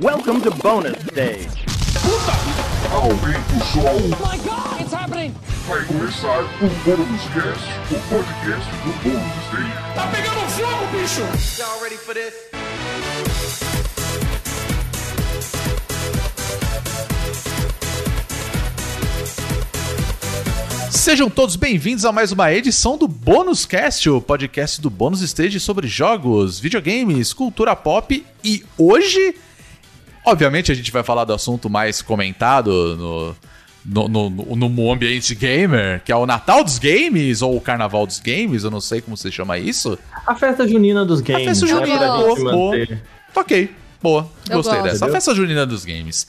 Welcome to bonus stage. Aumenta o som, my god, it's happening! vai começar o Bônus Cast, o podcast do Bônus Stage. Tá pegando fogo, bicho! Y'all ready for this? Sejam todos bem-vindos a mais uma edição do Bônus Cast, o podcast do Bônus Stage sobre jogos, videogames, cultura pop e hoje, obviamente, a gente vai falar do assunto mais comentado no, no, no, no, no ambiente gamer, que é o Natal dos Games ou o Carnaval dos Games, eu não sei como você chama isso. A festa junina dos games. festa né, junina, gente boa, boa. Ok, boa. Eu Gostei gosto. dessa. A festa junina dos games.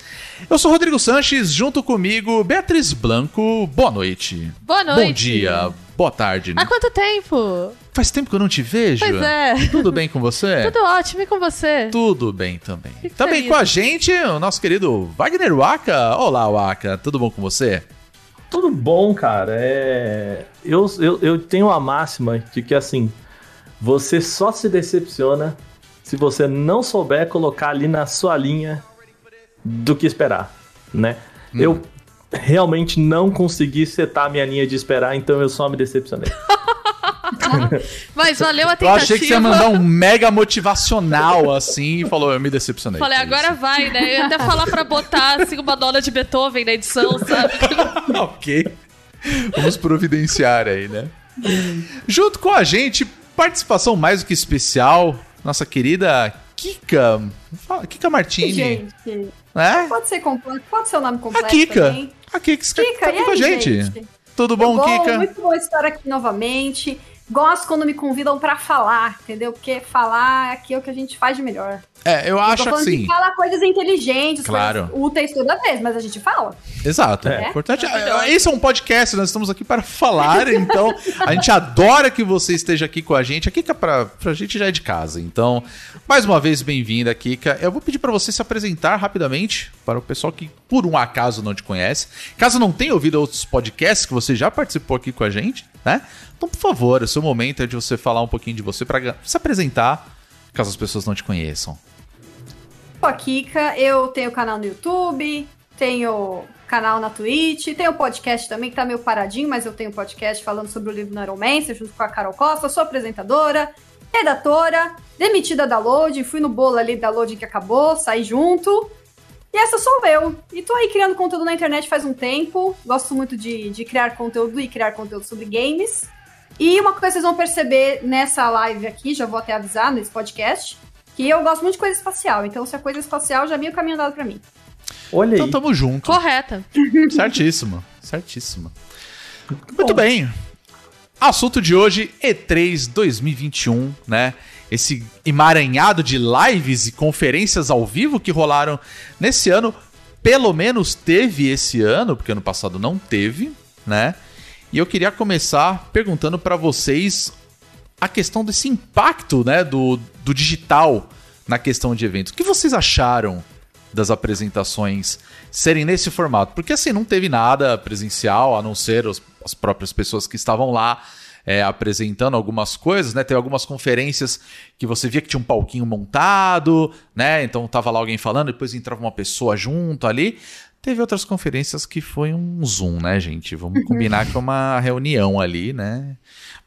Eu sou Rodrigo Sanches, junto comigo, Beatriz Blanco. Boa noite. Boa noite. Bom dia, boa tarde. né? Há quanto tempo? Faz tempo que eu não te vejo. Pois é. Tudo bem com você? Tudo ótimo, e com você? Tudo bem também. Fico também feliz. com a gente, o nosso querido Wagner Waka. Olá, Waka. Tudo bom com você? Tudo bom, cara. É... Eu, eu, eu tenho a máxima de que, assim, você só se decepciona se você não souber colocar ali na sua linha do que esperar, né? Hum. Eu realmente não consegui setar a minha linha de esperar, então eu só me decepcionei. Mas valeu a Eu tentativa. achei que você ia mandar um mega motivacional assim e falou, eu me decepcionei. Falei, agora vai, né? Eu ia até falar pra botar assim, uma nona de Beethoven na edição, sabe? isso. ok. Vamos providenciar aí, né? Junto com a gente, participação mais do que especial, nossa querida Kika. Kika Martini. Gente, né? pode ser completo, pode ser o nome A completo Kika. também. A Kika, Kika, tá aqui com a aí, gente. gente? Tudo bom, bom, Kika? muito bom estar aqui novamente. Gosto quando me convidam pra falar, entendeu? Porque falar aqui é o que a gente faz de melhor. É, eu acho assim. de falar coisas inteligentes, Claro. coisas úteis toda vez, mas a gente fala. Exato. É. É. Importante. Esse é um podcast, nós estamos aqui para falar, então a gente adora que você esteja aqui com a gente. A Kika pra, pra gente já é de casa. Então, mais uma vez, bem-vinda, Kika. Eu vou pedir para você se apresentar rapidamente para o pessoal que, por um acaso, não te conhece. Caso não tenha ouvido outros podcasts que você já participou aqui com a gente, né? Então, por favor, o seu momento é de você falar um pouquinho de você para se apresentar, caso as pessoas não te conheçam. Sou a Kika, eu tenho canal no YouTube, tenho canal na Twitch, tenho podcast também que tá meio paradinho, mas eu tenho podcast falando sobre o livro Neuromancer junto com a Carol Costa, sou apresentadora, redatora, demitida da Loading, fui no bolo ali da Loading que acabou, saí junto. E essa sou eu. E tô aí criando conteúdo na internet faz um tempo. Gosto muito de, de criar conteúdo e criar conteúdo sobre games. E uma coisa que vocês vão perceber nessa live aqui, já vou até avisar nesse podcast, que eu gosto muito de coisa espacial. Então, se é coisa espacial, já vi o caminho andado pra mim. Olha aí. Então, tamo junto. Correta. Certíssimo, certíssimo. Muito bem. Assunto de hoje, E3 2021, né? Esse emaranhado de lives e conferências ao vivo que rolaram nesse ano. Pelo menos teve esse ano, porque ano passado não teve, né? E eu queria começar perguntando pra vocês a questão desse impacto, né, do, do digital na questão de eventos. O que vocês acharam das apresentações serem nesse formato? Porque assim, não teve nada presencial, a não ser os- as próprias pessoas que estavam lá é, apresentando algumas coisas, né? Teve algumas conferências que você via que tinha um palquinho montado, né? Então tava lá alguém falando, depois entrava uma pessoa junto ali. Teve outras conferências que foi um Zoom, né, gente? Vamos combinar que é uma reunião ali, né?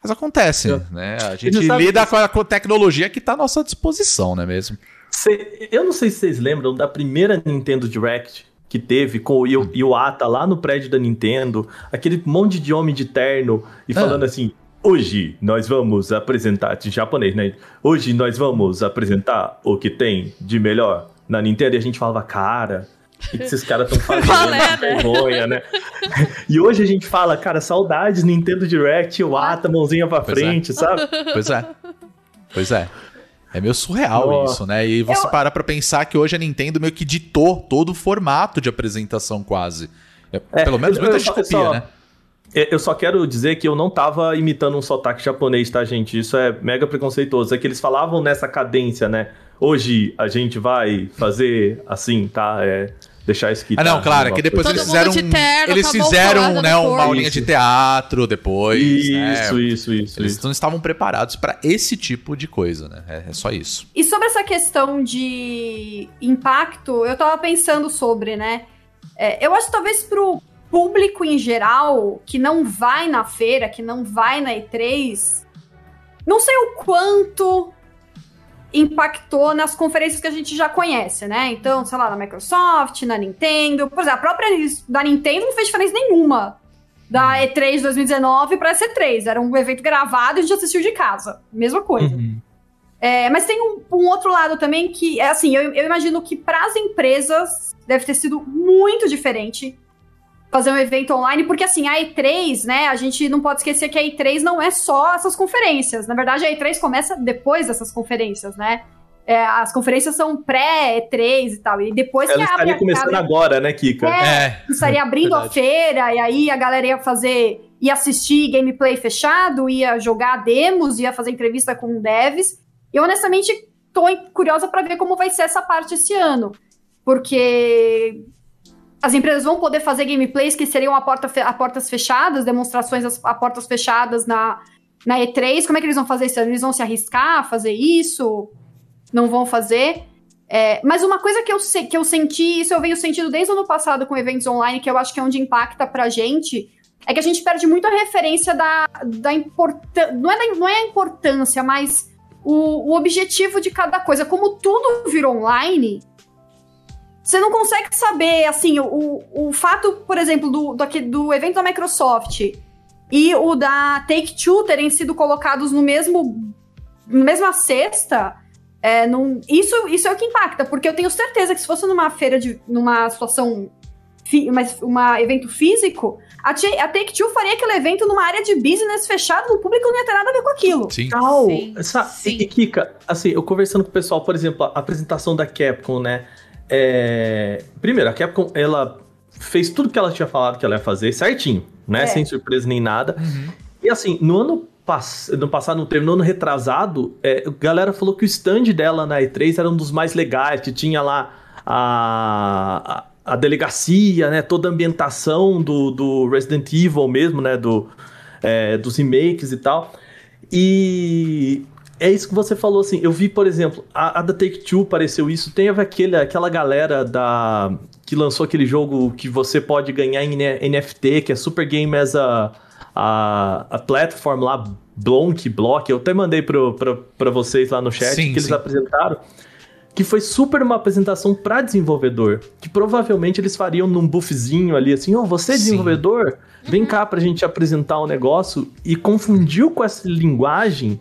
Mas acontece, né? A gente lida que- com a, tecnologia que tá à nossa disposição, não é mesmo? Cê- eu não sei se vocês lembram da primeira Nintendo Direct que teve com o Iwata lá no prédio da Nintendo, aquele monte de homem de terno e Ah. falando assim: hoje nós vamos apresentar, de japonês, né? Hoje nós vamos apresentar o que tem de melhor na Nintendo. E a gente falava, cara. O que esses caras estão fazendo? Qual é, Que né? vergonha, né? E hoje a gente fala, cara, saudades Nintendo Direct, Iwata, mãozinha pra Pois é. frente, sabe? Pois é. Pois é. É meio surreal Nossa. isso, né? E você Eu- para pra pensar que hoje a Nintendo meio que ditou todo o formato de apresentação quase. É, É, Pelo menos muita gente copia, só- né? É, Eu só quero dizer que eu não tava imitando um sotaque japonês, tá, gente? Isso é mega preconceituoso. É que eles falavam nessa cadência, né? Hoje a gente vai fazer assim, tá? É, deixar isso aqui. Ah, não, claro, é que depois eles fizeram. de terno, eles fizeram, né, uma aulinha de teatro depois. né? Isso, isso, isso, Eles isso. não estavam preparados pra esse tipo de coisa, né? É, é só isso. E sobre essa questão de impacto, eu tava pensando sobre, né? É, eu acho que talvez pro público em geral, que não vai na feira, que não vai na E3, não sei o quanto impactou nas conferências que a gente já conhece, né? Então, sei lá, na Microsoft, na Nintendo. Por exemplo, a própria da Nintendo não fez diferença nenhuma da E3 de 2019 pra essa E3. Era um evento gravado e a gente assistiu de casa. Mesma coisa. É, mas tem um, um outro lado também que, é assim, eu, eu imagino que para as empresas deve ter sido muito diferente fazer um evento online, porque assim, a E3, né, a gente não pode esquecer que a E3 não é só essas conferências. Na verdade, a E3 começa depois dessas conferências, né? É, as conferências são pré-E3 e tal, e depois Ela que abre estaria a começando cara- agora, né, Kika? É, estaria abrindo a feira, e aí a galera ia fazer, ia assistir gameplay fechado, ia jogar demos, ia fazer entrevista com devs. E honestamente, tô curiosa para ver como vai ser essa parte esse ano. Porque as empresas vão poder fazer gameplays que seriam a, porta a portas fechadas, demonstrações a portas fechadas na, na E3. Como é que eles vão fazer isso? Eles vão se arriscar a fazer isso? Não vão fazer? É, mas uma coisa que eu, se- que eu senti, isso eu venho sentindo desde o ano passado com eventos online, que eu acho que é onde impacta pra gente, é que a gente perde muito a referência da, da importância. Não, é não é a importância, mas o, o objetivo de cada coisa. Como tudo virou online, você não consegue saber, assim, o, o fato, por exemplo, do, do, do evento da Microsoft e o da Take-Two terem sido colocados no mesmo na mesma cesta, é, não, isso, isso é o que impacta, porque eu tenho certeza que se fosse numa feira de. numa situação. fi- Mas uma evento físico, a, a Take-Two faria aquele evento numa área de business fechado, o público não ia ter nada a ver com aquilo. Sim. Tal. Sim, Essa- sim. E, Kika, assim, eu conversando com o pessoal, por exemplo, a apresentação da Capcom, né? É, Primeiro, a Capcom, ela fez tudo que ela tinha falado que ela ia fazer certinho, né? É. Sem surpresa nem nada. E assim, no ano, pass... no passado, no termo, no ano retrasado, é, a galera falou que o stand dela na E3 era um dos mais legais, que tinha lá a, a, a delegacia, né? Toda a ambientação do, do Resident Evil mesmo, né? Do, é, dos remakes e tal. E é isso que você falou, assim. Eu vi, por exemplo, a, a da Take-Two pareceu isso. Tem aquele, aquela galera da que lançou aquele jogo que você pode ganhar em NFT, que é Super Game as a, a, a Platform lá, Blonk, Block. Eu até mandei pra vocês lá no chat Sim, que eles sim. apresentaram. Que foi super uma apresentação para desenvolvedor. Que provavelmente eles fariam num buffzinho ali, assim: Ó, você é Sim. desenvolvedor? Vem cá pra gente apresentar o negócio. E confundiu com essa linguagem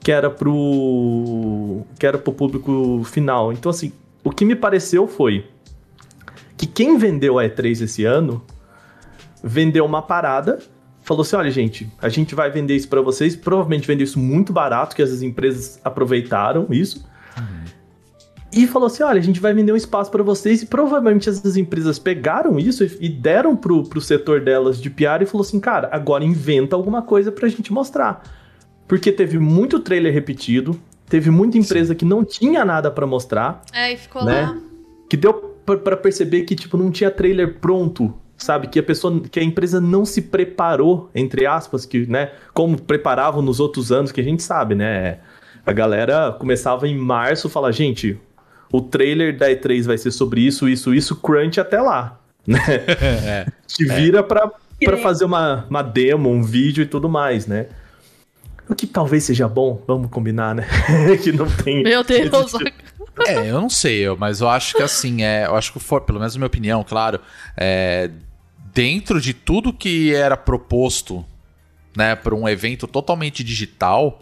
que era pro que era pro público final. Então assim, o que me pareceu foi que quem vendeu a E3 esse ano vendeu uma parada, falou assim: "Olha, gente, a gente vai vender isso pra vocês, provavelmente vendeu isso muito barato, que as empresas aproveitaram isso". E falou assim: olha, a gente vai vender um espaço pra vocês, e provavelmente essas empresas pegaram isso e deram pro, pro setor delas de PR e falou assim: cara, agora inventa alguma coisa pra gente mostrar. Porque teve muito trailer repetido, teve muita empresa que não tinha nada pra mostrar, É, e ficou Né? lá. que deu pra- pra perceber que tipo não tinha trailer pronto, sabe? Que a pessoa, que a empresa não se preparou, entre aspas, que, né, como preparavam nos outros anos, que a gente sabe, né? A galera começava em março, fala, gente, o trailer da E3 vai ser sobre isso, isso, isso, crunch até lá, né? Te vira pra, pra fazer uma, uma demo, um vídeo e tudo mais, né? O que talvez seja bom, vamos combinar, né? que não tem. Meu Deus. É, eu não sei, eu- mas eu acho que assim, é, eu acho que for, pelo menos na minha opinião, claro, é, dentro de tudo que era proposto, né, para um evento totalmente digital,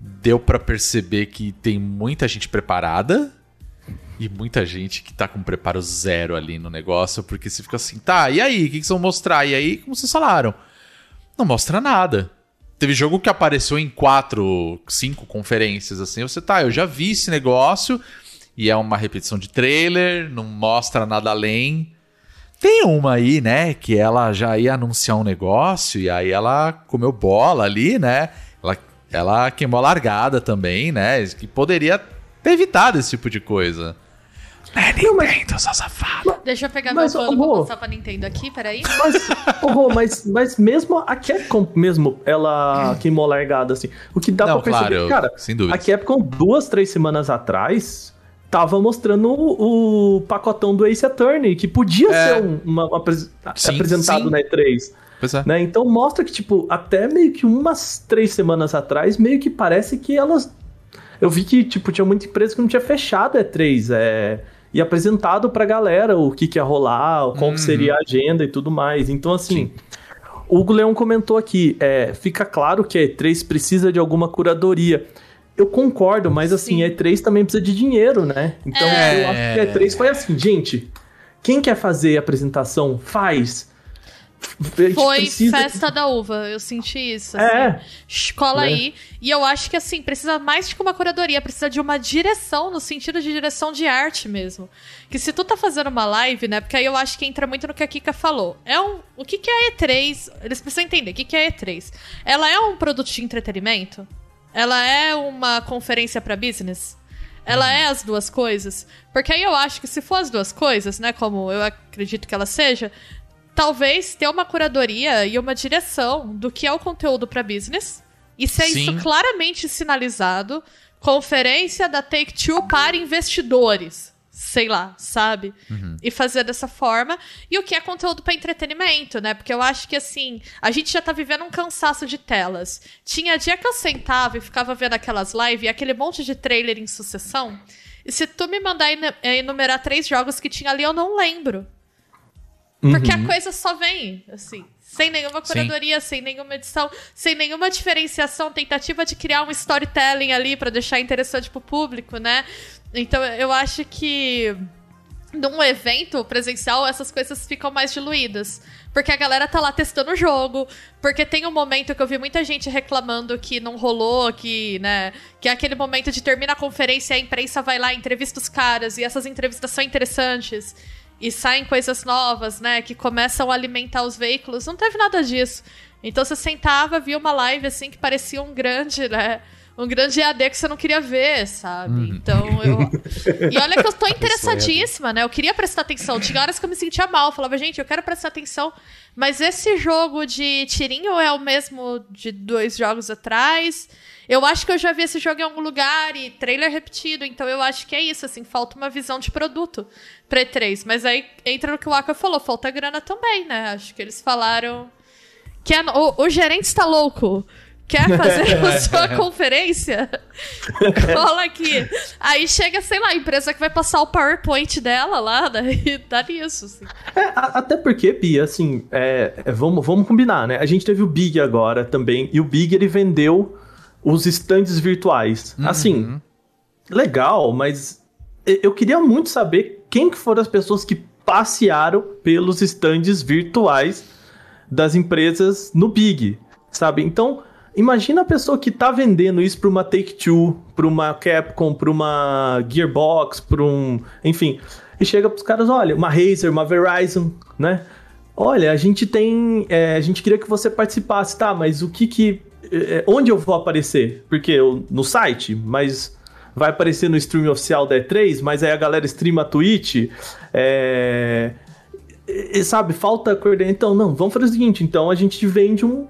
deu pra perceber que tem muita gente preparada e muita gente que tá com preparo zero ali no negócio, porque você fica assim, tá, e aí, o que, que vocês vão mostrar? E aí, como vocês falaram, não mostra nada. Teve jogo que apareceu em quatro, cinco conferências, assim. Você tá, eu já vi esse negócio e é uma repetição de trailer, não mostra nada além. Tem uma aí, né, que ela já ia anunciar um negócio e aí ela comeu bola ali, né? Ela, ela queimou a largada também, né? Que poderia ter evitado esse tipo de coisa. É Nintendo, seu safado. Deixa eu pegar Mas, meu pano pra Rô. mostrar pra Nintendo aqui, peraí. Mas, Rô, mas, mas mesmo a Capcom, mesmo, ela queimou largada, assim. O que dá Não, pra perceber, claro, cara, sem dúvida. a Capcom, duas, três semanas atrás, tava mostrando o, o pacotão do Ace Attorney, que podia É. ser um- uma, uma Sim, apresentado sim. na E3. Pois é. Né? Então mostra que, tipo, até meio que umas três semanas atrás, meio que parece que elas. Eu vi que, tipo, tinha muita empresa que não tinha fechado a E3, é. E apresentado pra galera o que, que ia rolar, qual Uhum. que seria a agenda e tudo mais. Então, assim. O Hugo Leão comentou aqui, é, fica claro que a E3 precisa de alguma curadoria. Eu concordo, mas assim, Sim. a E3 também precisa de dinheiro, né? Então É. eu acho que a E3 foi assim, gente, quem quer fazer a apresentação, faz. Gente Foi precisa- festa da uva, eu senti isso. É. Assim. Escola Né? aí. E eu acho que, assim, precisa mais de uma curadoria, precisa de uma direção, no sentido de direção de arte mesmo. Que se tu tá fazendo uma live, né? Porque aí eu acho que entra muito no que a Kika falou. É um. O que, que é a E3? Eles precisam entender o que, que é a E3. Ela é um produto de entretenimento? Ela é uma conferência pra business? Ela é as duas coisas? Porque aí eu acho que se for as duas coisas, né? Como eu acredito que ela seja, talvez ter uma curadoria e uma direção do que é o conteúdo para business. E ser Sim. isso claramente sinalizado. Conferência da Take-Two para investidores. Sei lá, sabe? E fazer dessa forma. E o que é conteúdo para entretenimento, né? Porque eu acho que, assim, a gente já tá vivendo um cansaço de telas. Tinha dia que eu sentava e ficava vendo aquelas lives e aquele monte de trailer em sucessão. E se tu me mandar enu- enumerar três jogos que tinha ali, eu não lembro. Porque a coisa só vem, assim, sem nenhuma Sim. curadoria, sem nenhuma edição, sem nenhuma diferenciação, tentativa de criar um storytelling ali pra deixar interessante pro público, né? Então eu acho que num evento presencial essas coisas ficam mais diluídas. Porque a galera tá lá testando o jogo, porque tem um momento que eu vi muita gente reclamando que não rolou, que, né, que é aquele momento de termina a conferência e a imprensa vai lá, entrevista os caras, e essas entrevistas são interessantes, e saem coisas novas, né, que começam a alimentar os veículos. Não teve nada disso. Então você sentava, via uma live assim que parecia um grande, né, um grande EAD que você não queria ver, sabe? Então eu. E olha que eu tô interessadíssima, né? Eu queria prestar atenção. Tinha horas que eu me sentia mal. Eu falava, gente, eu quero prestar atenção. Mas esse jogo de tirinho é o mesmo de dois jogos atrás. Eu acho que eu já vi esse jogo em algum lugar e trailer repetido. Então eu acho que é isso, assim, falta uma visão de produto pra E3. Mas aí entra no que o Aka falou, falta grana também, né? Acho que eles falaram. Que a- o, o gerente está louco. Quer fazer a sua conferência? Cola aqui. Aí chega, sei lá, a empresa que vai passar o PowerPoint dela lá, né? E dá nisso, assim. É, a- até porque, Bia, assim, é, é, vamos, vamos combinar, né? A gente teve o Big agora também, e o Big ele vendeu os estandes virtuais. Assim, legal, mas eu queria muito saber quem que foram as pessoas que passearam pelos estandes virtuais das empresas no Big, sabe? Então, imagina a pessoa que tá vendendo isso para uma Take-Two, para uma Capcom, para uma Gearbox, para um, enfim, e chega pros caras, olha, uma Razer, uma Verizon, né? Olha, a gente tem, é, a gente queria que você participasse, tá? Mas o que que, onde eu vou aparecer? Porque eu, no site, mas vai aparecer no stream oficial da E3, mas aí a galera streama a Twitch, é, e, sabe, falta coordenação. Então, não, vamos fazer o seguinte, então a gente vende um,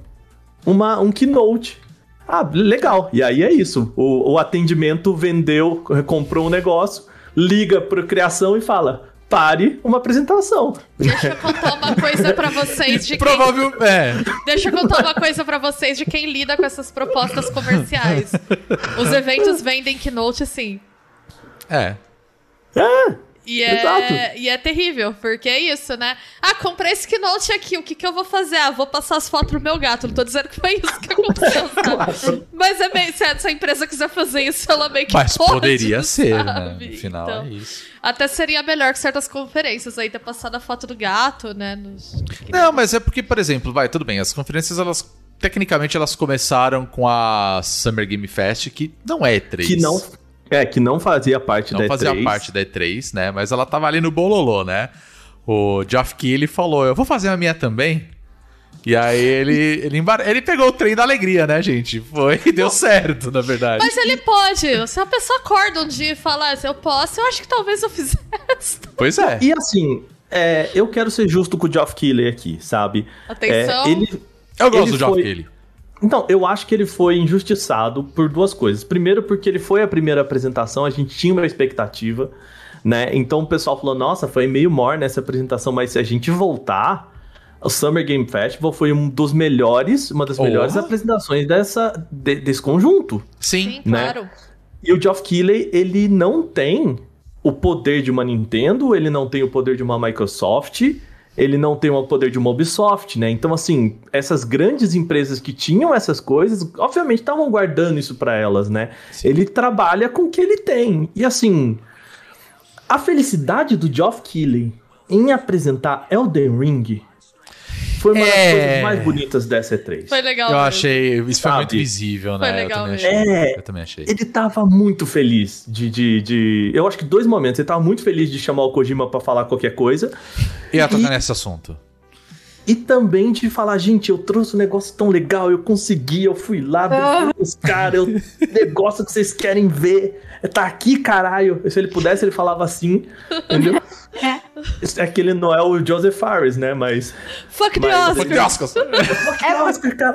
uma, um keynote. Ah, legal. E aí é isso. O, o atendimento vendeu, comprou um negócio, liga pro criação e fala: pare uma apresentação. Deixa eu contar uma coisa pra vocês de quem... Provável. É. Deixa eu contar uma coisa pra vocês de quem lida com essas propostas comerciais. Os eventos vendem keynote, assim. É. E é, Exato. e é terrível, porque é isso, né? Ah, comprei esse Keynote aqui, o que, que eu vou fazer? Ah, vou passar as fotos pro meu gato. Não tô dizendo que foi isso que aconteceu, sabe? Mas é bem, se a- se a empresa quiser fazer isso, ela meio que Mas pode, poderia ser, né? No final Então, é isso. Até seria melhor que certas conferências aí ter passado a foto do gato, né? Nos... Não, mas é porque, por exemplo, vai, tudo bem, as conferências, elas. Tecnicamente, elas começaram com a Summer Game Fest, que não é E3. Que não, é, que não fazia parte não da fazia E3. parte da E3, né? Mas ela tava ali no bololô, né? O Geoff Keighley falou: Eu vou fazer a minha também. E aí ele, ele, embar... ele pegou o trem da alegria, né, gente? Foi e deu certo, na verdade. Mas ele pode. Se a pessoa acorda um dia e fala, "Ah, eu posso, eu acho que talvez eu fizesse. Pois é. E assim, é, eu quero ser justo com o Geoff Keighley aqui, sabe? Atenção. É, ele, Eu gosto ele do Geoff foi- Keighley. Então, eu acho que ele foi injustiçado por duas coisas. Primeiro, porque ele foi a primeira apresentação, a gente tinha uma expectativa, né? Então o pessoal falou: nossa, foi meio morna essa apresentação, mas se a gente voltar, o Summer Game Festival foi um dos melhores, uma das Oh. melhores apresentações dessa, de- desse conjunto. Sim. Sim, né? claro. E o Geoff Keighley, ele não tem o poder de uma Nintendo, ele não tem o poder de uma Microsoft, ele não tem o poder de uma Ubisoft, né? Então, assim, essas grandes empresas que tinham essas coisas, obviamente estavam guardando isso pra elas, né? Ele trabalha com o que ele tem. E, assim, a felicidade do Geoff Keighley em apresentar Elden Ring foi uma das É. coisas mais bonitas dessa E3. Foi legal. Eu mesmo. achei. Isso foi Sabe? muito visível, Foi né? Eu legal também mesmo. achei. É. Eu também achei. Ele tava muito feliz de, de, de- Eu acho que dois momentos. Ele tava muito feliz de chamar o Kojima pra falar qualquer coisa. E ia tocar E- nesse assunto. E também de falar, gente, eu trouxe um negócio tão legal, eu consegui, eu fui lá, com os caras, eu negócio que vocês querem ver. Tá aqui, caralho. Se ele pudesse, ele falava assim, entendeu? É. É que ele não é o Joseph Fares, né? Mas. Fuck the Mas- Oscar. Oscars. É, Nossa, cara.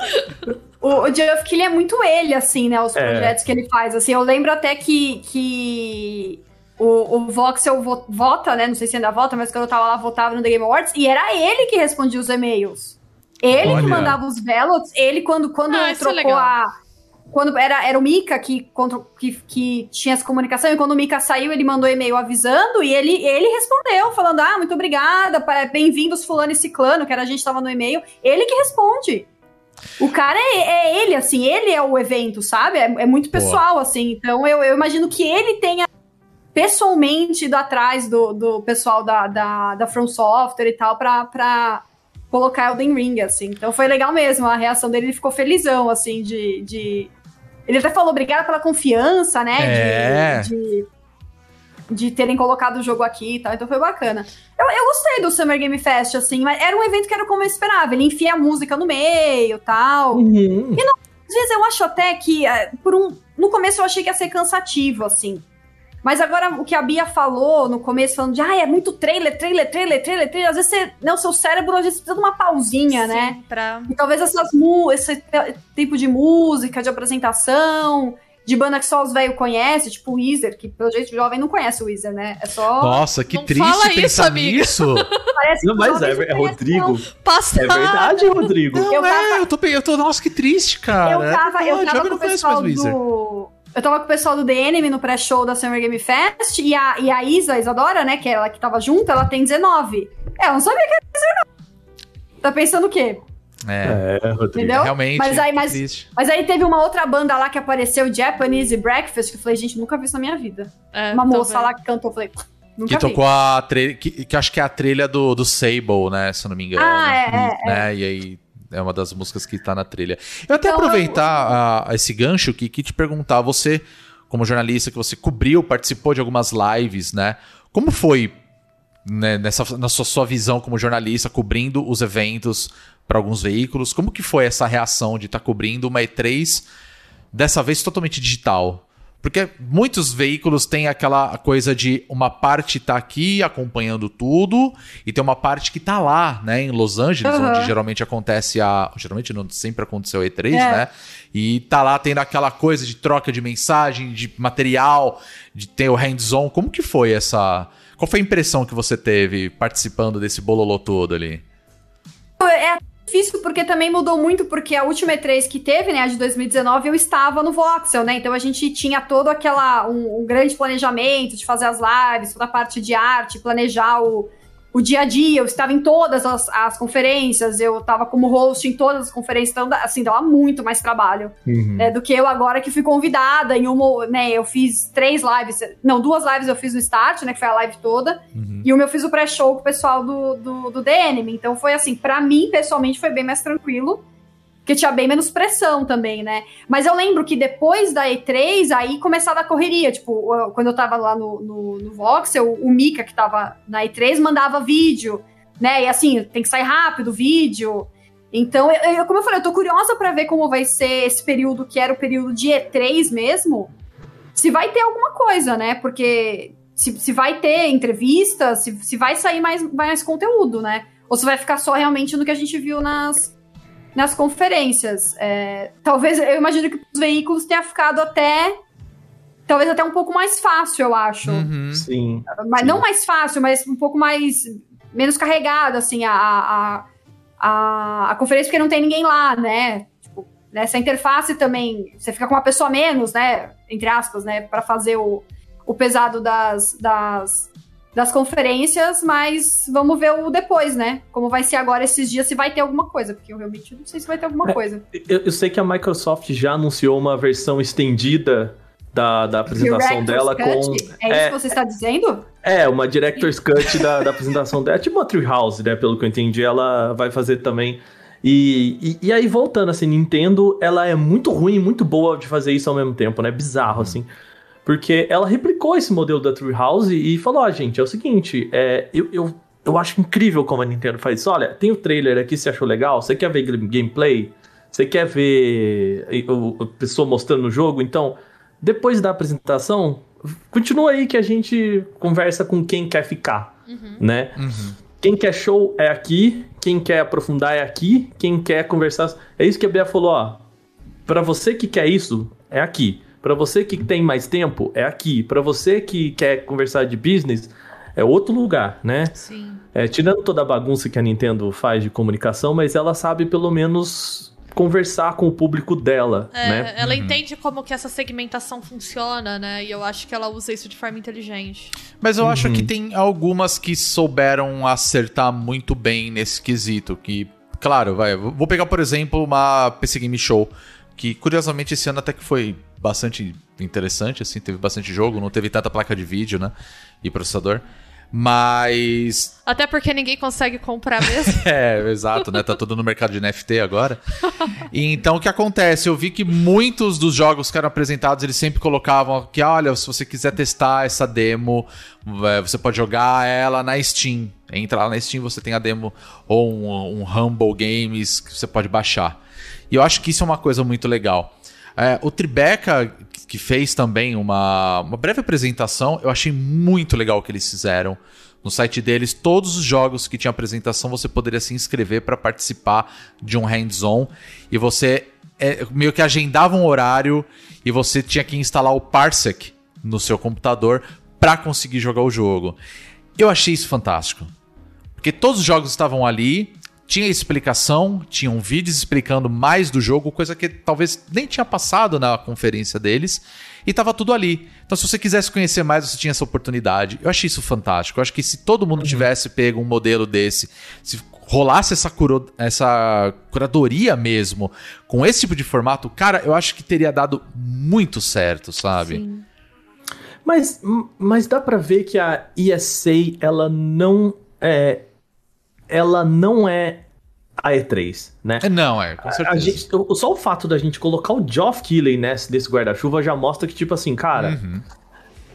O, o Geoff Keighley é muito ele, assim, né? Os É. projetos que ele faz. Assim, eu lembro até que, que o, o Voxel vo- vota, né? Não sei se ainda vota, mas quando eu tava lá, votava no The Game Awards. E era ele que respondia os e-mails. Ele Olha. que mandava os velots. Ele, quando, quando Ah, é trocou legal. a... Quando era, era o Mika que, contra- que, que tinha essa comunicação, e quando o Mika saiu, ele mandou e-mail avisando, e ele, ele respondeu, falando: Ah, muito obrigada, bem-vindos, Fulano e Ciclano, que era a gente tava no e-mail. Ele que responde. O cara é, é ele, assim, ele é o evento, sabe? É, é muito pessoal, assim. Então eu, eu imagino que ele tenha pessoalmente ido atrás do, do pessoal da, da, da From Software e tal pra, pra colocar Elden Ring, assim. Então foi legal mesmo, a reação dele, ele ficou felizão, assim, de. de... Ele até falou obrigado pela confiança, né? de- É. De, de, terem colocado o jogo aqui e tal. Então foi bacana. Eu, eu gostei do Summer Game Fest, assim, mas era um evento que era como eu esperava. Ele enfia a música no meio tal. Uhum. Às vezes eu acho até que, eh, por um. No começo eu achei que ia ser cansativo, assim. Mas agora o que a Bia falou no começo, falando de, ah, é muito trailer, trailer, trailer, trailer, trailer. Às vezes você, né, o seu cérebro às vezes precisa de uma pausinha, né? Sim, pra... E talvez essas esse tipo de música, de apresentação, de banda que só os velhos conhecem, tipo o Weezer, que pelo jeito o jovem não conhece o Weezer, né? É só. Nossa, que Não triste fala isso, pensar amiga. nisso. Parece Não, que mas é, é Rodrigo. Passa. É verdade, Rodrigo. Não, Eu é, tava- eu tô, eu tô. Nossa, que triste, cara. Eu tava, É eu tava jovem com o não conhece mais pessoal do. Eu tava com o pessoal do DNM no pré-show da Summer Game Fest e a, e a Isa, a Isadora, né, que é ela que tava junto, ela tem 19. Ela não sabia que era 19. Tá pensando o quê? É, É, Rodrigo. Entendeu? realmente. Mas aí- mas- triste. Mas aí teve uma outra banda lá que apareceu, Japanese Breakfast, que eu falei, gente, nunca vi isso na minha vida. É, uma moça lá que cantou, eu falei, nunca Que vi. tocou a trilha. Que, que acho que é a trilha do, do Sable, né? Se eu não me engano. Ah, é, é, né? E aí é uma das músicas que tá na trilha. Eu até Então, aproveitar a- esse gancho que, que te perguntar, você, como jornalista, que você cobriu, participou de algumas lives, né? Como foi né, nessa, na sua, sua visão como jornalista, cobrindo os eventos para alguns veículos? Como que foi essa reação de estar cobrindo uma E3 dessa vez totalmente digital? Porque muitos veículos têm aquela coisa de uma parte tá aqui acompanhando tudo e tem uma parte que tá lá, né, em Los Angeles, Aham. onde geralmente acontece a, geralmente não sempre aconteceu a E3, É. né? E tá lá tendo aquela coisa de troca de mensagem, de material, de ter o hands-on. Como que foi essa Qual foi a impressão que você teve participando desse bololô todo ali? É difícil porque também mudou muito, porque a última E3 que teve, né, a de 2019, eu estava no Voxel, né? Então a gente tinha todo aquela um, um grande planejamento de fazer as lives, toda a parte de arte, planejar o, o dia a dia. Eu estava em todas as, as conferências, eu estava como host em todas as conferências, então assim, dava muito mais trabalho Uhum. né, do que eu agora que fui convidada em uma, né, eu fiz três lives, não, duas lives eu fiz no Start, né, que foi a live toda, Uhum. e uma eu fiz o pré-show com o pessoal do, do, do DNM, então foi assim, pra mim, pessoalmente, foi bem mais tranquilo, porque tinha bem menos pressão também, né, mas eu lembro que depois da E3, aí começava a correria, tipo, quando eu tava lá no, no, no Voxel, o Mika, que tava na E3, mandava vídeo, né, e assim, tem que sair rápido vídeo, Então, eu, eu- como eu falei, eu tô curiosa pra ver como vai ser esse período que era o período de E3 mesmo. Se vai ter alguma coisa, né? Porque se, se vai ter entrevistas, se, se vai sair mais, mais conteúdo, né? Ou se vai ficar só realmente no que a gente viu nas, nas conferências. É, talvez, eu imagino que os veículos tenha ficado até. Talvez até um pouco mais fácil, eu acho. Uhum. Sim. Mas Sim. não mais fácil, mas um pouco mais. menos carregado, assim, a, a, a, a conferência, porque não tem ninguém lá, né? Tipo, nessa interface também, você fica com uma pessoa menos, né? Entre aspas, né? Pra fazer o, o pesado das, das, das conferências, mas vamos ver o depois, né? Como vai ser agora esses dias, se vai ter alguma coisa, porque eu realmente não sei se vai ter alguma É. coisa. Eu, eu sei que a Microsoft já anunciou uma versão estendida da, da apresentação Director's dela com. Cut? É isso é, que você está dizendo? É, uma Director's Cut da, da apresentação dela. É tipo uma Treehouse, né? Pelo que eu entendi, ela vai fazer também. E, e, e aí, voltando, assim, Nintendo, ela é muito ruim e muito boa de fazer isso ao mesmo tempo, né? Bizarro, assim. Porque ela replicou esse modelo da Treehouse e falou, ó, gente, é o seguinte, é, eu, eu, eu acho incrível como a Nintendo faz isso. Olha, tem o trailer aqui, você achou legal? Você quer ver game- gameplay? Você quer ver a pessoa mostrando o jogo? Então, depois da apresentação, continua aí que a gente conversa com quem quer ficar, né? Quem quer show é aqui, quem quer aprofundar é aqui, quem quer conversar... É isso que a Bea falou, ó. Pra você que quer isso, é aqui. Pra você que tem mais tempo, é aqui. Pra você que quer conversar de business, é outro lugar, né? Sim. É, tirando toda a bagunça que a Nintendo faz de comunicação, mas ela sabe pelo menos conversar com o público dela, É, né? Ela entende como que essa segmentação funciona, né? E eu acho que ela usa isso de forma inteligente. Mas eu acho Uhum. que tem algumas que souberam acertar muito bem nesse quesito. Que, claro, vai. Vou pegar, por exemplo, uma PC Game Show. Que, curiosamente, esse ano até que foi bastante interessante, assim, teve bastante jogo, não teve tanta placa de vídeo, né? E processador. Mas. Até porque ninguém consegue comprar mesmo. É, exato, né? Tá tudo no mercado de NFT agora. E então o que acontece? Eu vi que muitos dos jogos que eram apresentados, eles sempre colocavam que, olha, se você quiser testar essa demo, é, você pode jogar ela na Steam. Entra lá na Steam, você tem a demo ou um, um Humble Games que você pode baixar. E eu acho que isso é uma coisa muito legal. É, o Tribeca, que fez também uma, uma breve apresentação, eu achei muito legal o que eles fizeram. No site deles, todos os jogos que tinha apresentação, você poderia se inscrever para participar de um hands-on. E você é, meio que agendava um horário e você tinha que instalar o Parsec no seu computador para conseguir jogar o jogo. Eu achei isso fantástico. Porque todos os jogos estavam ali, tinha explicação, tinham vídeos explicando mais do jogo, coisa que talvez nem tinha passado na conferência deles, e tava tudo ali. Então, se você quisesse conhecer mais, você tinha essa oportunidade. Eu achei isso fantástico. Eu acho que se todo mundo tivesse pego um modelo desse, se rolasse essa, curo- essa curadoria mesmo, com esse tipo de formato, cara, eu acho que teria dado muito certo, sabe? Sim. Mas, mas dá pra ver que a ESA, ela não é... Ela não é a E3, né? É, Não, é, com A certeza. gente- só o fato da gente colocar o Geoff Keighley nesse desse guarda-chuva já mostra que, tipo assim, cara, Uhum.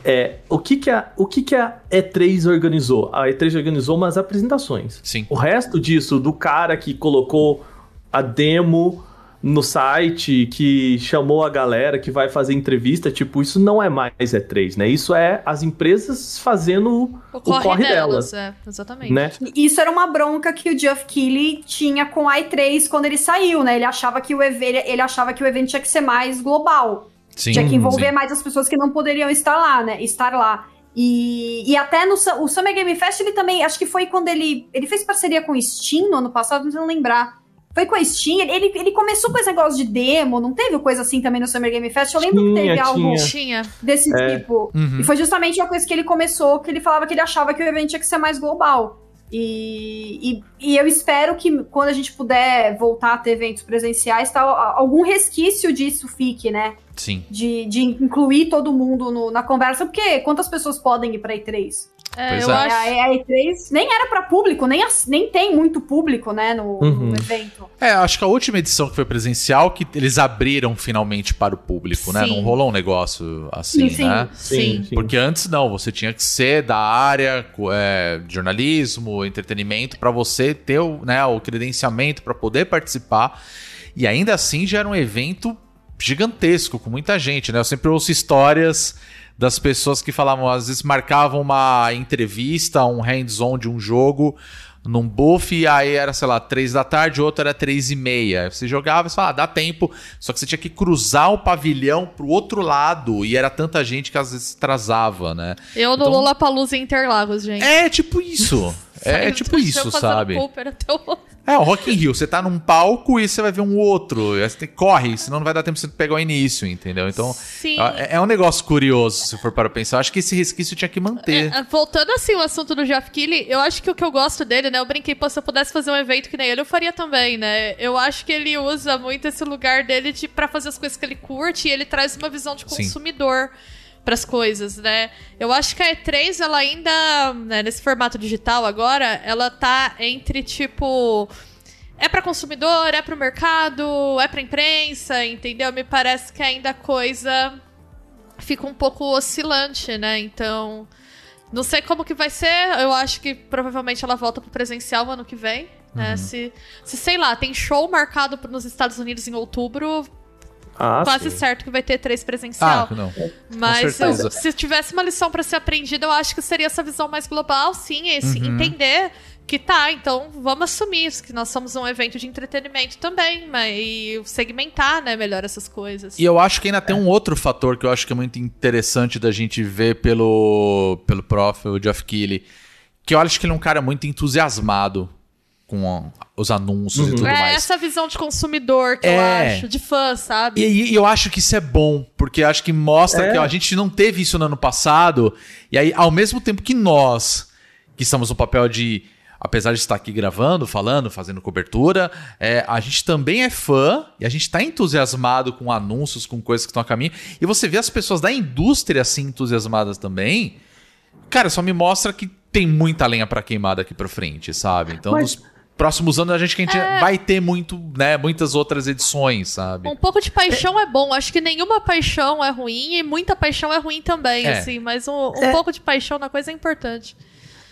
é, o, que, que, a, o que, que a E3 organizou? A E3 organizou umas apresentações. Sim. O resto disso, do cara que colocou a demo no site, que chamou a galera, que vai fazer entrevista, tipo, isso não é mais E3, né? Isso é as empresas fazendo O corre, corre delas, delas. é, exatamente. né? Isso era uma bronca que o Geoff Keighley tinha com a i3 quando ele saiu, né? Ele achava que o evento, ele achava que o evento tinha que ser mais global. Sim, tinha que envolver sim. mais as pessoas que não poderiam estar lá, né? Estar lá. E, e até no o Summer Game Fest, ele também, acho que foi quando ele. Ele fez parceria com o Steam no ano passado, não sei lembrar. Foi com a Steam, ele, ele, começou com esse negócio de demo, não teve coisa assim também no Summer Game Fest? Eu lembro que Tinha, teve algo tinha. Tinha. desse É. tipo. Uhum. E foi justamente uma coisa que ele começou, que ele falava que ele achava que o evento tinha que ser mais global. E, e, e eu espero que quando a gente puder voltar a ter eventos presenciais, tá, algum resquício disso fique, né? Sim. De, de incluir todo mundo no- na conversa, porque quantas pessoas podem ir pra E3? É, Pois eu é. É, acho. a, a E3 nem era pra público, nem, nem tem muito público, né, no, Uhum. no evento. É, acho que a última edição que foi presencial, que eles abriram finalmente para o público, né? Sim. Não rolou um negócio assim, Sim, sim. né? Sim. Porque antes não, você tinha que ser da área é, de jornalismo, entretenimento, para você ter o, né, o credenciamento para poder participar. E ainda assim já era um evento gigantesco, com muita gente, né? Eu sempre ouço histórias das pessoas que falavam, às vezes marcavam uma entrevista, um hands-on de um jogo num buff, e aí era, sei lá, três da tarde, outro era três e meia. Você jogava e falava, ah, dá tempo, só que você tinha que cruzar o pavilhão pro outro lado, e era tanta gente que às vezes atrasava, né? Eu no Então- Lollapalooza em Interlagos, gente. É tipo isso. É Saindo tipo isso, sabe? É, o Rock in Rio, você tá num palco e você vai ver um outro. aí Você corre, senão não vai dar tempo de você pegar o início, entendeu? Então, é, é um negócio curioso, se for para pensar. Eu acho que esse resquício tinha que manter. É, voltando assim o assunto do Jeff Keighley, eu acho que o que eu gosto dele, né? Eu brinquei, pô, se eu pudesse fazer um evento que nem ele, eu faria também, né? Eu acho que ele usa muito esse lugar dele de, pra fazer as coisas que ele curte e ele traz uma visão de Sim. Consumidor pras coisas, né? Eu acho que a E3, ela ainda, né, nesse formato digital agora, ela tá entre tipo. É pra consumidor, é pro mercado, é pra imprensa, entendeu? Me parece que ainda a coisa fica um pouco oscilante, né? Então, não sei como que vai ser. Eu acho que provavelmente ela volta pro presencial ano que vem. Uhum. Né? Se, se, sei lá, tem show marcado nos Estados Unidos em outubro, Ah, quase sim. certo que vai ter três presencial. Ah, não. Mas eu- se tivesse uma lição pra ser aprendida, eu acho que seria essa visão mais global, sim, esse Uhum. entender que tá, então vamos assumir isso, que nós somos um evento de entretenimento também, mas e segmentar, né, melhor essas coisas. E eu acho que ainda tem um outro fator que eu acho que é muito interessante da gente ver pelo, pelo prof, o Geoff Keighley, que eu acho que ele é um cara muito entusiasmado com a- os anúncios e tudo é mais. essa visão de consumidor que eu É. acho, de fã, sabe? E, e eu acho que isso é bom, porque eu acho que mostra É. que ó, a gente não teve isso no ano passado, e aí, ao mesmo tempo que nós, que estamos no papel de, apesar de estar aqui gravando, falando, fazendo cobertura, é, a gente também é fã, e a gente está entusiasmado com anúncios, com coisas que estão a caminho, e você vê as pessoas da indústria assim entusiasmadas também, cara, só me mostra que tem muita lenha pra queimar daqui pra frente, sabe? Então, Mas- nos próximos anos a gente, que a gente vai ter muito, né, muitas outras edições, sabe? Um pouco de paixão é bom. Acho que nenhuma paixão é ruim e muita paixão é ruim também, É. assim. Mas um, um É. pouco de paixão na coisa é importante.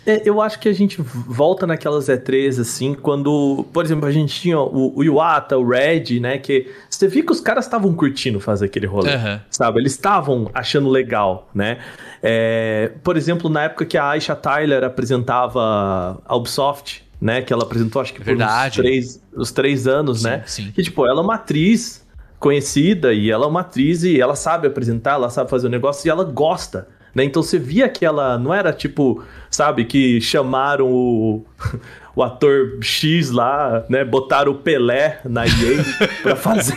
É, eu acho que a gente volta naquelas E3, assim, quando, por exemplo, a gente tinha o, o Iwata, o Red, né, que você via que os caras estavam curtindo fazer aquele rolê, Aham. sabe? Eles estavam achando legal, né? É, por exemplo, na época que a Aisha Tyler apresentava a Ubisoft, né, que ela apresentou, acho que por uns três, os três anos, Sim, né? sim. Que, tipo, ela é uma atriz conhecida e ela é uma atriz e ela sabe apresentar, ela sabe fazer o negócio e ela gosta, né? Então você via que ela não era tipo, sabe, que chamaram o, o ator X lá, né? Botaram o Pelé na EA pra fazer.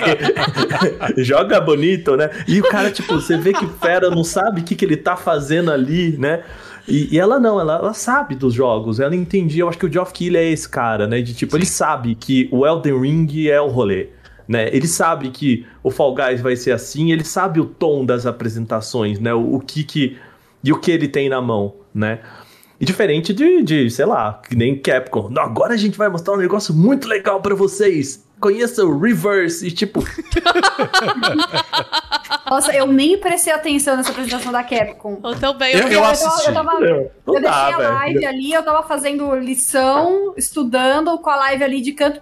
Joga bonito, né? E o cara, tipo, você vê que o Fera não sabe o que, que ele tá fazendo ali, né? E, e ela não, ela, ela sabe dos jogos, ela entendia. Eu acho que o Geoff Keighley é esse cara, né? De tipo, ele sabe que o Elden Ring é o rolê. Né? Ele sabe que o Fall Guys vai ser assim, ele sabe o tom das apresentações, né? O, o que que e o que ele tem na mão, né? E diferente de, de, sei lá, que nem Capcom. Agora a gente vai mostrar um negócio muito legal pra vocês. Conheça o Reverse e tipo, Nossa, eu nem prestei atenção nessa apresentação da Capcom. Eu também. Eu- eu assisti. Eu, tava, eu não deixei dá, a velho. live ali, eu tava fazendo lição, estudando com a live ali de canto.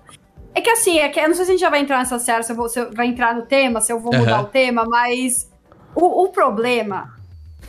É que assim, é que, eu não sei se a gente já vai entrar nessa série, se, eu vou, se eu- vai entrar no tema, se eu vou mudar Aham. o tema, mas o, o problema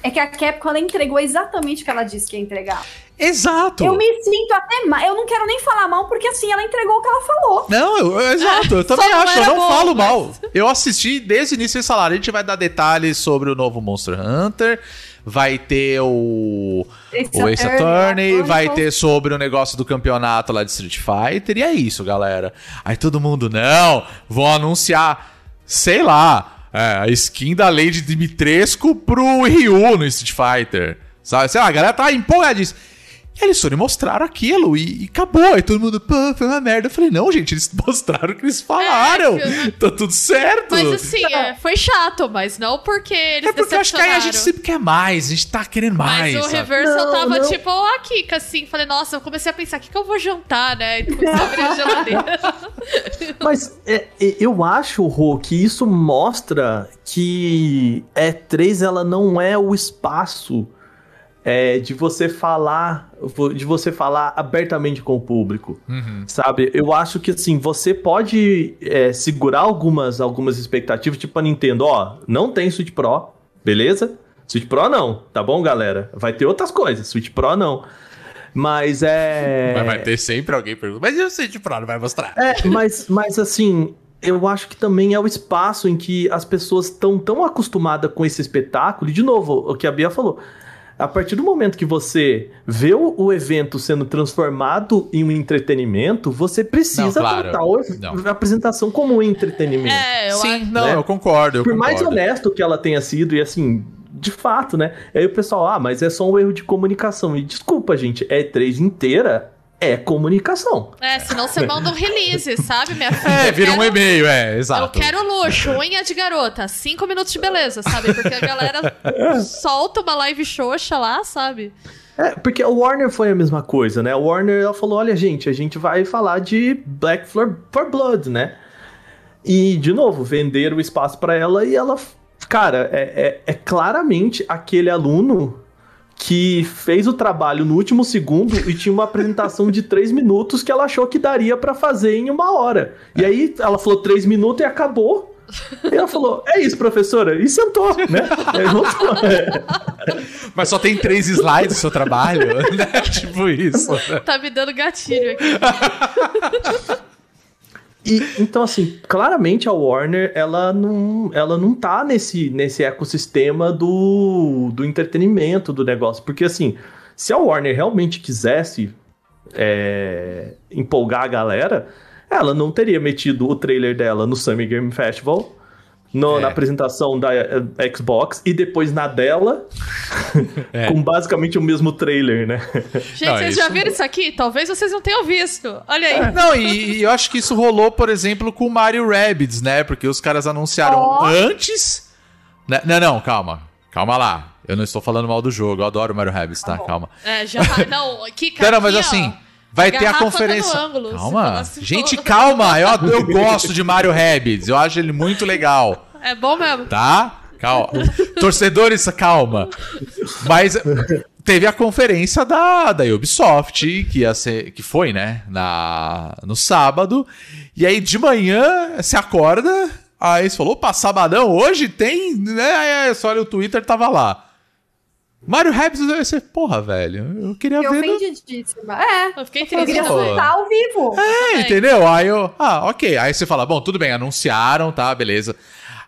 é que a Capcom ela entregou exatamente o que ela disse que ia entregar. Exato! Eu me sinto até mal, eu não quero nem falar mal, porque assim, ela entregou o que ela falou. Não, eu, eu- exato, eu também acho, eu não bom, falo mas- mal. Eu assisti desde o início eles falaram, a gente vai dar detalhes sobre o novo Monster Hunter, vai ter o, o Ace Attorney, vai ter sobre o negócio do campeonato lá de Street Fighter, e é isso, galera. Aí todo mundo, não, vão anunciar, sei lá, é, a skin da Lady Dimitrescu pro Ryu no Street Fighter. Sabe? Sei lá, a galera tá empolgadíssima. Eles foram e mostraram aquilo e, e acabou. Aí todo mundo, pô, foi uma merda. Eu falei, não, gente, eles mostraram o que eles falaram. É, tá tudo certo. Mas assim, é, foi chato, mas não porque eles é porque eu acho que aí a gente sempre quer mais, a gente tá querendo mais. Mas o sabe? Reversal Não, tava não. tipo a Kika, assim. Falei, nossa, eu comecei a pensar, o que, que eu vou jantar, né? E comecei a abrir a geladeira. Mas é, é, eu acho, Rô, que isso mostra que E3 ela não é o espaço é, de você falar, de você falar abertamente com o público, Uhum. sabe? Eu acho que assim você pode é, segurar algumas algumas expectativas, tipo a Nintendo, ó, não tem Switch Pro, beleza? Switch Pro não, tá bom, galera? Vai ter outras coisas, Switch Pro não. Mas é. Mas vai ter sempre alguém perguntando. Mas eu sei de prova, não vai mostrar. É, mas, mas assim, eu acho que também é o espaço em que as pessoas estão tão acostumadas com esse espetáculo. E, de novo, o que a Bia falou. A partir do momento que você vê o, evento sendo transformado em um entretenimento, você precisa Não, claro. tratar a apresentação como um entretenimento. É, eu Sim, acho. não, né? eu concordo. Eu Por mais concordo. honesto que ela tenha sido, e assim, de fato, né? Aí o pessoal, ah, mas é só um erro de comunicação. E desculpa, gente, E3 inteira é comunicação. É, senão você manda um release, sabe, minha filha? É, Eu vira um quero- e-mail, é, Eu exato. quero luxo, unha de garota, cinco minutos de beleza, sabe? Porque a galera solta uma live xoxa lá, sabe? É, porque o Warner foi a mesma coisa, né? O Warner ela falou: olha, gente, a gente vai falar de Black for, for Blood, né? E, de novo, venderam o espaço pra ela e ela. Cara, é, é- é claramente aquele aluno que fez o trabalho no último segundo e tinha uma apresentação de três minutos que ela achou que daria pra fazer em uma hora. E aí ela falou três minutos e acabou. E ela falou: é isso, professora. E sentou, né? Aí voltou. Mas só tem três slides do seu trabalho, né? Tipo isso. né? Tá me dando gatilho aqui. E, então, assim, claramente a Warner, ela não, ela não tá nesse, nesse ecossistema do, do entretenimento do negócio. Porque, assim, se a Warner realmente quisesse é, empolgar a galera, ela não teria metido o trailer dela no Summer Game Festival, no- É. na apresentação da eh, Xbox, e depois na dela, É. com basicamente o mesmo trailer, né? Gente, Não, vocês isso- já viram isso aqui? Talvez vocês não tenham visto. Olha aí. Não, e, e eu acho que isso rolou, por exemplo, com o Mario Rabbids, né? Porque os caras anunciaram Ó. antes. Né? Não, não, calma. Calma lá. Eu não estou falando mal do jogo. Eu adoro o Mario Rabbids, tá? Calma. É, já. Não, Kika. Não, não, mas aqui, ó, assim. Vai ter a tá conferência. ângulo, se calma. assim, Gente, calma. Eu, eu gosto de Mario Rabbids. Eu acho ele muito legal. É bom mesmo. Tá? Calma. Torcedores, calma. Mas teve a conferência da, da Ubisoft, que, ia ser, que foi, né? Na, no sábado. E aí de manhã você acorda. Aí você falou: opa, sabadão, hoje tem. Né? Aí olha o Twitter, tava lá. Mario Rabbids, aí você, porra, velho, eu queria Fiquei ver. no- ofendidíssima. É. Eu fiquei Eu triste. queria Pô. também. soltar ao vivo. É, entendeu? Aí eu, ah, ok. Aí você fala, bom, tudo bem, anunciaram, tá, beleza.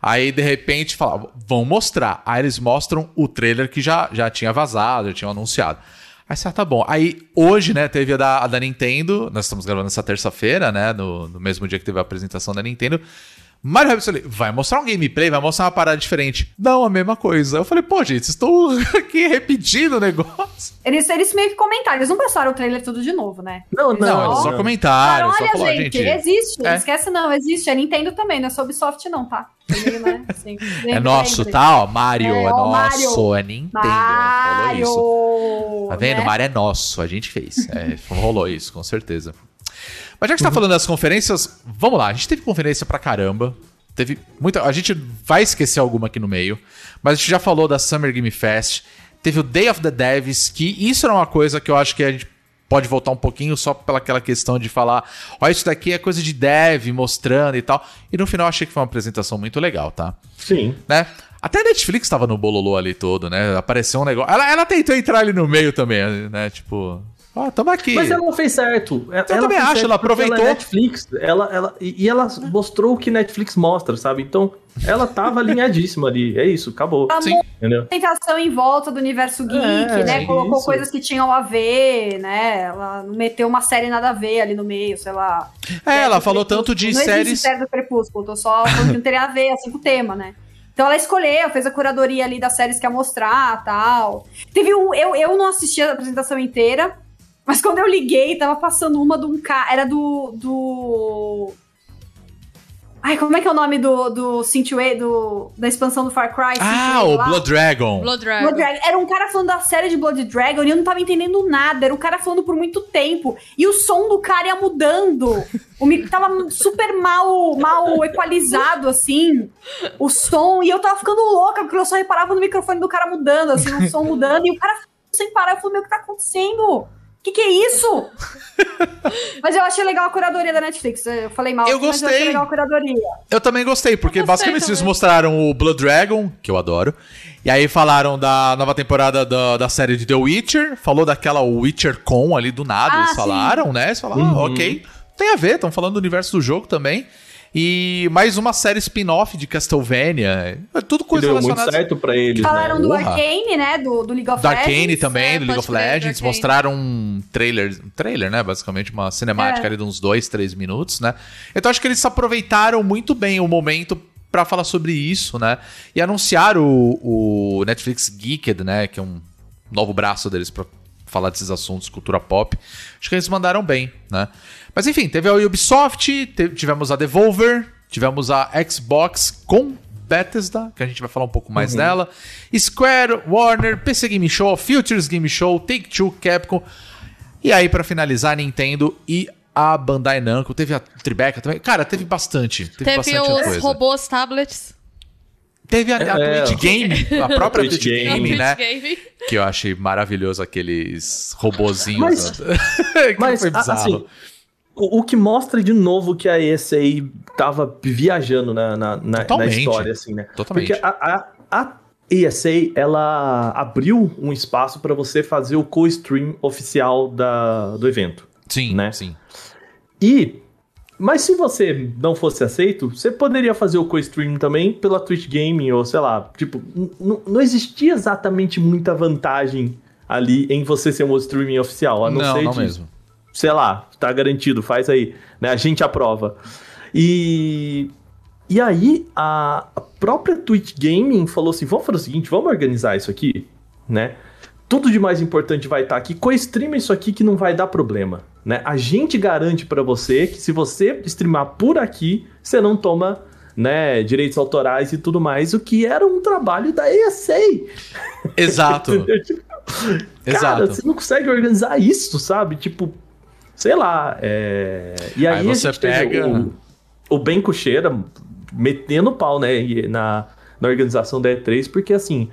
Aí de repente fala, vão mostrar. Aí eles mostram o trailer que já, já tinha vazado, já tinham anunciado. Aí você, ah, tá bom. Aí hoje, né, teve a da, a da Nintendo. Nós estamos gravando essa terça-feira, né, no, no mesmo dia que teve a apresentação da Nintendo. Mario Rabbids, eu falei, vai mostrar um gameplay, vai mostrar uma parada diferente. Não, a mesma coisa. Eu falei, pô, gente, vocês estão aqui repetindo o negócio. Eles, eles meio que comentaram, eles não passaram o trailer tudo de novo, né? Não, Não, eles só Falaram, comentaram, só olha, falou, gente, gente. existe. É. Esquece não, existe. É Nintendo também, não é só Ubisoft não, tá? Né? Assim, É nosso, tá? Ó, Mario É, é, ó, nosso, Mario. é Nintendo. Falou isso. Mario! Tá vendo? né? Mario é nosso, a gente fez. É, rolou isso, com certeza. Mas já que você tá falando das conferências, vamos lá. A gente teve conferência pra caramba. Teve muita. A gente vai esquecer alguma aqui no meio. Mas a gente já falou da Summer Game Fest. Teve o Day of the Devs, que isso era uma coisa que eu acho que a gente pode voltar um pouquinho só pela aquela questão de falar: ó, isso daqui é coisa de dev, mostrando e tal. E no final eu achei que foi uma apresentação muito legal, tá? Sim. né? Até a Netflix tava no bololô ali todo, né? Apareceu um negócio. Ela, ela tentou entrar ali no meio também, né? Tipo, ó, tamo aqui. Mas ela não fez certo. Ela também fez acho, ela aproveitou. Ela é Netflix, ela, ela, e ela mostrou o que Netflix mostra, sabe? Então, ela tava alinhadíssima ali. É isso, acabou. Ela Sim. Entendeu? Tentação em volta do universo geek, É, né? Colocou isso. coisas que tinham a ver, né? Ela não meteu uma série nada a ver ali no meio, sei lá. É, ela falou tanto de não séries. Existe série do Crepúsculo, tô só falando que não teria a ver assim com o tema, né? Então ela escolheu, fez a curadoria ali das séries que ia mostrar tal. Teve um. Eu, eu não assisti a apresentação inteira, Mas quando eu liguei, tava passando uma de um cara. Era do. do. Ai, como é que é o nome do, do Synthwave, do da expansão do Far Cry? Ah, o lá? Blood Dragon. Blood Dragon. Blood Dragon. Era um cara falando da série de Blood Dragon e eu não tava entendendo nada. Era um cara falando por muito tempo. E o som do cara ia mudando. O mic tava super mal, mal equalizado, assim. O som. E eu tava ficando louca, porque eu só reparava no microfone do cara mudando, assim, o som mudando. E o cara sem parar. Eu falei, meu, o que tá acontecendo? O que, que é isso? mas eu achei legal a curadoria da Netflix. Eu falei mal, Eu aqui, mas eu gostei. achei legal a curadoria. Eu também gostei, porque gostei basicamente eles também. mostraram o Blood Dragon, que eu adoro. E aí falaram da nova temporada da, da série de The Witcher. Falou daquela Witcher Con ali do nada. Ah, eles sim. falaram, né? Eles falaram, ah, ok. Tem a ver, estão falando do universo do jogo também. E mais uma série spin-off de Castlevania. É tudo Que coisa deu muito relacionada. certo pra eles, Falaram né? do. Arcane, né? Do, do League of Do Arcane Legends. também, é, do League of Legends. Mostraram um trailer, um trailer, né? Basicamente, uma cinemática É. ali de uns dois, três minutos, né? Então acho que eles aproveitaram muito bem o momento pra falar sobre isso, né? E anunciaram o, o Netflix Geeked, né? Que é um novo braço deles pra falar desses assuntos, cultura pop. Acho que eles mandaram bem, né? Mas enfim, teve a Ubisoft, tivemos a Devolver, tivemos a Xbox com Bethesda, que a gente vai falar um pouco mais dela. Square, Warner, PC Game Show, Futures Game Show, Take-Two, Capcom. E aí, pra finalizar, Nintendo e a Bandai Namco. Teve a Tribeca também. Cara, teve bastante. Teve, Teve bastante os coisa. robôs tablets. Teve a, a É, Twitch Game, a própria Twitch Twitch, Game, Game, né? Game. Que eu achei maravilhoso aqueles robozinhos. Mas- né? que Mas, foi a- bizarro. assim, o, o que mostra de novo que a ESA tava viajando na, na, na- na história, assim, né? Totalmente. Porque a, a, a ESA, ela abriu um espaço para você fazer o co-stream oficial da, do evento. sim, né? sim. E... Mas se você não fosse aceito, você poderia fazer o co-stream também pela Twitch Gaming, ou sei lá, tipo, não existia exatamente muita vantagem ali em você ser um streaming oficial, a não, Não, ser não de- mesmo. sei lá, tá garantido, faz aí, né? A gente aprova. E e aí a própria Twitch Gaming falou assim, vamos fazer o seguinte, vamos organizar isso aqui, né? Tudo de mais importante vai estar aqui, co-streama isso aqui que não vai dar problema, né? A gente garante pra você que se você streamar por aqui, você não toma, né, direitos autorais e tudo mais, o que era um trabalho da ESA. Exato. Tipo, Cara, Exato. você não consegue organizar isso, sabe? Tipo, sei lá. é, E aí, Aí você pega- o, o Ben Cucheira metendo pau, né, na, na organização da E3, porque assim,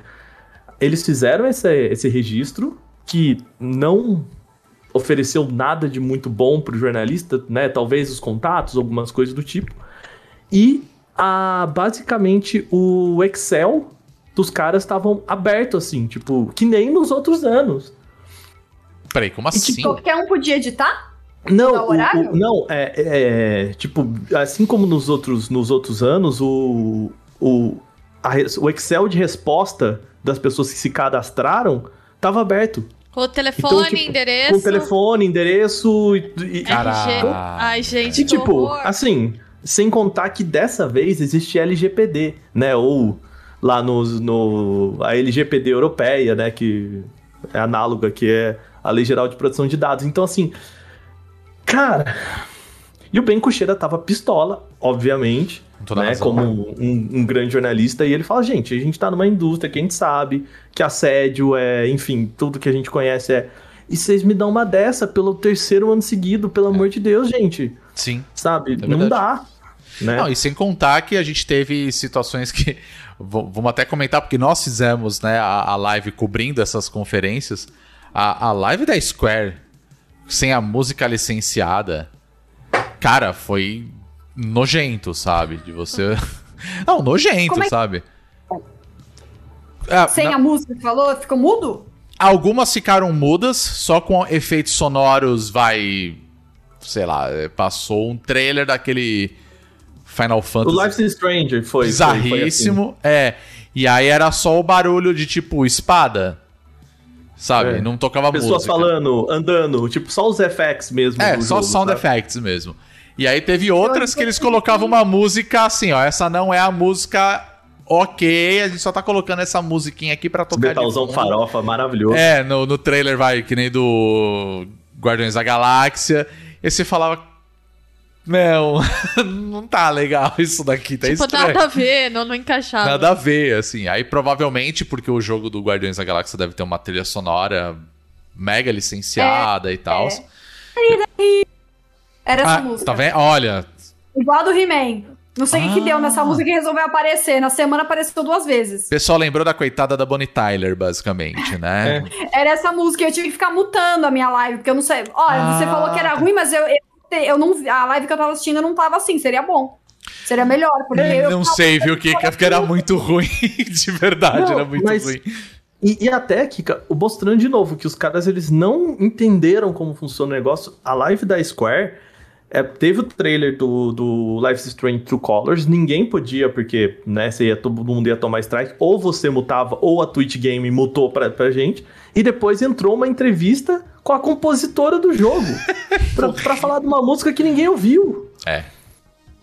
eles fizeram esse, esse registro que não ofereceu nada de muito bom pro jornalista, né? Talvez os contatos, algumas coisas do tipo. E a, basicamente o Excel dos caras estavam aberto assim, tipo, que nem nos outros anos. Peraí, como assim? Qualquer um podia editar? Não, o- horário? o- não, é, é, tipo, assim como nos outros, nos outros anos, o, o, a o Excel de resposta das pessoas que se cadastraram tava aberto. Com o telefone, Então, tipo, endereço. Com telefone, endereço e, e-. Ai, gente, E que tipo, horror. assim, sem contar que dessa vez existe LGPD, né? Ou lá nos, no. A LGPD europeia, né? Que é análoga, que é a Lei Geral de Proteção de Dados. Então, assim. Cara. E o Ben Cucheira tava pistola, obviamente, né? Como um, um grande jornalista. E ele fala: gente, a gente tá numa indústria que a gente sabe que assédio é, enfim, tudo que a gente conhece é. E vocês me dão uma dessa pelo terceiro ano seguido, pelo amor de Deus, gente Sim. sabe? É não dá. Né? Não, e sem contar que a gente teve situações que. Vamos até comentar, porque nós fizemos né, a, a live cobrindo essas conferências. A, a live da Square, sem a música licenciada, cara, foi nojento, sabe? De você. Não, nojento, é que- sabe? Ah, Sem na- a música, falou? Ficou mudo? Algumas ficaram mudas, só com efeitos sonoros, vai. Sei lá, eh, passou um trailer daquele Final o Fantasy. Life is Stranger foi. foi- foi bizarríssimo. É. E aí era só o barulho de tipo espada. Sabe? É. Não tocava assim. Pessoas música. falando, andando, tipo, só os FX mesmo. É, do só jogo, sound sabe? effects mesmo. E aí teve outras que eles colocavam uma música assim, ó. Essa não é a música ok, a gente só tá colocando essa musiquinha aqui pra tocar Metalzão farofa, maravilhoso. É, no, no trailer vai, que nem do Guardiões da Galáxia. E você falava. Não, não tá legal isso daqui, tá tipo, estranho. nada a ver, não, não encaixava. Nada a ver, assim. Aí provavelmente, porque o jogo do Guardiões da Galáxia deve ter uma trilha sonora mega licenciada e tal. Era essa Ah, música. tá vendo? Olha, Igual a do He-Man. Não sei o que que Ah. deu nessa música que resolveu aparecer. Na semana apareceu duas vezes. o pessoal lembrou da coitada da Bonnie Tyler, basicamente, né? Era essa música. Eu tive que ficar mutando a minha live, porque eu não sei. Olha, você Ah, falou que era tá. ruim, mas eu, eu, eu não. A live que eu tava assistindo não tava assim. Seria bom. Seria melhor. Porque eu Não sei, viu, que porque era muito ruim, de verdade, Não, era muito mas- ruim. E, e até, Kika, o mostrando de novo que os caras eles não entenderam como funciona o negócio. A live da Square é, teve o trailer do, do Life is Strange True Colors. Ninguém podia, porque né, você ia, todo mundo ia tomar strike. Ou você mutava, ou a Twitch Game mutou pra, pra gente. E depois entrou uma entrevista com a compositora do jogo. pra, pra falar de uma música que ninguém ouviu. É,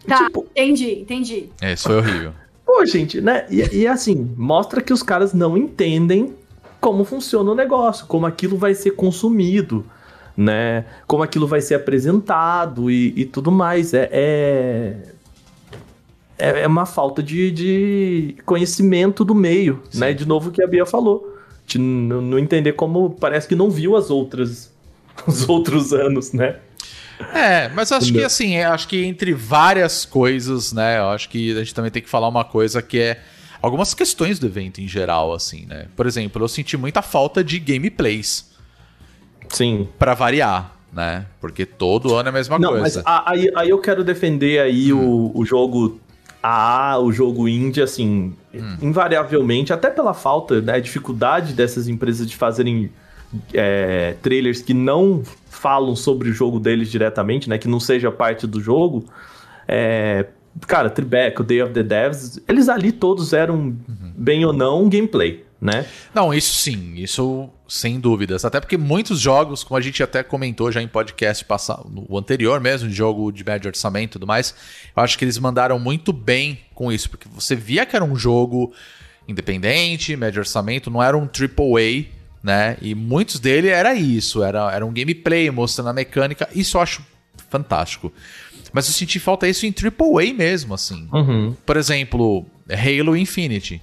Tá, Tipo, entendi, entendi. é, isso foi horrível. Pô, gente, né? E, e assim, mostra que os caras não entendem como funciona o negócio, como aquilo vai ser consumido, né? Como aquilo vai ser apresentado e, e tudo mais. É, é, é é uma falta de, de conhecimento do meio, né? De novo o que a Bia falou. De não entender como parece que não viu as outras. Os outros anos, né? É, mas acho que assim, eu acho que entre várias coisas, né? Eu acho que a gente também tem que falar uma coisa que é algumas questões do evento em geral, assim, né? Por exemplo, eu senti muita falta de gameplays, Sim. pra variar, né? Porque todo ano é a mesma Não, mas coisa. a- aí, aí eu quero defender aí o, o jogo AA, o jogo indie, assim, invariavelmente, até pela falta, né, dificuldade dessas empresas de fazerem é, trailers que não falam sobre o jogo deles diretamente, né, que não seja parte do jogo. É, cara, Tribeca, o Day of the Devs, eles ali todos eram, bem ou não, gameplay, né? Não, isso sim, isso sem dúvidas. Até porque muitos jogos, como a gente até comentou já em podcast passado, no anterior mesmo, de jogo de médio orçamento e tudo mais, eu acho que eles mandaram muito bem com isso, porque você via que era um jogo independente, médio orçamento, não era um AAA, né? E muitos dele era isso, era, era um gameplay mostrando a mecânica, isso eu acho fantástico. Mas eu senti falta isso em AAA mesmo, assim. Uhum. Por exemplo, Halo Infinity.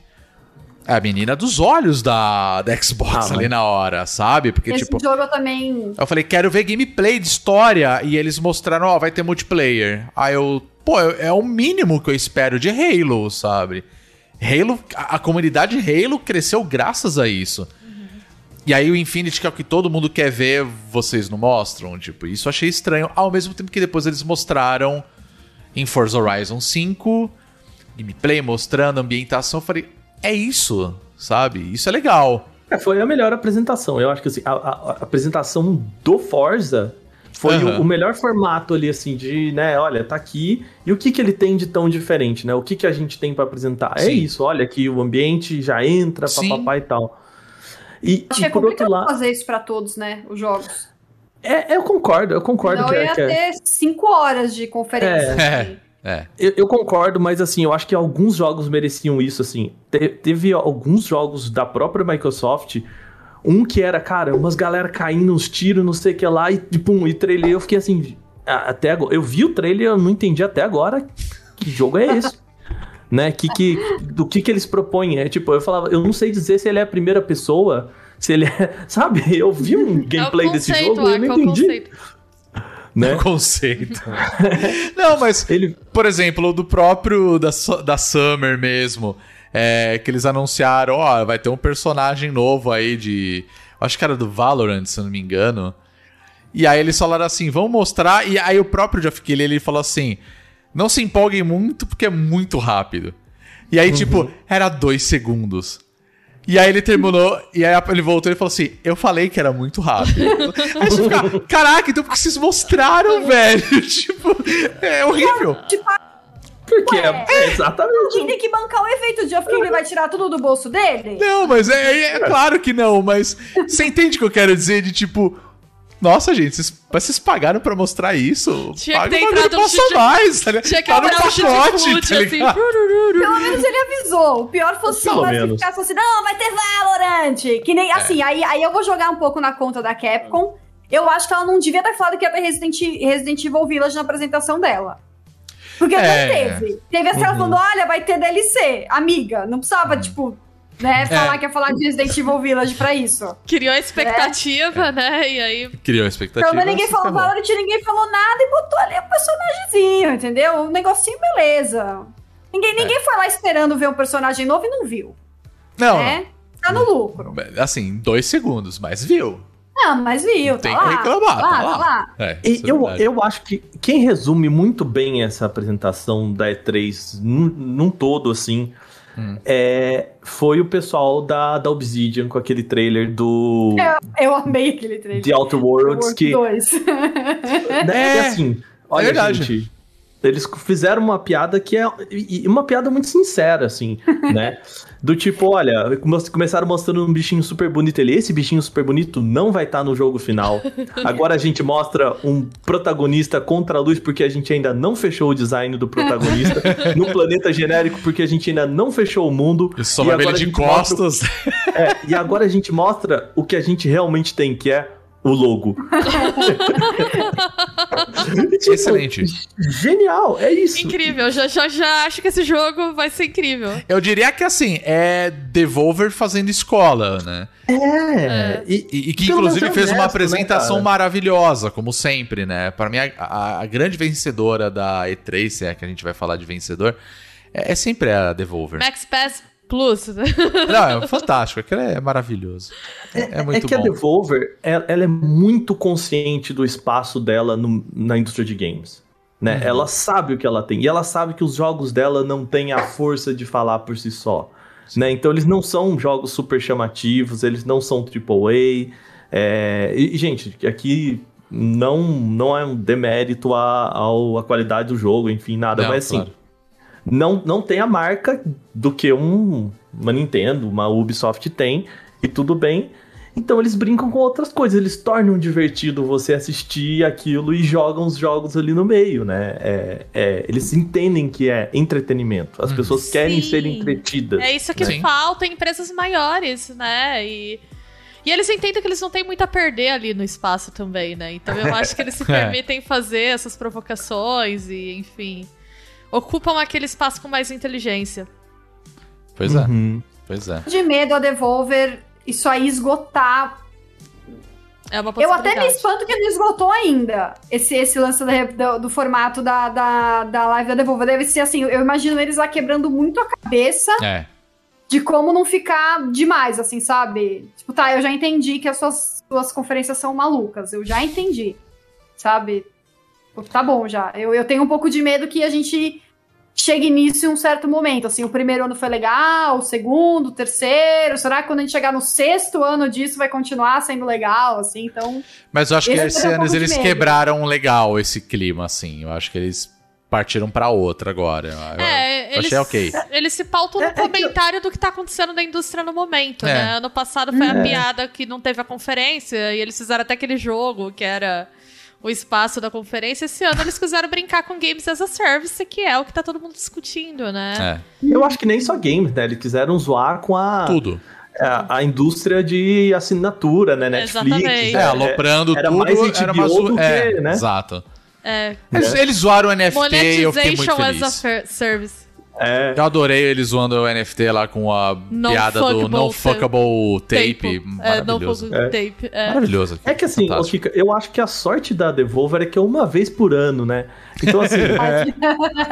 É a menina dos olhos da, da Xbox Ah, ali na hora, sabe? Porque, Esse tipo, jogo eu também. eu falei, quero ver gameplay de história. E eles mostraram, ó, vai ter multiplayer. Aí eu, pô, é o mínimo que eu espero de Halo, sabe? Halo, a, a comunidade Halo cresceu graças a isso. E aí o Infinity, que é o que todo mundo quer ver, vocês não mostram? Tipo, isso eu achei estranho. Ao mesmo tempo que depois eles mostraram em Forza Horizon 5, gameplay mostrando ambientação. Eu falei, é isso, sabe? Isso é legal. É, foi a melhor apresentação. Eu acho que assim, a, a- a apresentação do Forza foi Aham. o, o melhor formato ali, assim, de, né, olha, tá aqui. E o que que ele tem de tão diferente, né? O que que a gente tem pra apresentar? É Sim. isso, olha que o ambiente já entra, Sim. papapá e tal. E, Acho e que é por outro lado, fazer isso pra todos, né? Os jogos. é, eu concordo, eu concordo Não que, é- ia que é- ter cinco horas de conferência. É. assim. É. Eu, eu concordo, mas assim, eu acho que alguns jogos mereciam isso, assim. Te- teve alguns jogos da própria Microsoft, um que era, cara, umas galera caindo, uns tiros, não sei o que lá, e pum, e trailer, eu fiquei assim, até agora, eu vi o trailer, eu não entendi até agora que jogo é esse. né, que, que, do que que eles propõem, é tipo, eu falava, eu não sei dizer se ele é a primeira pessoa, se ele é, sabe, eu vi um gameplay é o desse jogo e eu não é o entendi, conceito. né, Conceito. Não, mas ele, Por exemplo, do próprio da, da Summer mesmo, é, que eles anunciaram, ó, vai ter um personagem novo aí de. Acho que era do Valorant, se eu não me engano. E aí eles falaram assim, vamos mostrar. E aí o próprio Geoff Keighley, ele falou assim: não se empolguem muito porque é muito rápido. E aí, tipo, era dois segundos. E aí ele terminou, e aí ele voltou e falou assim: Eu falei que era muito rápido. aí você fica, caraca, então por que vocês mostraram, velho? tipo, é horrível. porque é, é exatamente Quem tem que bancar o efeito de que ele vai tirar tudo do bolso dele? Não, mas é, é claro que não, mas você entende o que eu quero dizer de tipo. Nossa, gente, vocês, pagaram pra mostrar isso? Tinha que ter o entrado um chute- mais, tá? Tinha que Tá no entrar um chute tá assim. Pelo menos ele avisou. O pior fosse Pelo se menos. ficasse assim, não, vai ter Valorant. Que nem, assim, aí, aí eu vou jogar um pouco na conta da Capcom. Eu acho que ela não devia ter falado que ia ter Resident, Resident Evil Village na apresentação dela. Porque É. não teve. Teve assim, ela falando, olha, vai ter DLC. Amiga, não precisava, tipo, né, falar que ia falar de Resident Evil Village pra isso. Criou a expectativa, né? E aí. Criou a expectativa. Então ninguém falou. Valorant, ninguém falou nada e botou ali o personagemzinho, entendeu? Um negocinho, beleza. Ninguém, ninguém foi lá esperando ver um personagem novo e não viu, Não, né? Tá no lucro. Assim, dois segundos, mas viu. Não, mas viu, Não tem tá que lá, reclamar, tá lá, tá lá. tá lá. É, E é eu, eu acho que quem resume muito bem essa apresentação da E3 num, num todo, assim, Hum. é, foi o pessoal da, da Obsidian com aquele trailer do Eu amei aquele trailer. The Outer Worlds, que Dois. né, É, e assim, olha, verdade. gente, eles fizeram uma piada que é uma piada muito sincera, assim, né? Do tipo, olha, come- começaram mostrando um bichinho super bonito ali. Esse bichinho super bonito não vai estar no jogo final. Agora a gente mostra um protagonista contra a luz porque a gente ainda não fechou o design do protagonista. no planeta genérico porque a gente ainda não fechou o mundo. E só E vai ele a de gente mostra costas. É, e agora a gente mostra o que a gente realmente tem, que é o logo. Tipo, Excelente. Genial, é isso. Incrível. Já, já, já acho que esse jogo vai ser incrível. Eu diria que assim, é Devolver fazendo escola, né? É, e, E, e que Pelo inclusive é fez uma honesto, né, apresentação cara? maravilhosa, como sempre, né? Para mim, a, a- a grande vencedora da E3, se é que a gente vai falar de vencedor, é, é sempre a Devolver. Max Pass Plus. Não, é fantástico, aquilo é maravilhoso. É, é muito que a bom. Devolver, ela, ela é muito consciente do espaço dela no- na indústria de games. Né? Uhum. Ela sabe o que ela tem. E ela sabe que os jogos dela não têm a força de falar por si só. Né? Então eles não são jogos super chamativos, eles não são AAA. É... E, gente, aqui não, não é um demérito à, qualidade do jogo, enfim, nada. Não, mas assim, claro. Não, não tem a marca do que um, uma Nintendo, uma Ubisoft tem, e tudo bem. Então eles brincam com outras coisas, eles tornam divertido você assistir aquilo e jogam os jogos ali no meio, né? É, é, eles entendem que é entretenimento, as pessoas querem Sim. ser entretidas. É isso que Sim. falta em empresas maiores, né? E, e eles entendem que eles não têm muito a perder ali no espaço também, né? Então eu acho que eles se É. permitem fazer essas provocações e, enfim, ocupam aquele espaço com mais inteligência. Pois é, Uhum. pois é. De medo a Devolver isso aí esgotar. É uma Eu até me espanto que não esgotou ainda esse, esse lance da- do, do formato da, da, da live da Devolver. Deve ser assim, eu imagino eles lá quebrando muito a cabeça É. de como não ficar demais, assim, sabe? Tipo, tá, eu já entendi que as suas, suas conferências são malucas. Eu já entendi, sabe? Tá bom já. Eu, eu tenho um pouco de medo que a gente chegue nisso em um certo momento. Assim, o primeiro ano foi legal, o segundo, o terceiro. Será que quando a gente chegar no sexto ano disso vai continuar sendo legal, assim? Então, Mas eu acho que Esse esse eu tenho um eles quebraram legal esse clima, assim. Eu acho que eles partiram pra outra agora. Eu- É, eu eles, achei ok. eles se pautam no É- é que eu- comentário do que tá acontecendo na indústria no momento, É. né? Ano passado foi a piada que não teve a conferência e eles fizeram até aquele jogo que era o espaço da conferência. Esse ano eles quiseram brincar com Games as a Service, que é o que tá todo mundo discutindo, né? É, Eu acho que nem só games, né? Eles quiseram zoar com a, tudo. a, a indústria de assinatura, né? Netflix. Exatamente. É, aloprando era tudo. mais era uma zo... do que, é, né? Exato. É. Eles, eles zoaram o NFT e eu fiquei muito Monetization as a feliz. Service. É, Eu adorei eles zoando o NFT lá com a Non piada do não fuckable tape. É, não Maravilhoso. fuckable tape. É. Maravilhoso. É que assim. Kika, eu acho que a sorte da Devolver é que é uma vez por ano, né? Então, assim,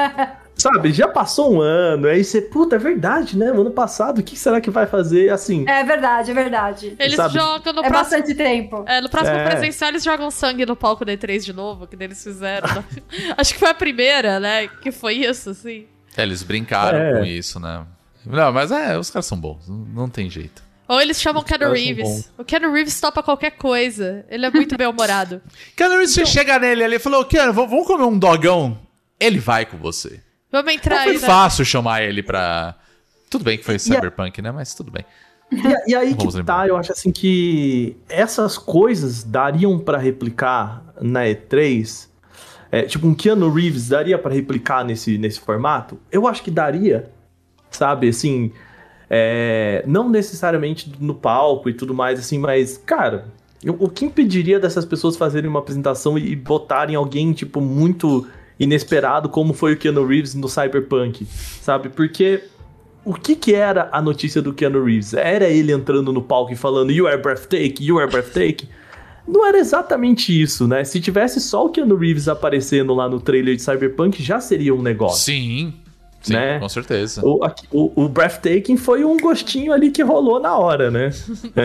sabe, já passou um ano, aí você, puta, é verdade, né? O ano passado, o que será que vai fazer? Assim, é verdade, é verdade. Eles Sabe? jogam no É próximo. bastante tempo. É, no próximo É. presencial eles jogam sangue no palco da E3 de novo, que eles fizeram. Acho que foi a primeira, né? Que foi isso, assim. É, eles brincaram É. com isso, né? Não, mas é, os caras são bons. Não, não tem jeito. Ou eles chamam o Keanu Reeves. O Keanu Reeves topa qualquer coisa. Ele é muito bem-humorado. Keanu Reeves, você chega nele ali e falou, Keanu, vamos comer um dogão? Ele vai com você. Vamos entrar Foi aí, né? fácil chamar ele pra... Tudo bem que foi Cyberpunk, né? Mas tudo bem. e, e aí Vamos que lembrar. tá, eu acho assim que essas coisas dariam pra replicar na E3. É, tipo, um Keanu Reeves daria pra replicar nesse, nesse formato? Eu acho que daria, sabe? Assim, é, não necessariamente no palco e tudo mais, assim, mas, cara, o que impediria dessas pessoas fazerem uma apresentação e botarem alguém, tipo, muito inesperado, como foi o Keanu Reeves no Cyberpunk, sabe? Porque o que que era a notícia do Keanu Reeves? Era ele entrando no palco e falando You are breathtaking, you are breathtaking? Não era exatamente isso, né? Se tivesse só o Keanu Reeves aparecendo lá no trailer de Cyberpunk, já seria um negócio. Sim. Sim, Né? com certeza. O, o, o breathtaking foi um gostinho ali que rolou na hora, né?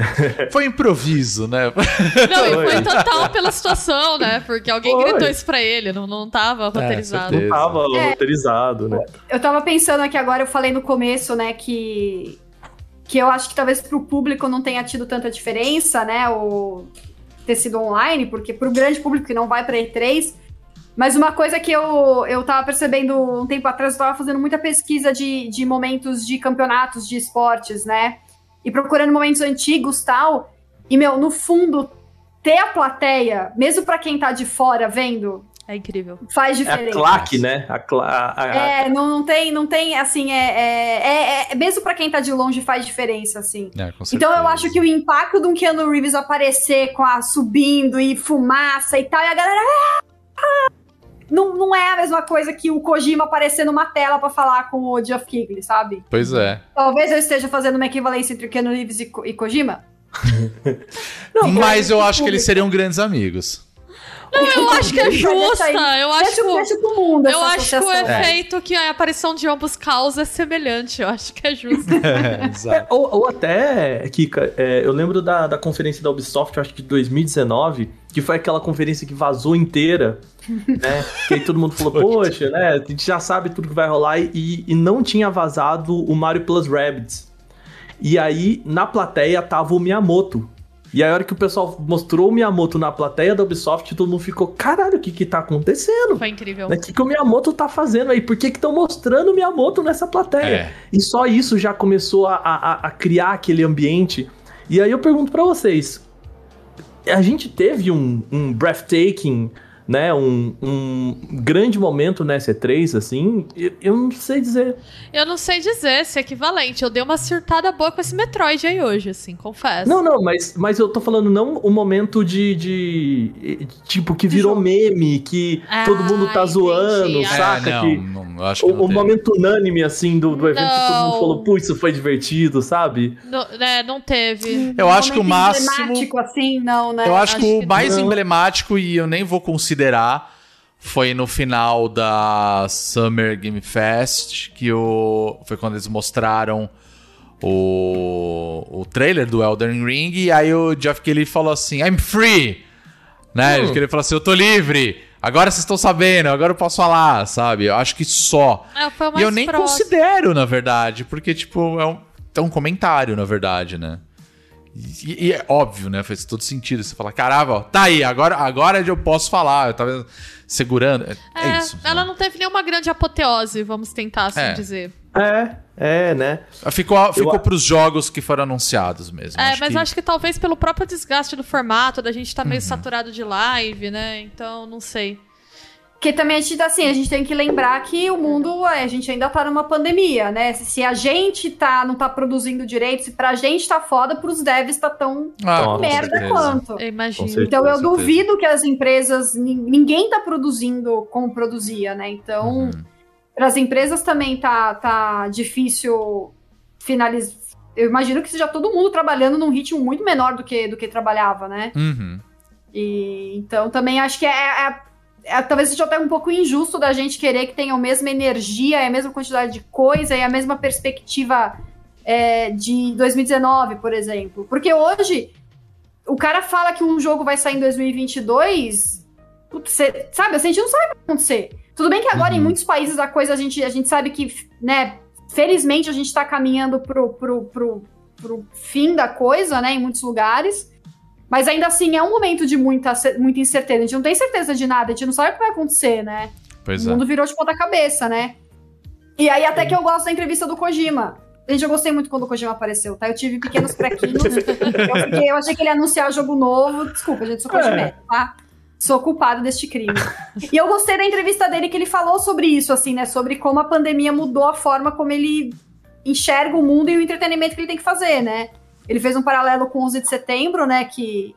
Foi improviso, né? Não, e Foi. foi total pela situação, né? Porque alguém Foi. gritou isso pra ele, não, não tava roteirizado. certeza. Tava É. roteirizado, né? Eu tava pensando aqui agora, eu falei no começo, né, que. Que eu acho que talvez pro público não tenha tido tanta diferença, né? O ter sido online, porque pro grande público que não vai pra E3. Mas uma coisa que eu, eu tava percebendo um tempo atrás, eu tava fazendo muita pesquisa de, de momentos de campeonatos de esportes, né? E procurando momentos antigos tal. E, meu, no fundo, ter a plateia, mesmo pra quem tá de fora vendo, É incrível. faz É diferença. a claque, né? A cla a- a- É, não, não tem, não tem, assim, é, é, é- é- mesmo pra quem tá de longe faz diferença, assim. É, com Então eu acho que o impacto de um Keanu Reeves aparecer com a subindo e fumaça e tal, e a galera. "Ah!" Não, não é a mesma coisa que o Kojima aparecer numa tela pra falar com o Geoff Keighley, sabe? Pois é. Talvez eu esteja fazendo uma equivalência entre Keanu Reeves e, Ko- e Kojima. Mas eu acho que eles público. seriam grandes amigos. Eu acho que é justa. Eu acho Deixa, que, o- deixa pro mundo eu acho que o associação. efeito que a aparição de ambos causa é semelhante. Eu acho que é justo. É, É, ou, ou até, Kika, é, eu lembro da, da conferência da Ubisoft, acho que de 2019, que foi aquela conferência que vazou inteira, né? Que aí todo mundo falou, poxa, né? A gente já sabe tudo que vai rolar e, e não tinha vazado o Mario Plus Rabbids. E aí, na plateia, tava o Miyamoto. E aí, a hora que o pessoal mostrou o Miyamoto na plateia da Ubisoft, todo mundo ficou, caralho, o que que tá acontecendo? Foi incrível. Né? O que, que o Miyamoto tá fazendo aí? Por que estão mostrando o Miyamoto nessa plateia? É. E só isso já começou a, a- a criar aquele ambiente. E aí eu pergunto pra vocês: a gente teve um, um breathtaking, né? Um, um grande momento nessa E3, assim? Eu, eu não sei dizer. Eu não sei dizer se é equivalente. Eu dei uma surtada boa com esse Metroid aí hoje, assim, confesso. Não, não, mas, mas eu tô falando não o momento de. de tipo, que virou meme, que Ah, todo mundo tá entendi. zoando, É, saca? Não, que, não, eu acho que o, não o momento unânime, assim, do, do evento, que todo mundo falou, putz, isso foi divertido, sabe? Não, é, não teve. Eu acho que o máximo. emblemático, assim, não, né? Eu acho, Acho que o mais não. emblemático, e eu nem vou considerar, foi no final da Summer Game Fest, que o, foi quando eles mostraram o, o trailer do Elden Ring, e aí o Jeff Kelly falou assim, I'm free! Né? Hum. Ele falou assim, eu tô livre! Agora vocês estão sabendo, agora eu posso falar, sabe? Eu acho que só. É, foi o E eu nem próximo. considero, na verdade, porque, tipo, é um, é um comentário, na verdade, né? E, e é óbvio, né? Faz todo sentido. Você fala, caramba, ó, tá aí, agora, agora eu posso falar. Eu tava segurando. É, é É, isso. ela né? não teve nenhuma grande apoteose, vamos tentar assim É. dizer. É, é, né? Ficou, ficou Eu- pros jogos que foram anunciados mesmo. É, acho mas que... acho que talvez pelo próprio desgaste do formato, da gente tá Uhum. meio saturado de live, né? Então, não sei. Porque também a gente, assim, a gente tem que lembrar que o mundo, é, a gente ainda tá numa pandemia, né? Se, a gente tá, não tá produzindo direito, se pra gente tá foda, pros devs tá tão Ah, merda certeza. quanto. Eu imagino. Certeza. Então eu duvido que as empresas, nin- ninguém tá produzindo como produzia, né? Então, Uhum. para as empresas também tá, tá difícil finalizar. Eu imagino que seja todo mundo trabalhando num ritmo muito menor do que, do que trabalhava, né? Uhum. E então também acho que é, é- é- talvez seja até um pouco injusto da gente querer que tenha a mesma energia, e a mesma quantidade de coisa e a mesma perspectiva é, de 2019, por exemplo. Porque hoje o cara fala que um jogo vai sair em 2022, putz, cê- sabe? Assim, a gente não sabe o que vai acontecer. Tudo bem que agora em Uhum. muitos países a coisa a gente, a gente sabe que, né? Felizmente a gente tá caminhando pro, pro, pro, pro fim da coisa, né? Em muitos lugares. Mas ainda assim é um momento de muita, muita incerteza. A gente não tem certeza de nada, a gente não sabe o que vai acontecer, né? Pois o é. mundo virou de ponta cabeça, né? E aí até que eu gosto da entrevista do Kojima. Gente, eu gostei muito quando o Kojima apareceu, tá? Eu tive pequenos prequinhos. eu, fiquei- eu achei que ele ia anunciar jogo novo. Desculpa, gente, sou Kojima, tá? Sou culpado deste crime. E eu gostei da entrevista dele que ele falou sobre isso, assim, né? Sobre como a pandemia mudou a forma como ele enxerga o mundo e o entretenimento que ele tem que fazer, né? Ele fez um paralelo com 11 de setembro, né? Que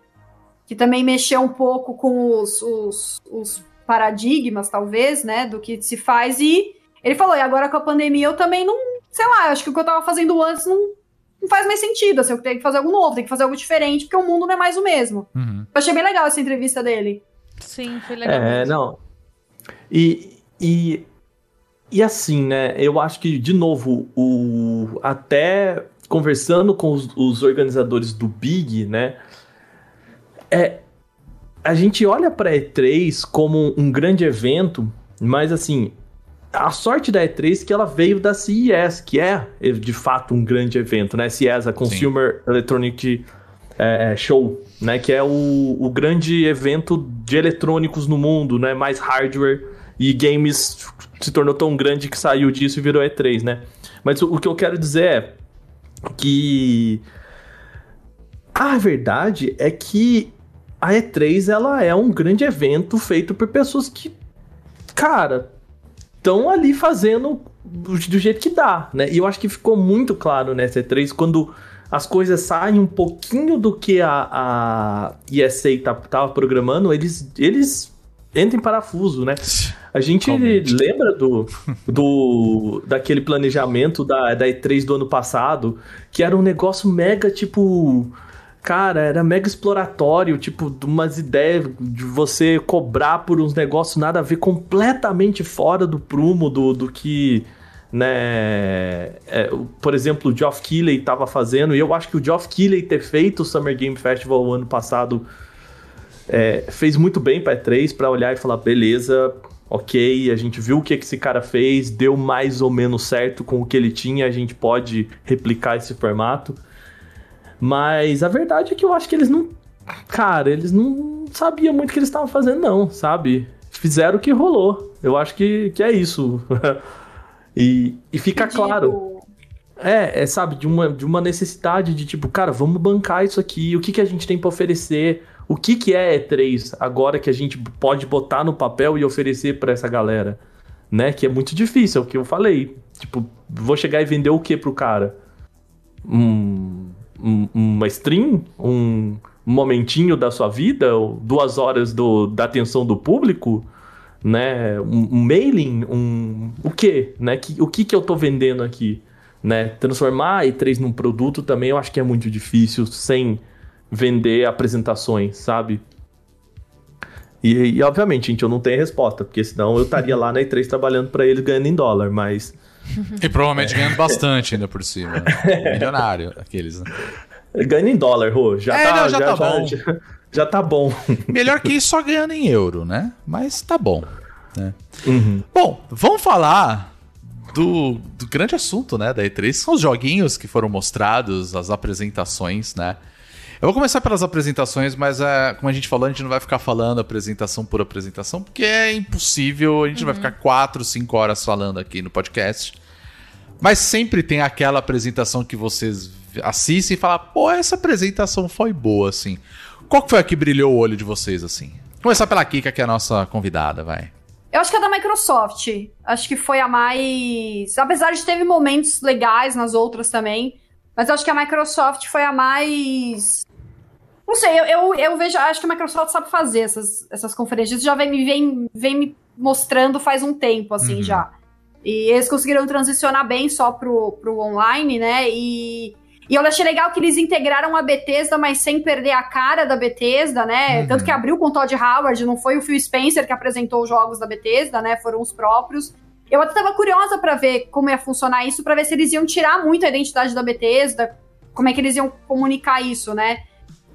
que também mexeu um pouco com os, os, os paradigmas, talvez, né, do que se faz. E ele falou, e agora com a pandemia eu também não, sei lá, acho que o que eu tava fazendo antes não, não faz mais sentido, assim, eu tenho que fazer algo novo, tenho que fazer algo diferente, porque o mundo não é mais o mesmo. Uhum. Eu achei bem legal essa entrevista dele. Sim, foi legal. É, mesmo. não. E, e, e assim, né? Eu acho que, de novo, o, até conversando com os, os organizadores do Big, né? É, a gente olha para E3 como um grande evento, mas assim, a sorte da E3 é que ela veio da CES, que é de fato um grande evento, né? CES, a Consumer Electronic é, Show, né? Que é o, o grande evento de eletrônicos no mundo, né? Mais hardware e games se tornou tão grande que saiu disso e virou E3, né? Mas o, o que eu quero dizer é que a verdade é que a E3 ela é um grande evento feito por pessoas que, cara, estão ali fazendo do, jeito que dá, né? E eu acho que ficou muito claro nessa E3 quando as coisas saem um pouquinho do que a, a ESA tá, tava programando, eles, eles entram em parafuso, né? A gente lembra do, do daquele planejamento da, da E3 do ano passado, que era um negócio mega, tipo... Cara, era mega exploratório, tipo, de umas ideias de você cobrar por uns negócios nada a ver, completamente fora do prumo do, do que, né, é, por exemplo, o Geoff Keighley estava fazendo, e eu acho que o Geoff Keighley ter feito o Summer Game Festival o ano passado é, fez muito bem para E3 para olhar e falar, beleza, ok, a gente viu o que que esse cara fez, deu mais ou menos certo com o que ele tinha, a gente pode replicar esse formato. Mas a verdade é que eu acho que eles não. Cara, eles não sabiam muito o que eles estavam fazendo, não, sabe? Fizeram o que rolou. Eu acho que, que é isso. e, e fica Ridículo. claro. É, é, sabe, de uma, de uma necessidade de tipo, cara, vamos bancar isso aqui, o que, que a gente tem pra oferecer, o que, que é E3 agora que a gente pode botar no papel e oferecer pra essa galera, né? Que é muito difícil, é o que eu falei. Tipo, vou chegar e vender o que pro cara? Um, um- uma stream? Um momentinho da sua vida? Duas horas do, da atenção do público? Né? Um, um mailing? Um, o que? Né? Que, o que, que eu tô vendendo aqui? Né? Transformar a E3 num produto também eu acho que é muito difícil sem vender apresentações, sabe? E, e, obviamente, gente, eu não tenho resposta, porque senão eu estaria lá na E3 trabalhando pra eles ganhando em dólar, mas E provavelmente ganhando bastante ainda por cima. Milionário, aqueles, né? ganhando em dólar, Rô, já É, tá, não, já tá bom. Já, já tá bom. Melhor que isso só ganhando em euro, né? Mas tá bom. Né? Uhum. Bom, vamos falar do, do grande assunto, né, da E3, que são os joguinhos que foram mostrados, as apresentações, né? Eu vou começar pelas apresentações, mas é, como a gente falou, a gente não vai ficar falando apresentação por apresentação, porque é impossível, a gente vai ficar 4, 5 horas falando aqui no podcast. Mas sempre tem aquela apresentação que vocês assistem e falam, pô, essa apresentação foi boa, assim. Qual que foi a que brilhou o olho de vocês, assim? Começar pela Kika, que é a nossa convidada, vai. Eu acho que é da Microsoft. Acho que foi a mais. Apesar de teve momentos legais nas outras também. Mas eu acho que a Microsoft foi a mais. Não sei, eu, eu, eu vejo. Acho que a Microsoft sabe fazer essas, essas conferências. Isso já vem, me- vem, vem me mostrando faz um tempo, assim, Uhum. já. E eles conseguiram transicionar bem só pro, pro online, né? E, e eu achei legal que eles integraram a Bethesda, mas sem perder a cara da Bethesda, né? Uhum. Tanto que abriu com o Todd Howard, não foi o Phil Spencer que apresentou os jogos da Bethesda, né? Foram os próprios. Eu até tava curiosa pra ver como ia funcionar isso, pra ver se eles iam tirar muito a identidade da Bethesda, como é que eles iam comunicar isso, né?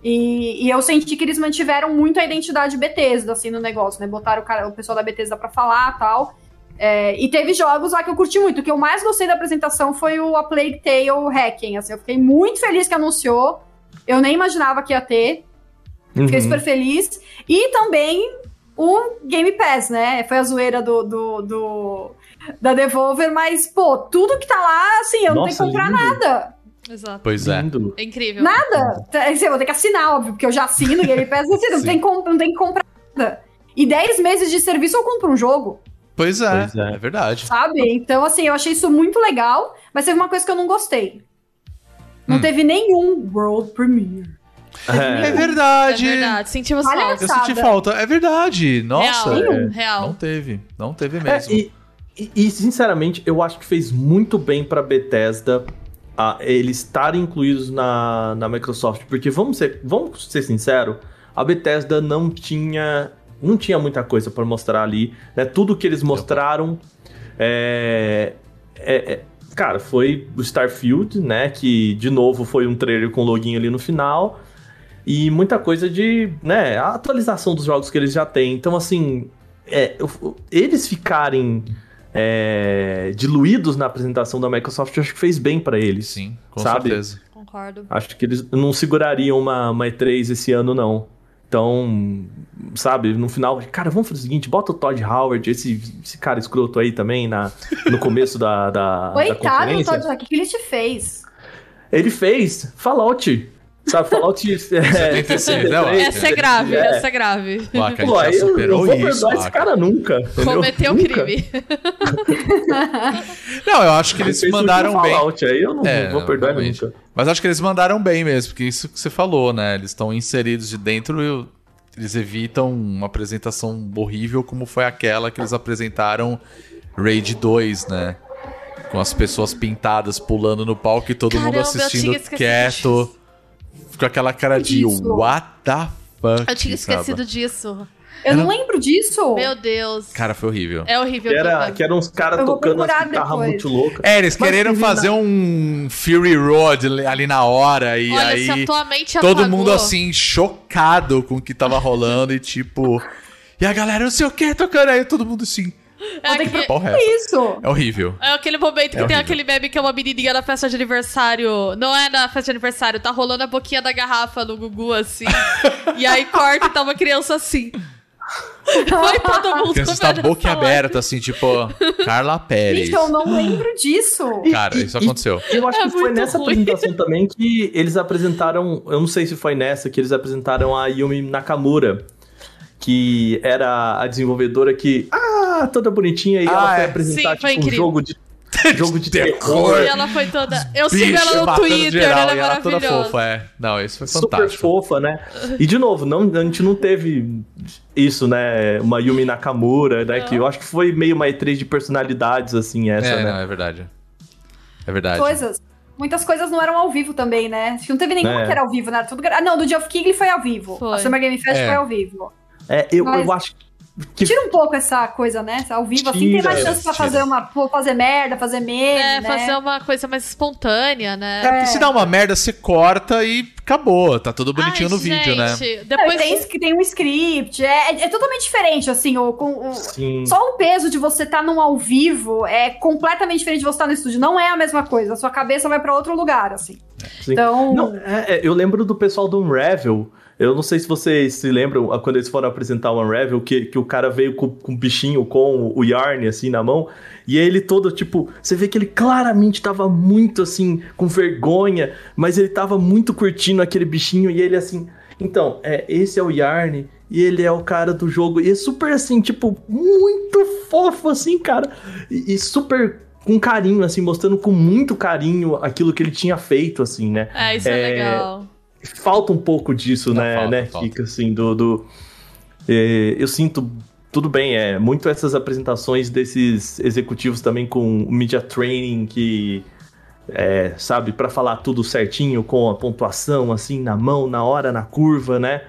E, e eu senti que eles mantiveram muito a identidade Bethesda, assim, no negócio, né? Botaram o, cara, o pessoal da Bethesda pra falar tal. É, e teve jogos lá que eu curti muito. O que eu mais gostei da apresentação foi o A Plague Tale Hacking. Assim, eu fiquei muito feliz que anunciou. Eu nem imaginava que ia ter. Fiquei Uhum. super feliz. E também o Game Pass, né? Foi a zoeira do, do, do- da Devolver, mas, pô, tudo que tá lá, assim, eu não tenho Nossa, que comprar lindo. nada. Exato. Pois é. Lindo. É incrível. Nada. Tá, assim, Eu vou ter que assinar, óbvio, porque eu já assino o Game Pass, assim, não, tem, não tem que comprar nada. E 10 meses de serviço eu compro um jogo, Pois é, Pois é. é verdade. sabe? Então, assim, eu achei isso muito legal, mas teve uma coisa que eu não gostei. Não Hum. teve nenhum World Premiere. É É verdade. verdade, sentimos Olha falta. Eu senti falta. É verdade. Nossa. Real, é. real. Não teve. Não teve É, mesmo. e, e- e, sinceramente, eu acho que fez muito bem pra Bethesda a, eles estarem incluídos na, na Microsoft, porque vamos ser, vamos ser sinceros, a Bethesda não tinha não tinha muita coisa pra mostrar ali, né? Tudo que eles mostraram é, é- é- cara, foi o Starfield, né, que de novo foi um trailer com login ali no final. E muita coisa de, né, a atualização dos jogos que eles já têm. Então, assim, é, eles ficarem é, diluídos na apresentação da Microsoft, acho que fez bem pra eles. Sim, com sabe? certeza. Concordo. Acho que eles não segurariam uma, uma E3 esse ano, não. Então, sabe, no final, cara, vamos fazer o seguinte, bota o Todd Howard, esse, esse cara escroto aí também na, no começo da, da, da Coitado do conferência. Todd Howard, o que ele te fez? Ele fez Fallout, sabe, Fallout é, 76, né? Essa é grave, É. essa é grave. Waka, a Pô, eu não vou isso. perdoar esse cara nunca. entendeu? Cometeu um Nunca. crime. Não, eu acho que Ele eles mandaram bem. Fallout, aí eu não É, vou não, perdoar realmente. nunca. Mas acho que eles mandaram bem mesmo, porque isso que você falou, né? Eles estão inseridos de dentro e eles evitam uma apresentação horrível como foi aquela que eles apresentaram Raid 2, né? Com as pessoas pintadas pulando no palco e todo Caramba, mundo assistindo tinha esquecido Com aquela cara de Isso. what the fuck. Eu tinha sabe? esquecido disso. Eu não lembro disso. Meu Deus. Cara, foi horrível. É horrível. Que, era, que eram uns caras tocando procurar guitarras muito loucas. É, eles Mas quereram fazer na- um Fury Road ali na hora e Olha, aí se a tua mente todo apagou- mundo assim chocado com o que tava rolando e tipo e a galera não sei o que tocando aí todo mundo assim É, Vou ter que porra é Que isso? é horrível é aquele momento que É tem horrível. aquele meme que é uma menininha na festa de aniversário. Não é na festa de aniversário, tá rolando a boquinha da garrafa no Gugu assim. e aí corta e tá uma criança assim. Foi todo mundo a criança está boca aberta assim tipo Carla Pérez Gente, eu não lembro disso. cara isso E- aconteceu Eu acho É que foi nessa ruim. apresentação também que eles apresentaram. Eu não sei se foi nessa que eles apresentaram a Yumi Nakamura. Que era a desenvolvedora que. Ah, toda bonitinha. E Ah, ela foi é. apresentar Sim, foi tipo, um incrível. jogo de. jogo de Terror. E ela foi toda. Eu sigo Bicho, ela no Twitter, geral, ela é ela toda maravilhosa. fofa é não isso foi Super fantástico fofa, né? E de novo, não, a gente não teve isso, né? Uma Yumi Nakamura, né? Que eu acho que foi meio uma E3 de personalidades, assim, essa, é né? não é verdade é verdade Coisas. Muitas coisas não eram ao vivo também, né? Acho que não teve nenhuma É. que era ao vivo, né? Era tudo. Ah, não, do Geoff Keighley foi ao vivo. Foi. A Summer Game Fest É. foi ao vivo. É, eu, Mas- eu acho que. Tira um pouco essa coisa, né? Ao vivo, assim, tem mais chance pra tira. fazer uma. fazer merda, fazer meme. É, né? fazer uma coisa mais espontânea, né? É, porque se dá uma merda, você corta e acabou. Tá tudo bonitinho Ai, no vídeo, né? gente, Depois tem, tem um script, é, é, é totalmente diferente, assim, o, com, o- só o peso de você estar num ao vivo é completamente diferente de você estar no estúdio. Não é a mesma coisa, a sua cabeça vai pra outro lugar, assim. Sim. Então, Não, é, é, eu lembro do pessoal do Unravel. Eu não sei se vocês se lembram quando eles foram apresentar o Unravel, que, que o cara veio com, com um bichinho com o Yarn assim na mão. E ele todo, tipo, você vê que ele claramente tava muito assim, com vergonha, mas ele tava muito curtindo aquele bichinho e ele assim. Então, é, esse é o Yarn e ele é o cara do jogo. E é super assim, tipo, muito fofo, assim, cara. E, e super com carinho, assim, mostrando com muito carinho aquilo que ele tinha feito, assim, né? É, isso é, É, legal. Falta um pouco disso, Não, né, falta, né, falta. Kika, assim, do... do é, eu sinto, tudo bem, é, muito essas apresentações desses executivos também com media training que, é, sabe, pra falar tudo certinho, com a pontuação, assim, na mão, na hora, na curva, né,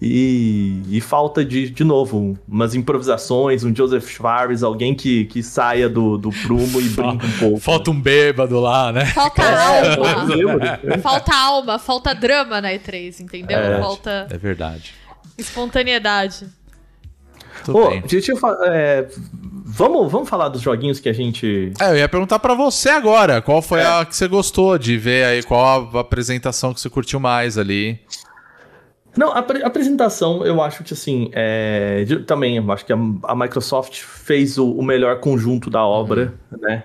e, e falta de, de novo, umas improvisações, um Joseph Schwartz, alguém que, que saia do, do prumo e brinca um pouco. Falta um bêbado lá, né? Falta É, alma. Falta alma, falta drama na E3, entendeu? É. Falta É verdade. espontaneidade. Tudo Ô, bem. deixa eu é, vamos, vamos falar dos joguinhos que a gente É, eu ia perguntar pra você agora, qual foi a que você gostou de ver aí, qual a apresentação que você curtiu mais ali? Não, a apre- apresentação, eu acho que assim, é, de- também, eu acho que a, a Microsoft fez o, o melhor conjunto da obra, né?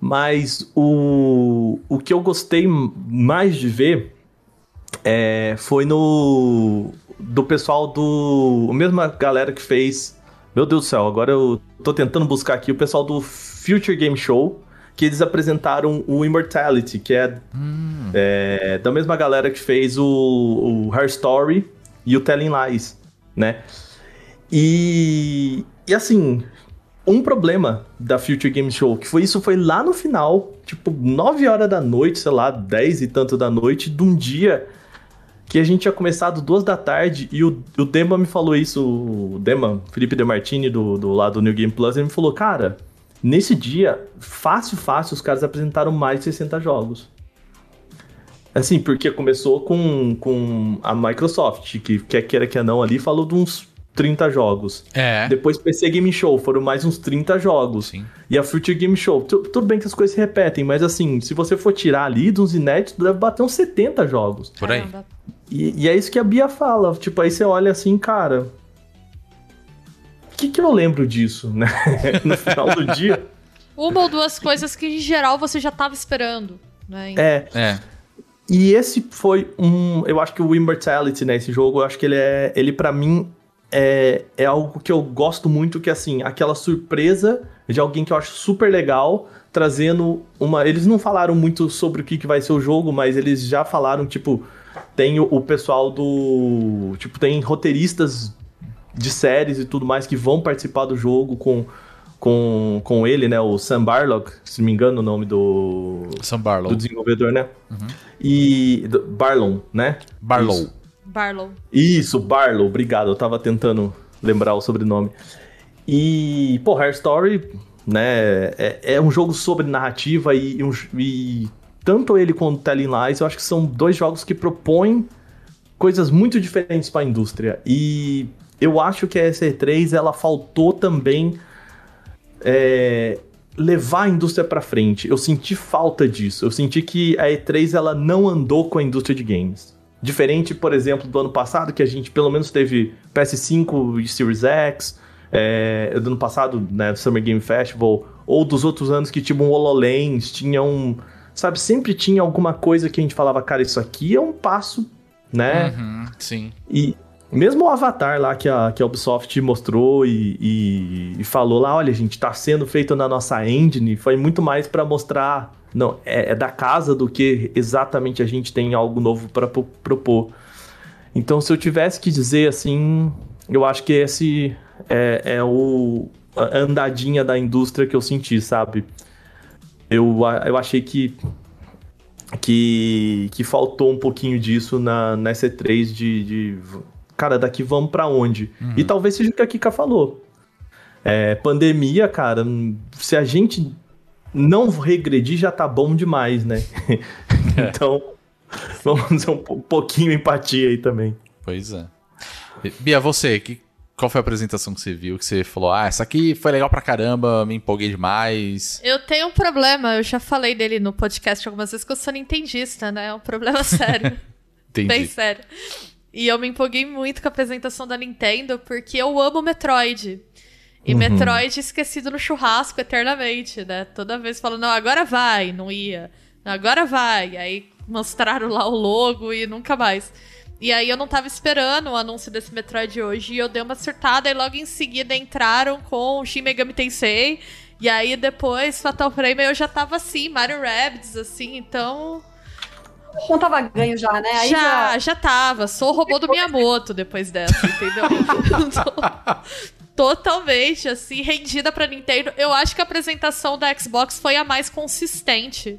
Mas o, o que eu gostei mais de ver é, foi no. do pessoal do. A mesma galera que fez. Meu Deus do céu, agora eu tô tentando buscar aqui o pessoal do Future Game Show, que eles apresentaram o Immortality, que é, é, da mesma galera que fez o, o Her Story e o Telling Lies, né? E, e assim, um problema da Future Game Show, que foi isso foi lá no final, tipo, 9 horas da noite, sei lá, 10 e tanto da noite, de um dia que a gente tinha começado duas da tarde e o, o Dema me falou isso, o Dema, Felipe De Martini, do, do lado do New Game Plus, ele me falou, cara, nesse dia, fácil, fácil, os caras apresentaram mais de 60 jogos. Assim, porque começou com, com a Microsoft, que quer queira que não ali, falou de uns 30 jogos. É. Depois PC Game Show, foram mais uns 30 jogos. Sim. E a Future Game Show, tu- tudo bem que as coisas se repetem, mas assim, se você for tirar ali dos inéditos, deve bater uns 70 jogos. Por aí. E, e é isso que a Bia fala. Tipo, aí você olha assim, cara. O que, que eu lembro disso, né? no final do dia. Uma ou duas coisas que, em geral, você já tava esperando. Né? É. É. E esse foi um. Eu acho que o Immortality, né? Esse jogo, eu acho que ele é. Ele, para mim, é, é algo que eu gosto muito, que assim, aquela surpresa de alguém que eu acho super legal, trazendo uma. Eles não falaram muito sobre o que, que vai ser o jogo, mas eles já falaram, tipo, tem o, o pessoal do. Tipo, tem roteiristas de séries e tudo mais que vão participar do jogo com. Com, com ele, né? O Sam Barlock, se não me engano, o nome do, Sam Barlow. do desenvolvedor, né? E. do- Barlow, né? Barlow. Isso. Barlow. Isso, Barlow, obrigado. Eu tava tentando lembrar o sobrenome. E, pô, Hair Story, né? É, é um jogo sobre narrativa e, e um- e tanto ele quanto Telling Lies, eu acho que são dois jogos que propõem coisas muito diferentes para a indústria. E eu acho que a SE3 ela faltou também é, levar a indústria para frente. Eu senti falta disso. Eu senti que a E3 ela não andou com a indústria de games. Diferente, por exemplo, do ano passado, que a gente pelo menos teve PS5 e Series X, é, do ano passado, né, Summer Game Festival, ou dos outros anos que tinha um HoloLens, tinha um. Sabe, sempre tinha alguma coisa que a gente falava, cara, isso aqui é um passo, né? Uhum, sim. E mesmo o Avatar lá que a, que a Ubisoft mostrou e, e- e falou lá, olha, gente, tá sendo feito na nossa engine, foi muito mais pra mostrar, não, é, é da casa do que exatamente a gente tem algo novo pra pro- propor. Então, se eu tivesse que dizer assim, eu acho que esse é, é o a andadinha da indústria que eu senti, sabe? Eu, eu achei que que, que faltou um pouquinho disso na, na C3 de, de cara, daqui vamos pra onde? E talvez seja o que a Kika falou. É, pandemia, cara, se a gente não regredir já tá bom demais, né? então, vamos ter um po- pouquinho de empatia aí também. Pois é. Bia, você, que, qual foi a apresentação que você viu? Que você falou, ah, essa aqui foi legal pra caramba, me empolguei demais. Eu tenho um problema, eu já falei dele no podcast algumas vezes, que eu sou nintendista, né? É um problema sério. Entendi. Bem sério. E eu me empolguei muito com a apresentação da Nintendo, porque eu amo Metroid. E Metroid esquecido no churrasco eternamente, né? Toda vez falando, não, agora vai, não ia. Agora vai. Aí mostraram lá o logo e nunca mais. E aí eu não tava esperando o anúncio desse Metroid hoje e eu dei uma acertada e logo em seguida entraram com o Shin Megami Tensei. E aí depois Fatal Frame eu já tava assim, Mario Rabbids, assim, então Não tava ganho já, né? Aí já, já tava. Sou o robô do Miyamoto depois dessa, entendeu? Totalmente, assim, rendida pra Nintendo. Eu acho que a apresentação da Xbox foi a mais consistente.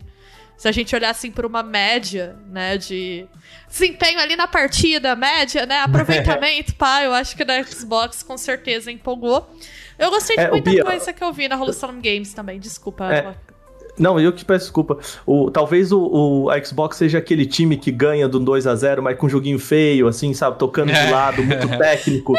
Se a gente olhar, assim, por uma média, né, de desempenho ali na partida, média, né, aproveitamento, pá, eu acho que da Xbox com certeza empolgou. Eu gostei de É, muita Bia- coisa que eu vi na Revolution Games também, desculpa. É. Não, eu que peço desculpa. O, talvez o, o a Xbox seja aquele time que ganha do 2 a 0 mas com um joguinho feio, assim, sabe? Tocando É. de lado, muito técnico.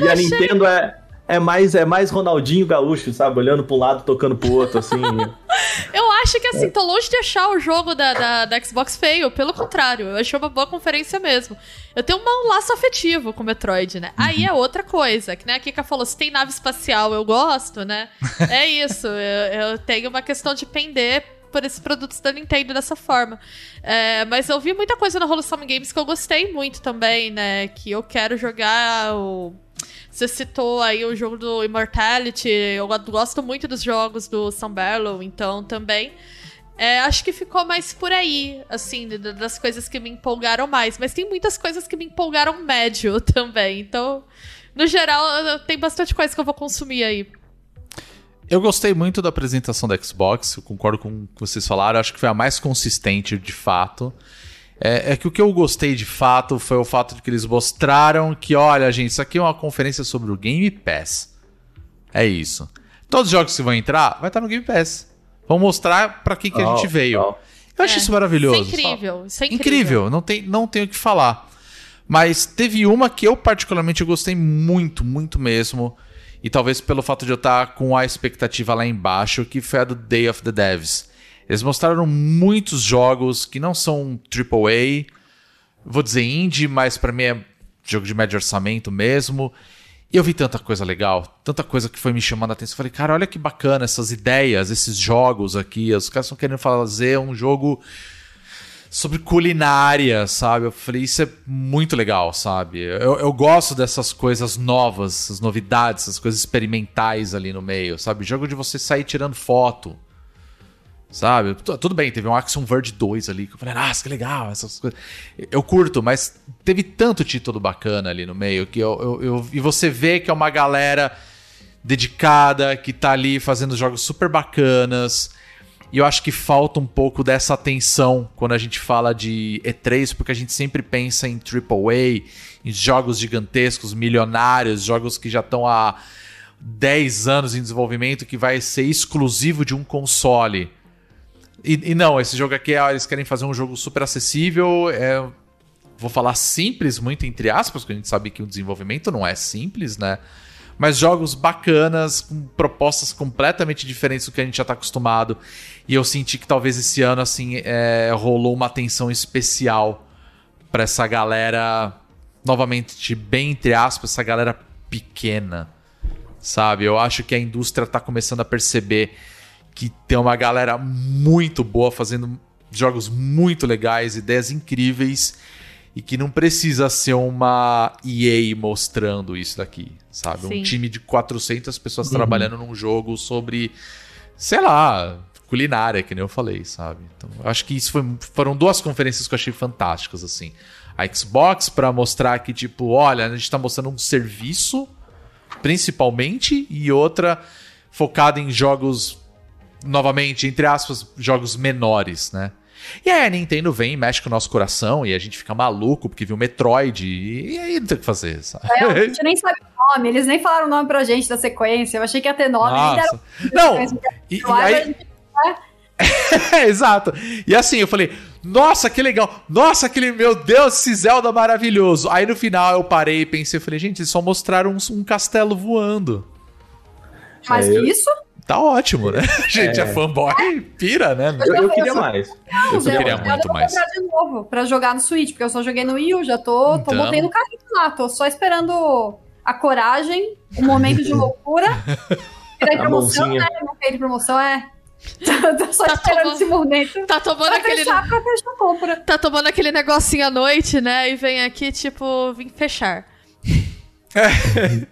e a Nintendo é, é, mais, é mais Ronaldinho Gaúcho, sabe? Olhando pra um lado, tocando pro outro, assim. Eu acho que assim, tô longe de achar o jogo da, da, da Xbox feio. Pelo contrário, eu achei uma boa conferência mesmo. Eu tenho um laço afetivo com o Metroid, né? Aí é outra coisa, que né, a Kika falou, se tem nave espacial eu gosto, né? É isso, eu, eu tenho uma questão de pender por esses produtos da Nintendo dessa forma. É, mas eu vi muita coisa na Holossome Games que eu gostei muito também, né? Que eu quero jogar o. Você citou aí o jogo do Immortality. Eu gosto muito dos jogos do Sam Barlow, então também. É, acho que ficou mais por aí, assim, das coisas que me empolgaram mais. Mas tem muitas coisas que me empolgaram médio também. Então, no geral, tem bastante coisa que eu vou consumir aí. Eu gostei muito da apresentação da Xbox, eu concordo com o que vocês falaram, acho que foi a mais consistente de fato. É, é, que o que eu gostei de fato foi o fato de que eles mostraram que, olha, gente, isso aqui é uma conferência sobre o Game Pass. É isso. Todos os jogos que vão entrar, vai estar no Game Pass. Vamos mostrar para que, que a gente veio. Oh. Eu acho É, isso maravilhoso. Isso é incrível. Isso é incrível. incrível. não tem, não tenho o que falar. Mas teve uma que eu particularmente gostei muito, muito mesmo. E talvez pelo fato de eu estar com a expectativa lá embaixo, que foi a do Day of the Devs. Eles mostraram muitos jogos que não são AAA, vou dizer indie, mas para mim é jogo de médio orçamento mesmo. E eu vi tanta coisa legal, tanta coisa que foi me chamando a atenção. Eu falei, cara, olha que bacana essas ideias, esses jogos aqui. Os caras estão querendo fazer um jogo sobre culinária, sabe? Eu falei, isso é muito legal, sabe? Eu, eu gosto dessas coisas novas, essas novidades, essas coisas experimentais ali no meio, sabe? Jogo de você sair tirando foto. Sabe? Tu- Tudo bem, teve um Action Verge 2 ali, que eu falei, nossa, que legal, essas coisas. Eu curto, mas teve tanto título bacana ali no meio que eu, eu, eu- E você vê que é uma galera dedicada, que tá ali fazendo jogos super bacanas. E eu acho que falta um pouco dessa atenção quando a gente fala de E3, porque a gente sempre pensa em AAA, em jogos gigantescos, milionários, jogos que já estão há 10 anos em desenvolvimento, que vai ser exclusivo de um console. E, e não, esse jogo aqui, ah, eles querem fazer um jogo super acessível, é, vou falar simples, muito entre aspas, porque a gente sabe que o desenvolvimento não é simples, né? Mas jogos bacanas, com propostas completamente diferentes do que a gente já tá acostumado. E eu senti que talvez esse ano, assim, é, rolou uma atenção especial pra essa galera, novamente, bem entre aspas, essa galera pequena, sabe? Eu acho que a indústria tá começando a perceber que tem uma galera muito boa fazendo jogos muito legais, ideias incríveis e que não precisa ser uma EA mostrando isso daqui, sabe? Sim. Um time de 400 pessoas trabalhando num jogo sobre, sei lá, culinária, que nem eu falei, sabe? Então, eu acho que isso foi- foram duas conferências que eu achei fantásticas, assim. A Xbox pra mostrar que, tipo, olha, a gente tá mostrando um serviço, principalmente, e outra focada em jogos, novamente, entre aspas, jogos menores, né? E aí a Nintendo vem e mexe com o nosso coração e a gente fica maluco porque viu Metroid e, e aí não tem o que fazer, sabe? É, a gente nem sabe o nome, eles nem falaram o nome pra gente da sequência. Eu achei que ia ter nome, nem deram Nossa. Não, e, e aí, É, exato. E assim, eu falei, nossa, que legal. Nossa, aquele, meu Deus, esse Zelda maravilhoso. Aí no final eu parei e pensei, eu falei, gente, eles só mostraram um, um castelo voando. Mais É, que eu- isso? Tá ótimo, né? Gente, é, fanboy, pira, né? Eu, eu queria mais. Não, Eu queria Zelda muito eu vou mais. comprar de novo pra jogar no Switch, porque eu só joguei no Wii U, já tô, tô Então. botei no carrinho lá, tô só esperando a coragem, o momento de loucura. Que em A promoção, mãozinha. né? Não tem de promoção, é. tô só Tá esperando tomando- esse momento. Tá tomando Pra aquele. fechar, pra fechar a compra. Tá tomando aquele negocinho à noite, né? E vem aqui, tipo, vim fechar.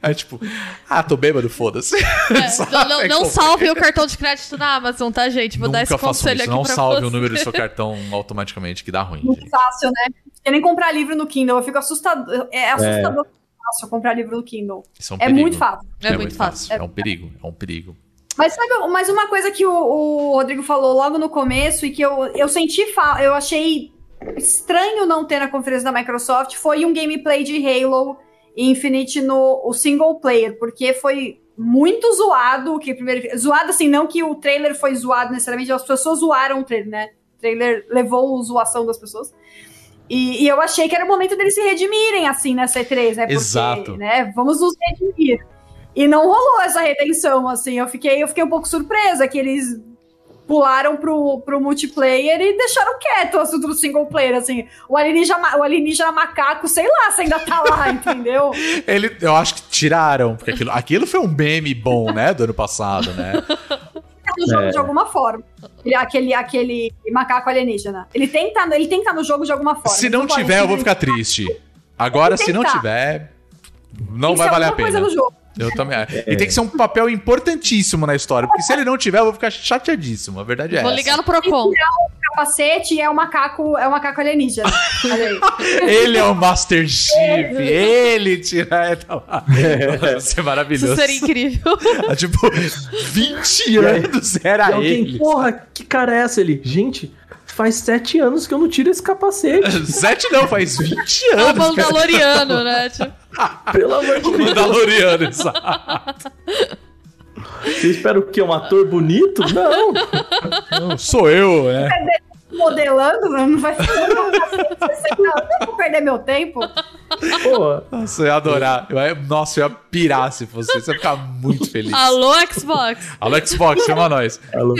Aí tipo, ah, tô bêbado, foda-se. É, não, não, É salve o cartão de crédito na Amazon, tá, gente? Vou dar esse Nunca conselho isso. aqui Não pra salve você. o número do seu cartão automaticamente, que dá ruim. Muito gente. fácil, né? Porque nem comprar livro no Kindle, eu fico assustado. É assustador fácil comprar livro no Kindle. Isso é um É muito fácil. É muito fácil. É um perigo, é um perigo. Mas sabe, mas uma coisa que o, o Rodrigo falou logo no começo e que eu, eu senti, fa- eu achei estranho não ter na conferência da Microsoft foi um gameplay de Halo Infinite no o single player, porque foi muito zoado, que primeiro zoado assim, não que o trailer foi zoado necessariamente, as pessoas zoaram o trailer, né? O trailer levou a zoação das pessoas. E, e eu achei que era o momento deles se redimirem, assim, nessa E3, né? Porque, Exato. né, vamos nos redimir. E não rolou essa redenção, assim. Eu fiquei, eu fiquei um pouco surpresa que eles pularam pro, pro multiplayer e deixaram quieto o assunto do single player, assim. O alienígena, o alienígena macaco, sei lá se ainda tá lá, entendeu? Ele, eu acho que tiraram, porque aquilo, aquilo foi um meme bom, né, do ano passado, né? no jogo É. de alguma forma. Ele- aquele, aquele macaco alienígena. Ele tem que tá, ele tem que estar no jogo de alguma forma. Se não pode tiver, eu vou ficar triste. Agora, se não tá. tiver, não vai valer a alguma coisa pena. no jogo. Eu também. E tem que ser um papel importantíssimo na história, porque se ele não tiver, eu vou ficar chateadíssimo. A verdade é Vou essa. ligar no Procon. capacete e é o macaco, é o macaco alienígena. Olha aí. Ele é o Master Chief, ele tira ela lá. Ser Isso maravilhoso. seria incrível. Há, tipo, 20 anos era alguém, ele. porra, que cara é essa? Ele, gente, faz sete anos que eu não tiro esse capacete. Sete não, faz 20 É o anos. cara. Mandaloriano, né? Tipo, Pelo amor de O Deus. Mandaloriano, exato. Você espera o quê? Um ator bonito? Não. Não, sou eu, né? Modelando, não vai ser. Não vai ser- não, eu vou perder meu tempo. Porra. Nossa, eu ia adorar. Eu ia- nossa, eu ia pirar se fosse. Eu ia ficar muito feliz. alô, Xbox. Alô, Xbox, chama nós. Alô.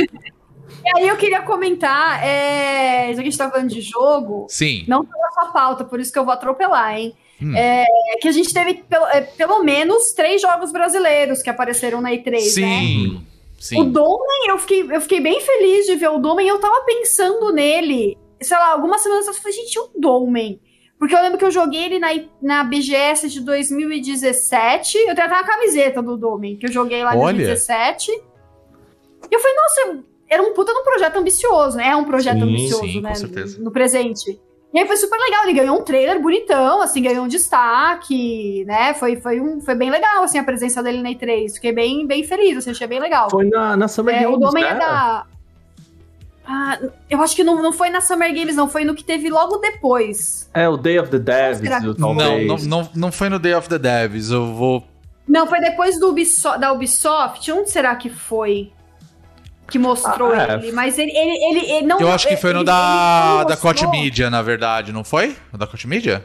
E aí eu queria comentar, é, já que a gente tá falando de jogo, Sim. não pela sua pauta, por isso que eu vou atropelar, hein? Hum. É, que a gente teve pelo, é, pelo menos três jogos brasileiros que apareceram na E3, né? Sim. O Sim. Domen, eu fiquei, eu fiquei bem feliz de ver o Domen. Eu tava pensando nele, sei lá, algumas semanas atrás. Eu falei, gente, o Domen. Porque eu lembro que eu joguei ele na, na BGS de 2017. Eu tenho até uma camiseta do Domen, que eu joguei lá em Olha. 2017. E eu falei, nossa, era um puta de um projeto ambicioso, né? É um projeto Sim, ambicioso, sim, com né? certeza. No, no presente. E aí foi super legal, ele ganhou um trailer bonitão, assim, ganhou um destaque, né? Foi, foi, um, foi bem legal, assim, a presença dele na E3. Fiquei bem, bem feliz, assim, achei bem legal. Foi na, na Summer É, o Games, Domen é né? da. Ah, eu acho que não, não foi na Summer Games, não. Foi no que teve logo depois. É, o Day of the Devs, Não, não, não, não foi no Day of the Devs. Eu vou. Não, foi depois do Ubisoft, da Ubisoft. Onde será que foi? Que mostrou Ah, é. ele. Mas ele, ele, ele, ele não. Eu acho que foi ele- no ele da, da mostrou. Media, na verdade, não foi? No da Koch Media?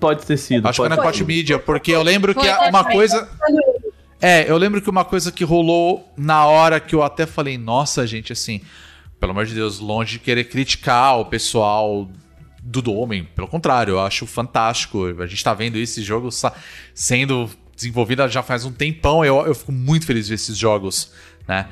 Pode ter sido. Acho que foi na sido. Media, porque eu lembro que Foi, uma foi. coisa. É, eu lembro que uma coisa que rolou na hora que eu até falei, nossa, gente, assim, pelo amor de Deus, longe de querer criticar o pessoal do Domen. Pelo contrário, eu acho fantástico. A gente tá vendo esse jogo sendo desenvolvido já faz um tempão. Eu, eu fico muito feliz de ver esses jogos, né?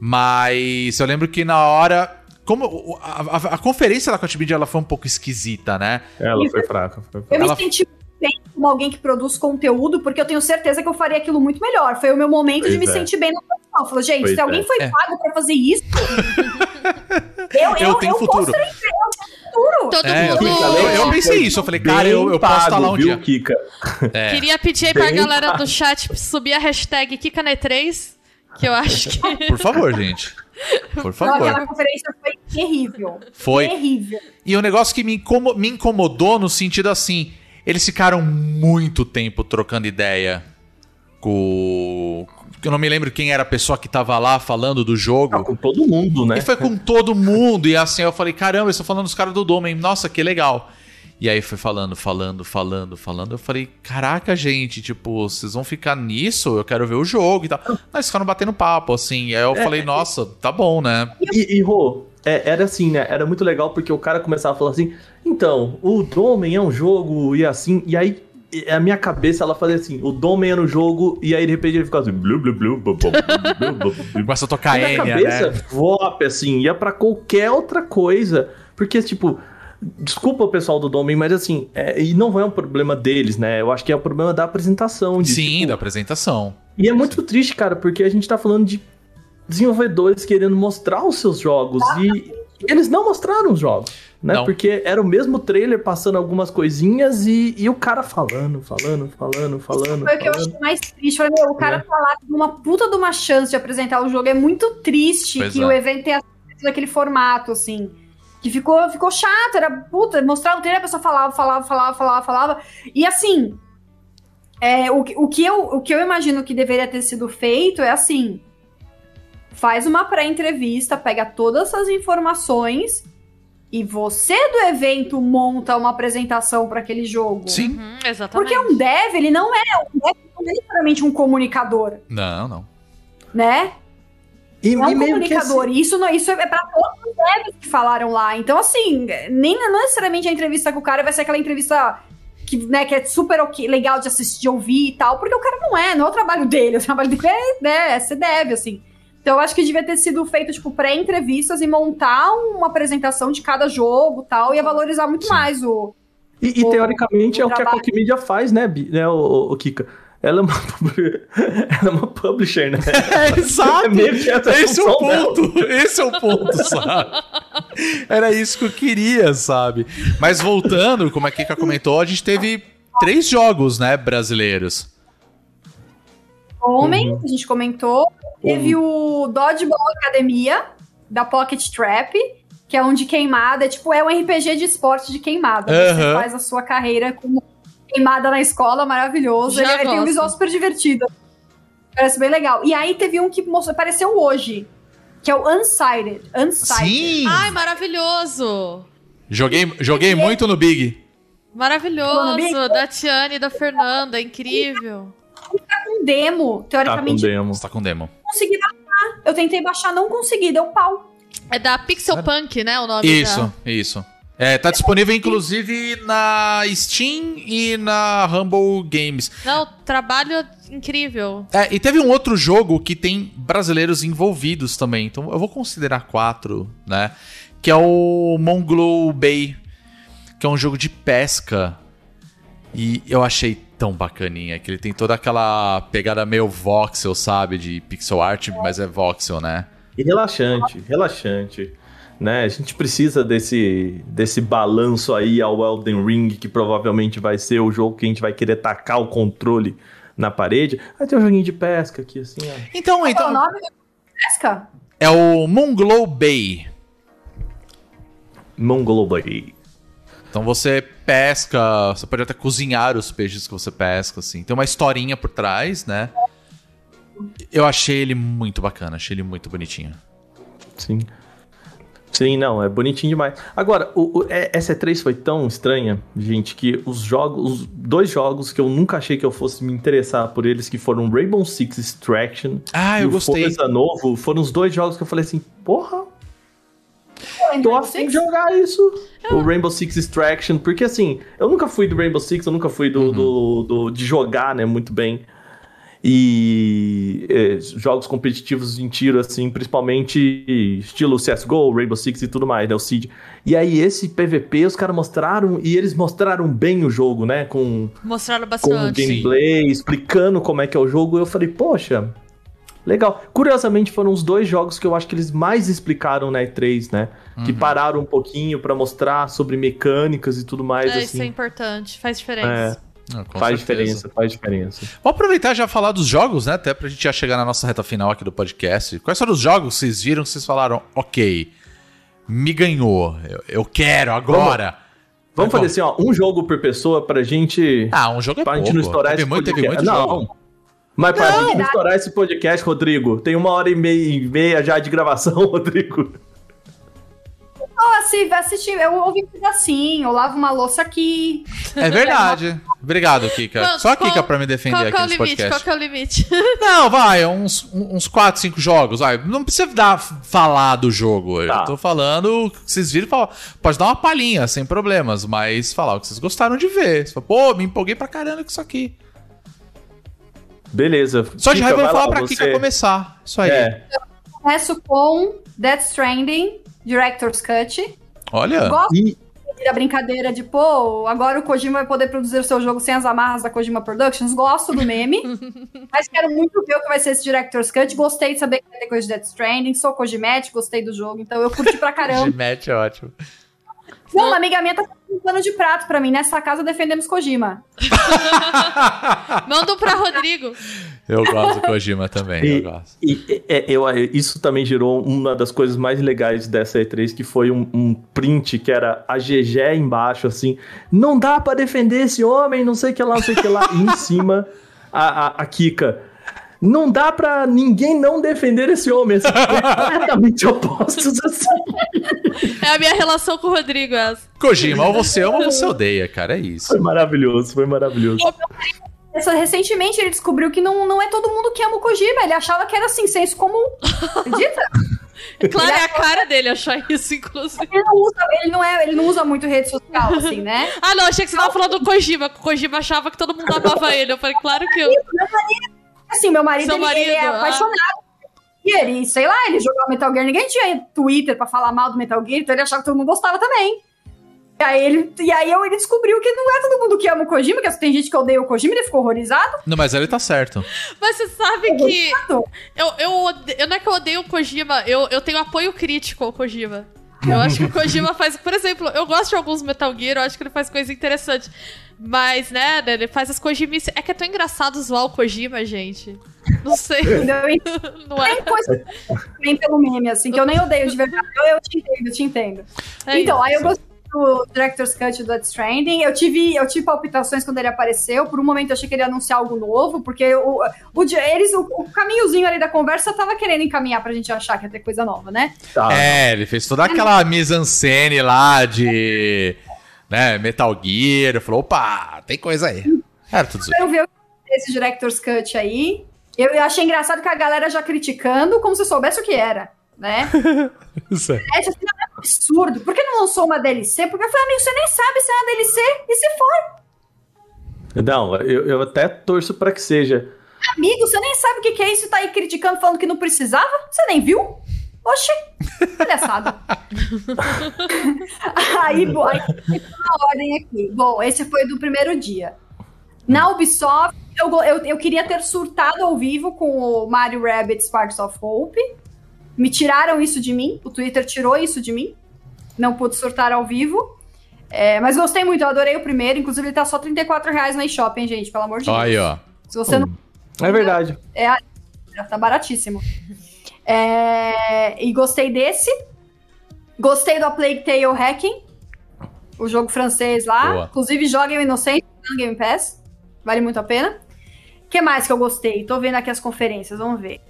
Mas eu lembro que na hora. Como a, a- a conferência da Media ela foi um pouco esquisita, né? Ela foi fraca. Foi fraca. Eu Ela- me senti bem como alguém que produz conteúdo, porque eu tenho certeza que eu faria aquilo muito melhor. Foi o meu momento de Pois me é. sentir bem na produção. Falei, gente, Pois se alguém é. foi É. pago pra fazer isso. eu, Eu tenho futuro. posso futuro. Todo É, eu, mundo eu- eu pensei isso, eu falei, cara, eu, eu posso estar lá um viu, dia. Kika? É. queria pedir aí pra Bem galera do chat subir a hashtag KikaNE3, que eu acho que. Por favor, gente. Por Não, favor. aquela conferência foi terrível. Foi. Terrível. E o negócio que me, incomo- me incomodou no sentido assim, eles ficaram muito tempo trocando ideia com. Eu não me lembro quem era a pessoa que tava lá falando do jogo. Ah, com todo mundo, né? E foi com todo mundo. E assim, eu falei, caramba, eles estão falando dos caras do Domen. Nossa, que legal. E aí foi falando, falando, falando, falando. Eu falei, caraca, gente, tipo, vocês vão ficar nisso? Eu quero ver o jogo e tal. Mas ficaram batendo papo, assim. Aí eu falei, nossa, tá bom, né? E, e Rô, é, era assim, né? Era muito legal porque o cara começava a falar assim: então, o Domen é um jogo e assim. E aí, a minha cabeça, ela fazia assim: o Domen era um jogo, e aí de repente ele ficava assim: blu, blu, blu, blu, blu, blu. Começa a tocar E minha Enya, cabeça, né? VOP, assim, ia pra qualquer outra coisa. Porque, tipo, desculpa o pessoal do Domen, mas assim, é, e não é um problema deles, né? Eu acho que é o problema da apresentação. De, Sim, tipo, da apresentação. E é muito triste, cara, porque a gente tá falando de desenvolvedores querendo mostrar os seus jogos e eles não mostraram os jogos, né? Não. Porque era o mesmo trailer passando algumas coisinhas e, e o cara falando, falando, falando, falando. Foi o que eu achei mais triste. Falei, meu, o cara É. tá lá com uma puta de uma chance de apresentar o jogo. É muito triste Pois que é. o evento tenha sido daquele formato, assim. Que ficou, ficou chato, era puta, mostrar o trailer, a pessoa falava, falava, falava, falava, falava. E assim, é, o, que- o, que eu, o que eu imagino que deveria ter sido feito é assim: faz uma pré-entrevista, pega todas essas informações e você do evento monta uma apresentação para aquele jogo. Sim. Uhum, exatamente. Porque um dev, ele não é, um dev não é necessariamente um comunicador, Não, não. né? E, É um e comunicador. E isso, não, isso é pra todos os devs que falaram lá. Então, assim, nem não necessariamente a entrevista com o cara vai ser aquela entrevista que, né, que é super ok- legal de assistir, de ouvir e tal, porque o cara não é, não é o trabalho dele. O trabalho dele é, né, é ser dev, assim. Então eu acho que devia ter sido feito, tipo, pré-entrevistas e montar uma apresentação de cada jogo e tal, ia valorizar muito Sim. mais o. E, e, O- teoricamente é o o que a Media faz, né, Bi- né o, o- o Kika? Ela é, uma, ela é uma publisher, né? É, exato. É a Esse é o função dela. ponto. Esse é o ponto, sabe? Era isso que eu queria, sabe? Mas voltando, como a Kika comentou, a gente teve três jogos, né, brasileiros. Homem, Uhum. a gente comentou. Teve o Dodgeball Academia, da Pocket Trap, que é um de queimada. É tipo, é um RPG de esporte de queimada. Você Aham. faz a sua carreira com queimada na escola, maravilhoso. Já Ele, ele tem um visual super divertido. Parece bem legal. E aí teve um que mostrou, apareceu hoje, que é o Unsighted. Unsighted. Sim! Ai, maravilhoso! Joguei, joguei muito no Big. Maravilhoso! Bico. Da Tiane e da Fernanda, incrível. Um demo, Tá com teoricamente, demo. Tá com demo. não consegui baixar. Eu tentei baixar, não consegui, deu pau. É da Pixel Punk, né? O nome Isso, isso. É, tá disponível inclusive na Steam e na Humble Games. Não, trabalho incrível. É, e teve um outro jogo que tem brasileiros envolvidos também, então eu vou considerar quatro, né? Que é o Monglow Bay, que é um jogo de pesca. E eu achei tão bacaninha, que ele tem toda aquela pegada meio voxel, sabe? De pixel art, mas é voxel, né? E relaxante, relaxante. Né? A gente precisa desse, desse balanço aí ao Elden Ring, que provavelmente vai ser o jogo que a gente vai querer tacar o controle na parede. Aí tem um joguinho de pesca aqui, assim, ó. Então, Qual é o então nome da pesca? é o Monglow Bay. Mongolo Bay. Então você pesca, você pode até cozinhar os peixes que você pesca, assim. Tem uma historinha por trás, né? Eu achei ele muito bacana, achei ele muito bonitinho. Sim. Sim, não, é bonitinho demais. Agora, o, o- é- essa E3 foi tão estranha, gente, que os jogos, os dois jogos que eu nunca achei que eu fosse me interessar por eles, que foram Rainbow Six Extraction Ah, e eu o gostei. Forza Novo, foram os dois jogos que eu falei assim, porra, tô afim de jogar isso. O Rainbow Six Extraction, porque assim, eu nunca fui do Rainbow Six, eu nunca fui do, do, do- de jogar, né, muito bem. E é, jogos competitivos em tiro, assim, principalmente estilo CSGO, Rainbow Six e tudo mais, né, o Seed. E aí esse PVP os caras mostraram, e eles mostraram bem o jogo, né, com, Mostraram com o bastante. gameplay, explicando como é que é o jogo. Eu falei, poxa, legal. Curiosamente, foram os dois jogos que eu acho que eles mais explicaram na E3, né? Que pararam um pouquinho pra mostrar sobre mecânicas e tudo mais, É, isso é assim. importante, faz diferença. É, Ah, faz certeza. diferença, faz diferença. Vamos aproveitar e já falar dos jogos, né? Até pra gente já chegar na nossa reta final aqui do podcast. Quais foram os jogos que vocês viram que vocês falaram, ok, me ganhou, eu, eu quero agora. Vamos Vai, fazer assim, ó, um jogo por pessoa pra gente. Ah, um jogo é pra pouco. gente não estourar teve esse muito, teve podcast. muito não. jogo. Mas pra Não. gente não estourar esse podcast, Rodrigo, tem uma hora e meia, e meia já de gravação, Rodrigo. Assim, eu ouvi um pedacinho, eu lavo uma louça aqui. É verdade. Obrigado, Kika. Qual- Só a Kika qual- pra me defender Qual aqui é o nesse limite? podcast. Qual que é o limite? Não, vai, uns, uns 4, 5 jogos. Vai. Não precisa dar, falar do jogo. Tá. Eu tô falando o que vocês viram. fala- Pode dar uma palhinha, sem problemas, mas falar o que vocês gostaram de ver. Você fala, Pô, me empolguei pra caramba com isso aqui. Beleza. Só de Kika, raiva eu vou falar lá, pra você- Kika começar. Isso aí. É. Começo com Death Stranding, Director's Cut. Olha. Gosto E, da brincadeira de, pô, agora o Kojima vai poder produzir o seu jogo sem as amarras da Kojima Productions. Gosto do meme, mas quero muito ver o que vai ser esse Director's Cut. Gostei de saber que vai ter coisa de Death Stranding. Sou Kojimete, gostei do jogo, então eu curti pra caramba. Gimete é ótimo. Não, uma amiga minha tá fazendo um pano de prato pra mim. Nessa casa defendemos Kojima. Manda um pra Rodrigo. Eu gosto do Kojima também. Eu E- gosto. e- é, eu, isso também gerou uma das coisas mais legais dessa E3, que foi um, um print que era a GG embaixo, assim. Não dá pra defender esse homem, não sei o que lá, não sei o que lá. E em cima, a, a, a Kika. Não dá pra ninguém não defender esse homem. Assim, completamente opostos, assim. É a minha relação com o Rodrigo, essa. Kojima, ou você ama ou você odeia, cara. É isso. Foi maravilhoso, foi maravilhoso. Recentemente ele descobriu que não, não é todo mundo que ama o Kojima. Ele achava que era assim, senso comum. Acredita? Claro, é a cara dele achar isso, inclusive. Ele não usa, ele não é, ele não usa muito rede social, assim, né? Ah, não, achei que você tava falando do Kojima. que O Kojima achava que todo mundo amava ele. Eu falei, claro que eu. Assim, meu marido, ele, marido, ele é ah. apaixonado. E Gear e, sei lá, ele jogava Metal Gear, ninguém tinha Twitter pra falar mal do Metal Gear, então ele achava que todo mundo gostava também. E aí, ele, e aí eu- ele descobriu que não é todo mundo que ama o Kojima, que tem gente que odeia o Kojima, ele ficou horrorizado. Não, mas ele tá certo. Mas você sabe que. Horrorizado. Eu, eu, eu não é que eu odeio o Kojima, eu, eu tenho apoio crítico ao Kojima. Eu acho que o Kojima faz. Por exemplo, eu gosto de alguns Metal Gear, eu acho que ele faz coisa interessante. Mas, né, ele faz as Kojimices. É que é tão engraçado zoar o Kojima, gente. Não sei. Não é? tem coisa nem pelo meme, assim, que eu nem odeio de verdade. Eu, eu te entendo, eu te entendo. É então, isso. aí eu gostei do Director's Cut do Death Stranding. Eu tive, eu tive palpitações quando ele apareceu. Por um momento eu achei que ele ia anunciar algo novo, porque o, o, eles, o, o caminhozinho ali da conversa tava querendo encaminhar pra gente achar que ia ter coisa nova, né? Tá. É, ele fez toda aquela mise-en-scène lá de né, Metal Gear. Falou, opa, tem coisa aí. Era tudo isso. Quero ver esse Director's Cut aí. Eu, eu achei engraçado que a galera já criticando como se soubesse o que era, né? Isso. É, assim, é um absurdo. Por que não lançou uma DLC? Porque eu falei, amigo, você nem sabe se é uma DLC. E se for, Não, eu, eu até torço pra que seja. amigo, você nem sabe o que, que é isso e tá aí criticando, falando que não precisava? Você nem viu? Oxi, palhaçada. aí, bom, aí na ordem aqui. Bom, esse foi do primeiro dia. Na Ubisoft, eu, eu, eu queria ter surtado ao vivo com o Mario Rabbit Sparks of Hope. Me tiraram isso de mim, o Twitter tirou isso de mim. Não pude surtar ao vivo. É, mas gostei muito, eu adorei o primeiro. Inclusive, ele tá só 34 reais na eShop, hein, gente? Pelo amor de Deus. Aí, ó. Se você não É verdade. já tá baratíssimo. É, e gostei desse. Gostei do A Plague Tale Hacking. O jogo francês lá. Boa. Inclusive, joguem o Inocente no Game Pass. Vale muito a pena. O que mais que eu gostei? Tô vendo aqui as conferências, vamos ver.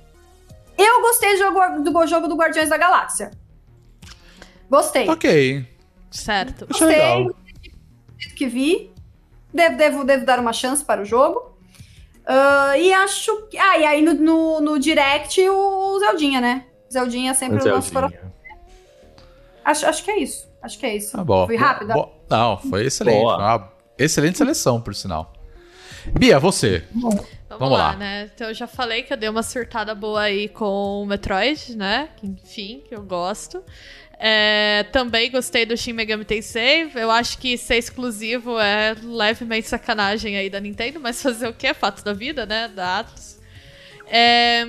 Eu gostei do jogo do, jogo do Guardiões da Galáxia. Gostei. Ok. Certo. Gostei. legal. do que vi. Devo, devo, devo dar uma chance para o jogo. Ah, e acho que. Ah, e aí no, no, no Direct o Zeldinha, né? Zeldinha sempre o nosso coração. Acho, acho que é isso. Acho que é isso. Tá bom. Fui rápida? Bo- Não, foi excelente. Boa. Foi uma excelente seleção, por sinal. Bia, você. Vamos, Vamos lá, lá. né? Então eu já falei que eu dei uma surtada boa aí com o Metroid, né? Enfim, que eu gosto. É, também gostei do Shin Megami Tensei. Eu acho que ser exclusivo é levemente sacanagem aí da Nintendo, mas fazer o que? Fato da vida, né? Da Atlus. É,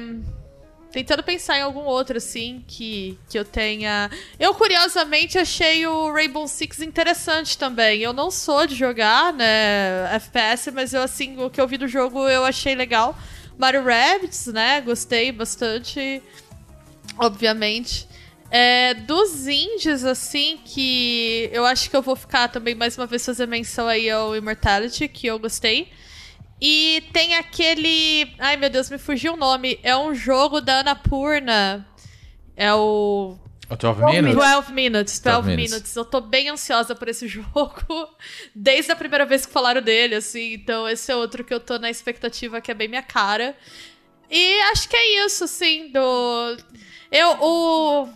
tentando pensar em algum outro, assim, que, que eu tenha. Eu, curiosamente, achei o Rainbow Six interessante também. Eu não sou de jogar, né, FPS, mas eu, assim, o que eu vi do jogo eu achei legal. Mario Rabbids, né, gostei bastante, obviamente. É, dos indies, assim, que eu acho que eu vou ficar também mais uma vez fazer menção aí ao Immortality, que eu gostei. E tem aquele. Ai meu Deus, me fugiu o nome. É um jogo da Annapurna. É o. O 12 Minutes? 12 Minutes, 12 12 minutes. Minutes. Eu tô bem ansiosa por esse jogo. Desde a primeira vez que falaram dele, assim. Então, esse é outro que eu tô na expectativa que é bem minha cara. E acho que é isso, assim, do. Eu, o.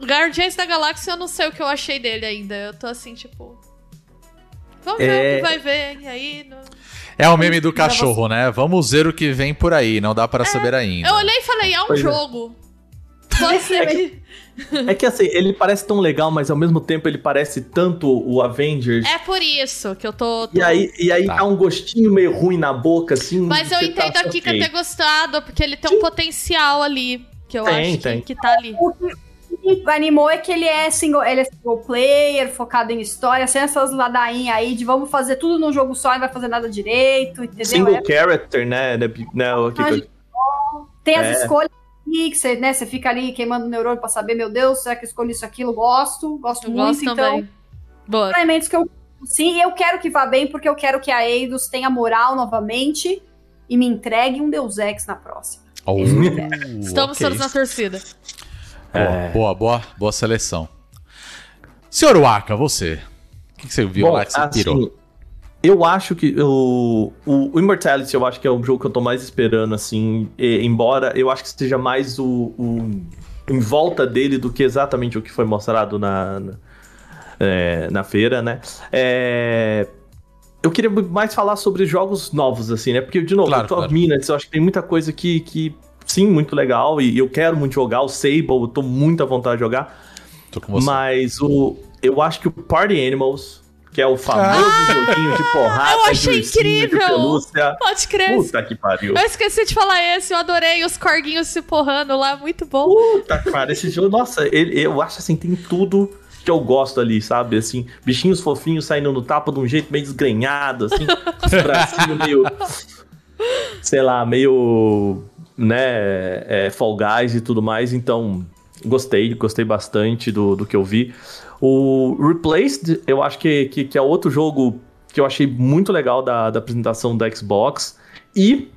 Guardiões da Galáxia, eu não sei o que eu achei dele ainda. Eu tô assim, tipo. Vamos ver É. o que vai ver. E aí. Não... É o meme do cachorro, né? Vamos ver o que vem por aí. Não dá para saber ainda. Eu olhei e falei, é um Pois é. jogo. Pode ser que. É que assim, ele parece tão legal, mas ao mesmo tempo ele parece tanto o Avengers. É por isso que eu tô. tô- E aí, e aí Tá. tá. um gostinho meio ruim na boca, assim. Mas eu tá entendo aqui que eu ok. ter gostado, porque ele tem um potencial ali. Que eu Tem, acho tem. Que, que tá ali. O que me animou é que ele é single, ele é single player, focado em história, sem essas ladainhas aí de vamos fazer tudo num jogo só e não vai fazer nada direito, entendeu? Single É- character, né? né, né eu- tem as É. escolhas que você, né, você fica ali queimando o neurônio pra saber, meu Deus, será que eu escolhi isso, aquilo? Gosto, gosto Eu muito, gosto então... também. Boa. elementos que eu sim, e eu quero que vá bem porque eu quero que a Eidos tenha moral novamente e me entregue um Deus Ex na próxima. Oh, Estamos ok. todos na torcida. Boa, boa, boa, boa seleção. Senhor Waka, você. O que, que você viu Bom, lá que você tirou? assim, eu acho que o, o, o Immortality, eu acho que é o jogo que eu tô mais esperando, assim, e- embora eu acho que seja mais o, o- em volta dele do que exatamente o que foi mostrado na, na, é, na feira, né? É, eu queria mais falar sobre jogos novos, assim, né? Porque, de novo, Claro, o 12 claro. Minutes, eu acho que tem muita coisa que, que sim, muito legal. E eu quero muito jogar o Sable, eu tô muito à vontade de jogar. Tô com você. Mas o, eu acho que o Party Animals, que é o famoso joguinho de porrada, Ah, eu achei de ursinho, de incrível. pelúcia. Pode crer. Puta que pariu. Eu esqueci de falar esse, eu adorei os corguinhos se porrando lá, muito bom. Puta, cara, esse jogo, nossa, ele- eu acho assim, tem tudo que eu gosto ali, sabe? Assim, bichinhos fofinhos saindo no tapa de um jeito meio desgrenhado, assim, os bracinhos meio. Sei lá, meio. Né? É, Fall Guys e tudo mais, então. Gostei, gostei bastante do, do que eu vi. O Replaced, eu acho que, que, que é outro jogo que eu achei muito legal da, da apresentação da Xbox. E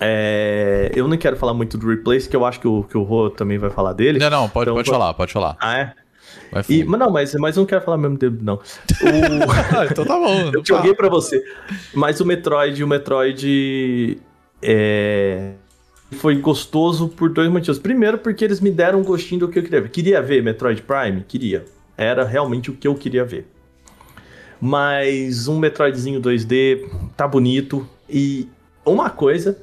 é, eu não quero falar muito do Replace, que eu acho que o, que o Rô também vai falar dele. Não, não, pode, Então, pode falar, pode falar. Ah, é? E, mas não, mas, mas eu não quero falar ao mesmo tempo, não. O, Ah, então tá bom. eu joguei pra você. Mas o Metroid, o Metroid é, foi gostoso por dois motivos. Primeiro, porque eles me deram um gostinho do que eu queria ver. Queria ver Metroid Prime? Queria. Era realmente o que eu queria ver. Mas um Metroidzinho 2D tá bonito. E uma coisa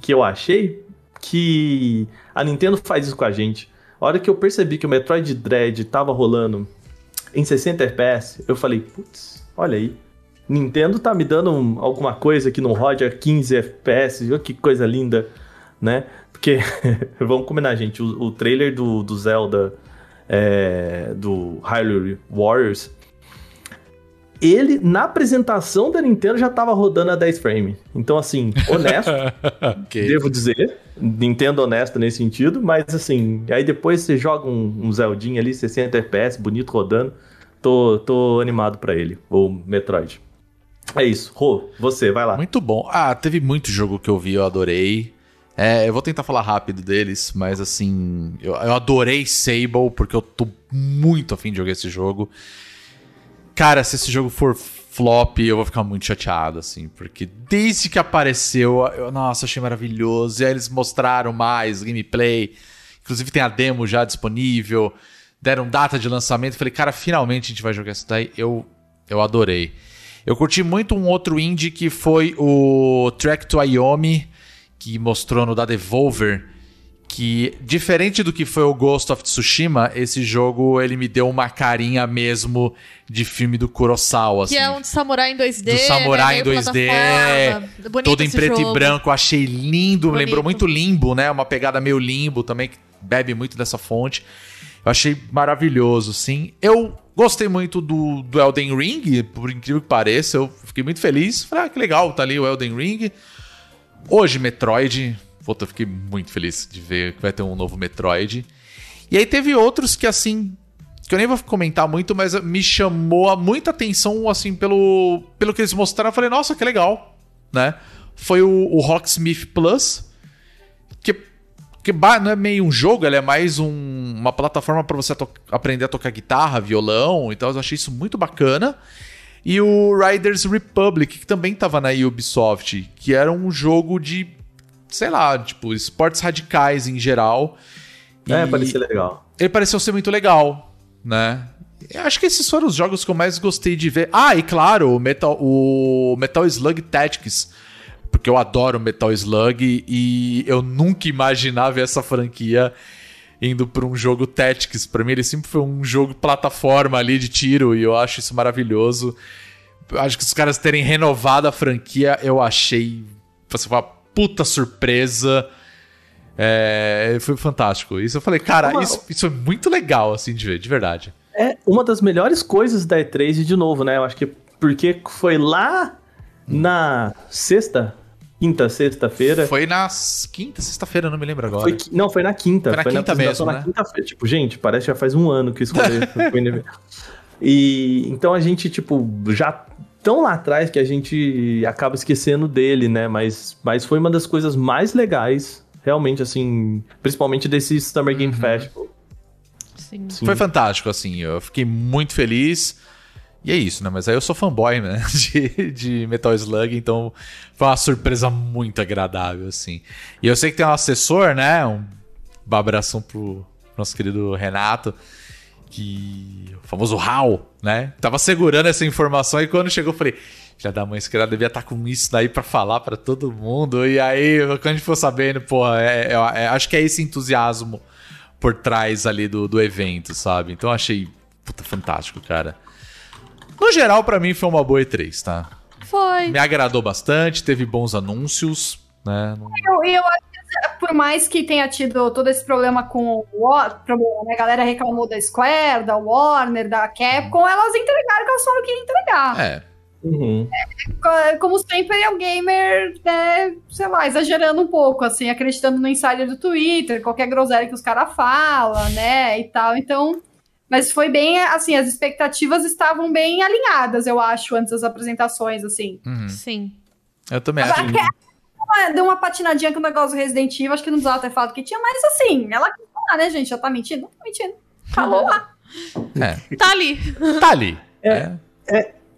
que eu achei que a Nintendo faz isso com a gente. A hora que eu percebi que o Metroid Dread tava rolando em 60 FPS, eu falei, putz, olha aí. Nintendo tá me dando um- alguma coisa que não rode a 15 FPS, que coisa linda, né? Porque, vamos combinar, gente, o, o trailer do, do Zelda, é, do Hyrule Warriors, ele, na apresentação da Nintendo, já tava rodando a 10 frame. Então, assim, honesto, Ok. devo dizer. Nintendo honesta nesse sentido, mas assim, aí depois você joga um, um Zeldinha ali, 60 FPS, bonito rodando. Tô, tô animado pra ele, o Metroid. É isso. Rô, você, vai lá. Muito bom. Ah, teve muito jogo que eu vi, eu adorei. É, eu vou tentar falar rápido deles, mas assim, eu, eu adorei Sable, porque eu tô muito afim de jogar esse jogo. Cara, se esse jogo for flop, eu vou ficar muito chateado, assim, porque desde que apareceu, eu, nossa, achei maravilhoso. E aí eles mostraram mais gameplay, inclusive tem a demo já disponível, deram data de lançamento. Falei, cara, finalmente a gente vai jogar isso daí. Eu, eu adorei. Eu curti muito um outro indie que foi o Track to Wyoming, que mostrou no da Devolver, que diferente do que foi o Ghost of Tsushima, esse jogo ele me deu uma carinha mesmo de filme do Kurosawa, assim. Que é um de samurai em 2D. do samurai em né, meio 2D, plataforma. Bonito todo em preto jogo. e branco, achei lindo, Bonito. lembrou muito Limbo, né? Uma pegada meio Limbo também, que bebe muito dessa fonte. Eu achei maravilhoso, sim. Eu gostei muito do, do Elden Ring, por incrível que pareça, eu fiquei muito feliz. Falei, ah, que legal, tá ali o Elden Ring. Hoje, Metroid. Puta, eu fiquei muito feliz de ver que vai ter um novo Metroid. E aí teve outros que, assim, que eu nem vou comentar muito, mas me chamou muita atenção, assim, pelo, pelo que eles mostraram. Eu falei, nossa, que legal, né? Foi o, o Rocksmith Plus, que, que não é meio um jogo, ele é mais um- uma plataforma para você aprender a tocar guitarra, violão, então eu achei isso muito bacana. E o Riders Republic, que também tava na Ubisoft, que era um jogo de, sei lá, tipo, esportes radicais em geral. É, parecia legal. ele pareceu ser muito legal, né? Eu acho que esses foram os jogos que eu mais gostei de ver. Ah, e claro, o Metal, o Metal Slug Tactics. Porque eu adoro Metal Slug e eu nunca imaginava essa franquia indo para um jogo Tactics. Para mim, ele sempre foi um jogo plataforma ali de tiro e eu acho isso maravilhoso. Acho que os caras terem renovado a franquia, eu achei. Foi uma puta surpresa. É, foi fantástico. Isso eu falei, cara, Uma- isso, isso é muito legal, assim, de ver, de verdade. É uma das melhores coisas da E3 e de novo, né? Eu acho que porque foi lá na sexta, quinta, sexta-feira. Foi na quinta, sexta-feira, não me lembro agora. Foi não, foi na quinta. Foi na quinta apresentação mesmo, na né? quinta-feira. Tipo, gente, parece que já faz um ano que escolhi. foi e então a gente, tipo, já tão lá atrás que a gente acaba esquecendo dele, né? Mas, mas foi uma das coisas mais legais, realmente, assim, principalmente desse Summer Uhum. Game Festival. Sim. Sim. Foi fantástico, assim. Eu fiquei muito feliz. E é isso, né? Mas aí eu sou fanboy, né? De, de Metal Slug, então foi uma surpresa muito agradável, assim. E eu sei que tem um assessor, né? Um abração pro nosso querido Renato, que. O famoso HAL, né? Tava segurando essa informação e quando chegou eu falei. Filha da mãe, cara devia estar com isso daí pra falar pra todo mundo. E aí, quando a gente for sabendo, porra, é, é- é- acho que é esse entusiasmo por trás ali do, do evento, sabe? Então achei, puta, fantástico, cara. No geral, pra mim foi uma boa E3, tá? Foi. Me agradou bastante, teve bons anúncios, né? Eu, e eu acho que, por mais que tenha tido todo esse problema com o problema, né? A galera reclamou da Square, da Warner, da Capcom, elas entregaram o que elas falaram que ia entregar. É, Uhum. Co- Como sempre, é o gamer, né, sei lá, exagerando um pouco, assim, acreditando no insider do Twitter, qualquer groselha que os caras falam, né, e tal. Então, mas foi bem, assim, as expectativas estavam bem alinhadas, eu acho, antes das apresentações, assim. uhum. Sim. eu também acho. Agora, Uma- Deu uma patinadinha com o negócio do Resident Evil, acho que não precisava ter falado que tinha, mas assim, ela quis falar, né, gente? Já tá mentindo? Não tá mentindo. Falou lá. É, Tá ali. tá ali. É.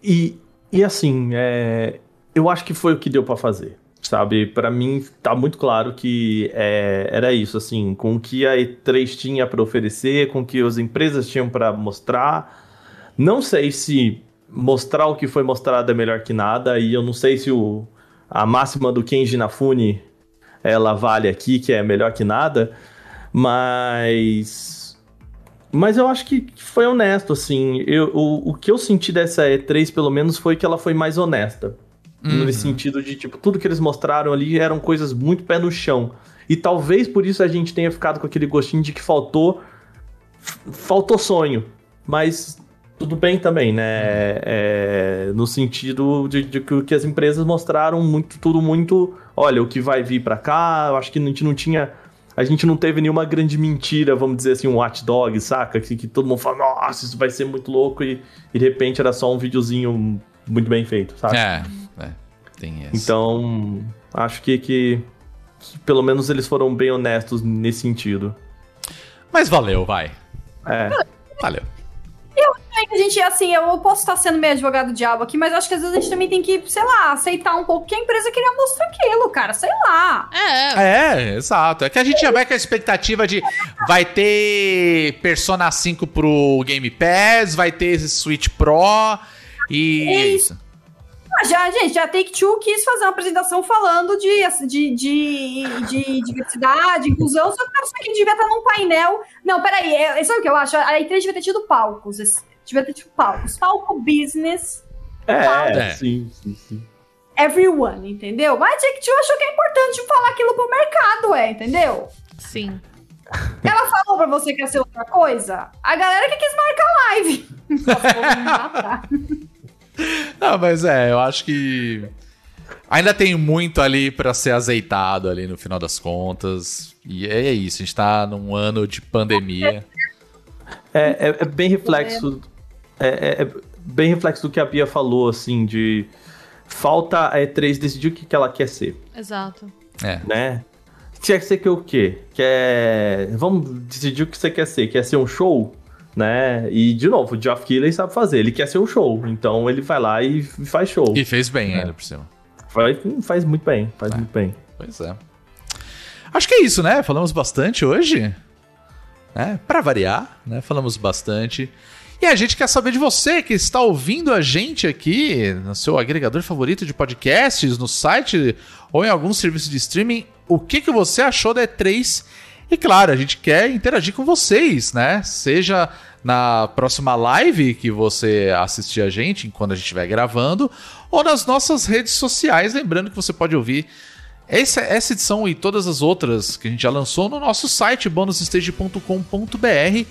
E, e assim, é, eu acho que foi o que deu pra fazer. Sabe, Pra mim tá muito claro que é, era isso, assim, com o que a E3 tinha pra oferecer, com o que as empresas tinham pra mostrar. Não sei se mostrar o que foi mostrado é melhor que nada, e eu não sei se o, a máxima do Kenji Nafune ela vale aqui, que é melhor que nada, mas mas eu acho que foi honesto, assim. Eu, o, o que eu senti dessa E3, pelo menos, foi que ela foi mais honesta. Uhum. Nesse sentido de, tipo, tudo que eles mostraram ali eram coisas muito pé no chão. E talvez por isso a gente tenha ficado com aquele gostinho de que faltou. Faltou sonho. Mas tudo bem também, né? É, no sentido de, de que as empresas mostraram muito, tudo muito. Olha, o que vai vir pra cá, eu acho que a gente não tinha. A gente não teve nenhuma grande mentira, vamos dizer assim, um hot dog, saca? Que, que todo mundo fala, nossa, isso vai ser muito louco, e, e de repente era só um videozinho muito bem feito, sabe? É, é, tem esse. Então, acho que, que, que pelo menos eles foram bem honestos nesse sentido. Mas valeu, vai. É. Valeu. A gente, assim, eu posso estar sendo meio advogado do diabo aqui, mas eu acho que às vezes a gente também tem que, sei lá, aceitar um pouco que a empresa queria mostrar aquilo, cara, sei lá. É. É, exato. É que a gente já vai com a expectativa de vai ter Persona 5 pro Game Pass, vai ter esse Switch Pro e é isso. Ah, Já, gente, já Take Two quis fazer uma apresentação falando de, de, de, de diversidade, inclusão, só que isso aqui devia estar num painel. Não, peraí, é, sabe o que eu acho? A E3 devia ter tido palcos. esse- Devia ter tido palcos. Palco business, É, É. sim, sim, sim. everyone, entendeu? Mas a Take Two achou que é importante falar aquilo pro mercado, é, entendeu? Sim. Ela falou pra você que ia ser outra coisa? A galera que quis marcar live. Nossa, vou me matar. Não, mas é, eu acho que ainda tem muito ali pra ser azeitado ali no final das contas. E é isso, a gente tá num ano de pandemia. É, é, é bem reflexo. É, é- é bem reflexo do que a Bia falou, assim, de. Falta a E3 decidir o que, que ela quer ser, Exato. É. né? Quer ser que o quê? Quer. Vamos decidir o que você quer ser. Quer ser um show? Né? E, de novo, o Geoff Keighley sabe fazer. Ele quer ser um show. Então ele vai lá e faz show. E fez bem ainda por cima. Faz, faz muito bem. Faz muito bem. Pois é. Acho que é isso, né? Falamos bastante hoje. Né? Pra variar, né? Falamos bastante. E a gente quer saber de você que está ouvindo a gente aqui no seu agregador favorito de podcasts, no site ou em algum serviço de streaming. O que, que você achou da E3? E claro, a gente quer interagir com vocês, né? Seja na próxima live que você assistir a gente quando a gente estiver gravando, ou nas nossas redes sociais. Lembrando que você pode ouvir essa, essa edição e todas as outras que a gente já lançou no nosso site bonusstage.com.br.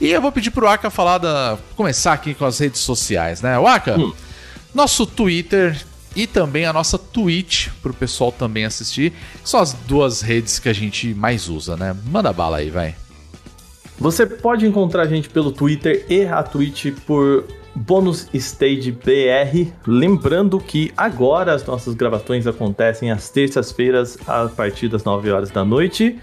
E eu vou pedir pro Aka falar da. começar aqui com as redes sociais, né? O Aka, nosso Twitter e também a nossa Twitch, pro pessoal também assistir. São as duas redes que a gente mais usa, né? Manda bala aí, vai. Você pode encontrar a gente pelo Twitter e a Twitch por Bonus Stage BR. Lembrando que agora as nossas gravações acontecem às terças-feiras, a partir das 9 horas da noite.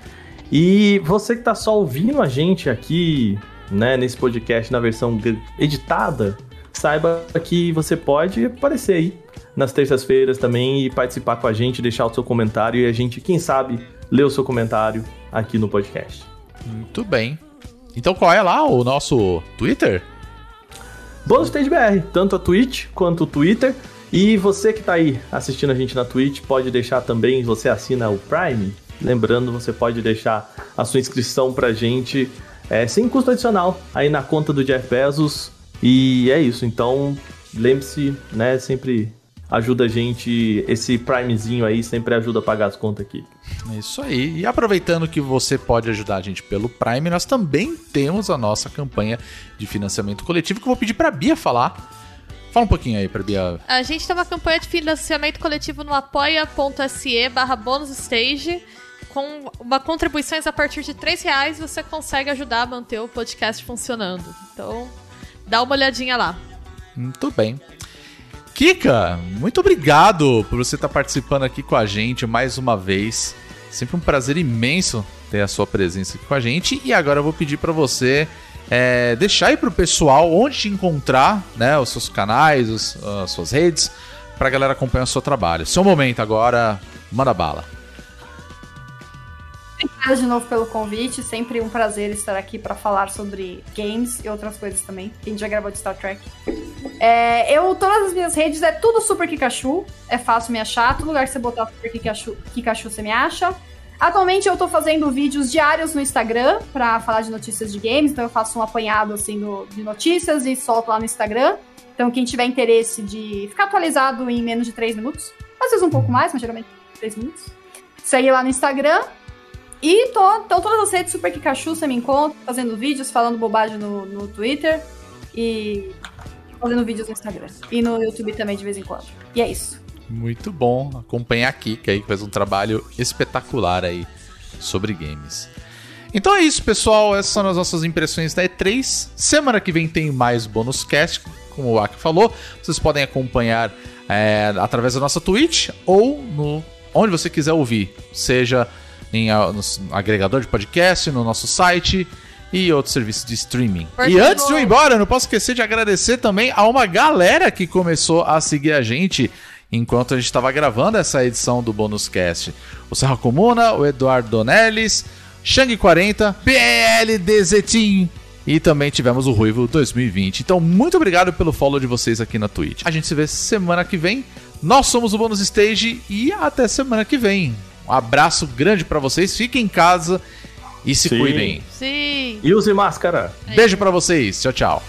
E você que tá só ouvindo a gente aqui, né, nesse podcast na versão editada, saiba que você pode aparecer aí nas terças-feiras também e participar com a gente, deixar o seu comentário e a gente, quem sabe, ler o seu comentário aqui no podcast. Muito bem. Então qual é lá o nosso Twitter? Bônus Stage BR, tanto a Twitch quanto o Twitter. E você que tá aí assistindo a gente na Twitch, pode deixar também, você assina o Prime. Lembrando, você pode deixar a sua inscrição pra gente é, sem custo adicional aí na conta do Jeff Bezos. E é isso, então lembre-se, né, sempre ajuda a gente, esse Primezinho aí sempre ajuda a pagar as contas aqui. É Isso aí. E aproveitando que você pode ajudar a gente pelo Prime, nós também temos a nossa campanha de financiamento coletivo que eu vou pedir pra Bia falar. Fala um pouquinho aí pra Bia. A gente tem uma campanha de financiamento coletivo no apoia.se barra bonusstage. Com uma contribuições a partir de 3 reais, você consegue ajudar a manter o podcast funcionando. Então, dá uma olhadinha lá. Muito bem. Kika, muito obrigado por você estar participando aqui com a gente mais uma vez. Sempre um prazer imenso ter a sua presença aqui com a gente. E agora eu vou pedir para você é, deixar aí pro pessoal onde te encontrar, né? Os seus canais, os- as suas redes, pra galera acompanhar o seu trabalho. Seu momento agora, manda bala. Obrigada de novo pelo convite. Sempre um prazer estar aqui para falar sobre games e outras coisas também. Gente já gravou de Star Trek. É, eu, todas as minhas redes é tudo Super Kikachu. É fácil me achar. Todo lugar que você botar Super Kikachu, Kikachu você me acha. Atualmente eu tô fazendo vídeos diários no Instagram para falar de notícias de games. Então eu faço um apanhado assim do- de notícias e solto lá no Instagram. Então quem tiver interesse de ficar atualizado em menos de 3 minutos, às vezes um pouco mais, mas geralmente 3 minutos, segue lá no Instagram. E tô, então todas as redes Super Kikachu você me encontra, fazendo vídeos, falando bobagem no, no Twitter e fazendo vídeos no Instagram. E no YouTube também de vez em quando. E é isso. Muito bom acompanhar a Kika aí, que faz um trabalho espetacular aí sobre games. Então é isso, pessoal. Essas são as nossas impressões da E3. Semana que vem tem mais bônus cast, como o Aki falou. Vocês podem acompanhar é, através da nossa Twitch ou no onde você quiser ouvir, seja em no agregador de podcast, no nosso site e outros serviços de streaming. E antes de eu ir embora, eu não posso esquecer de agradecer também a uma galera que começou a seguir a gente enquanto a gente estava gravando essa edição do Bônus Cast. O Serra Comuna, o Eduardo Donelis, Shang40, PL Zetim e também tivemos o Ruivo 2020. Então, muito obrigado pelo follow de vocês aqui na Twitch. A gente se vê semana que vem. Nós somos o Bônus Stage e até semana que vem. Um abraço grande pra vocês. Fiquem em casa e se Sim. cuidem. Sim. E use máscara. Beijo pra vocês. Tchau, tchau.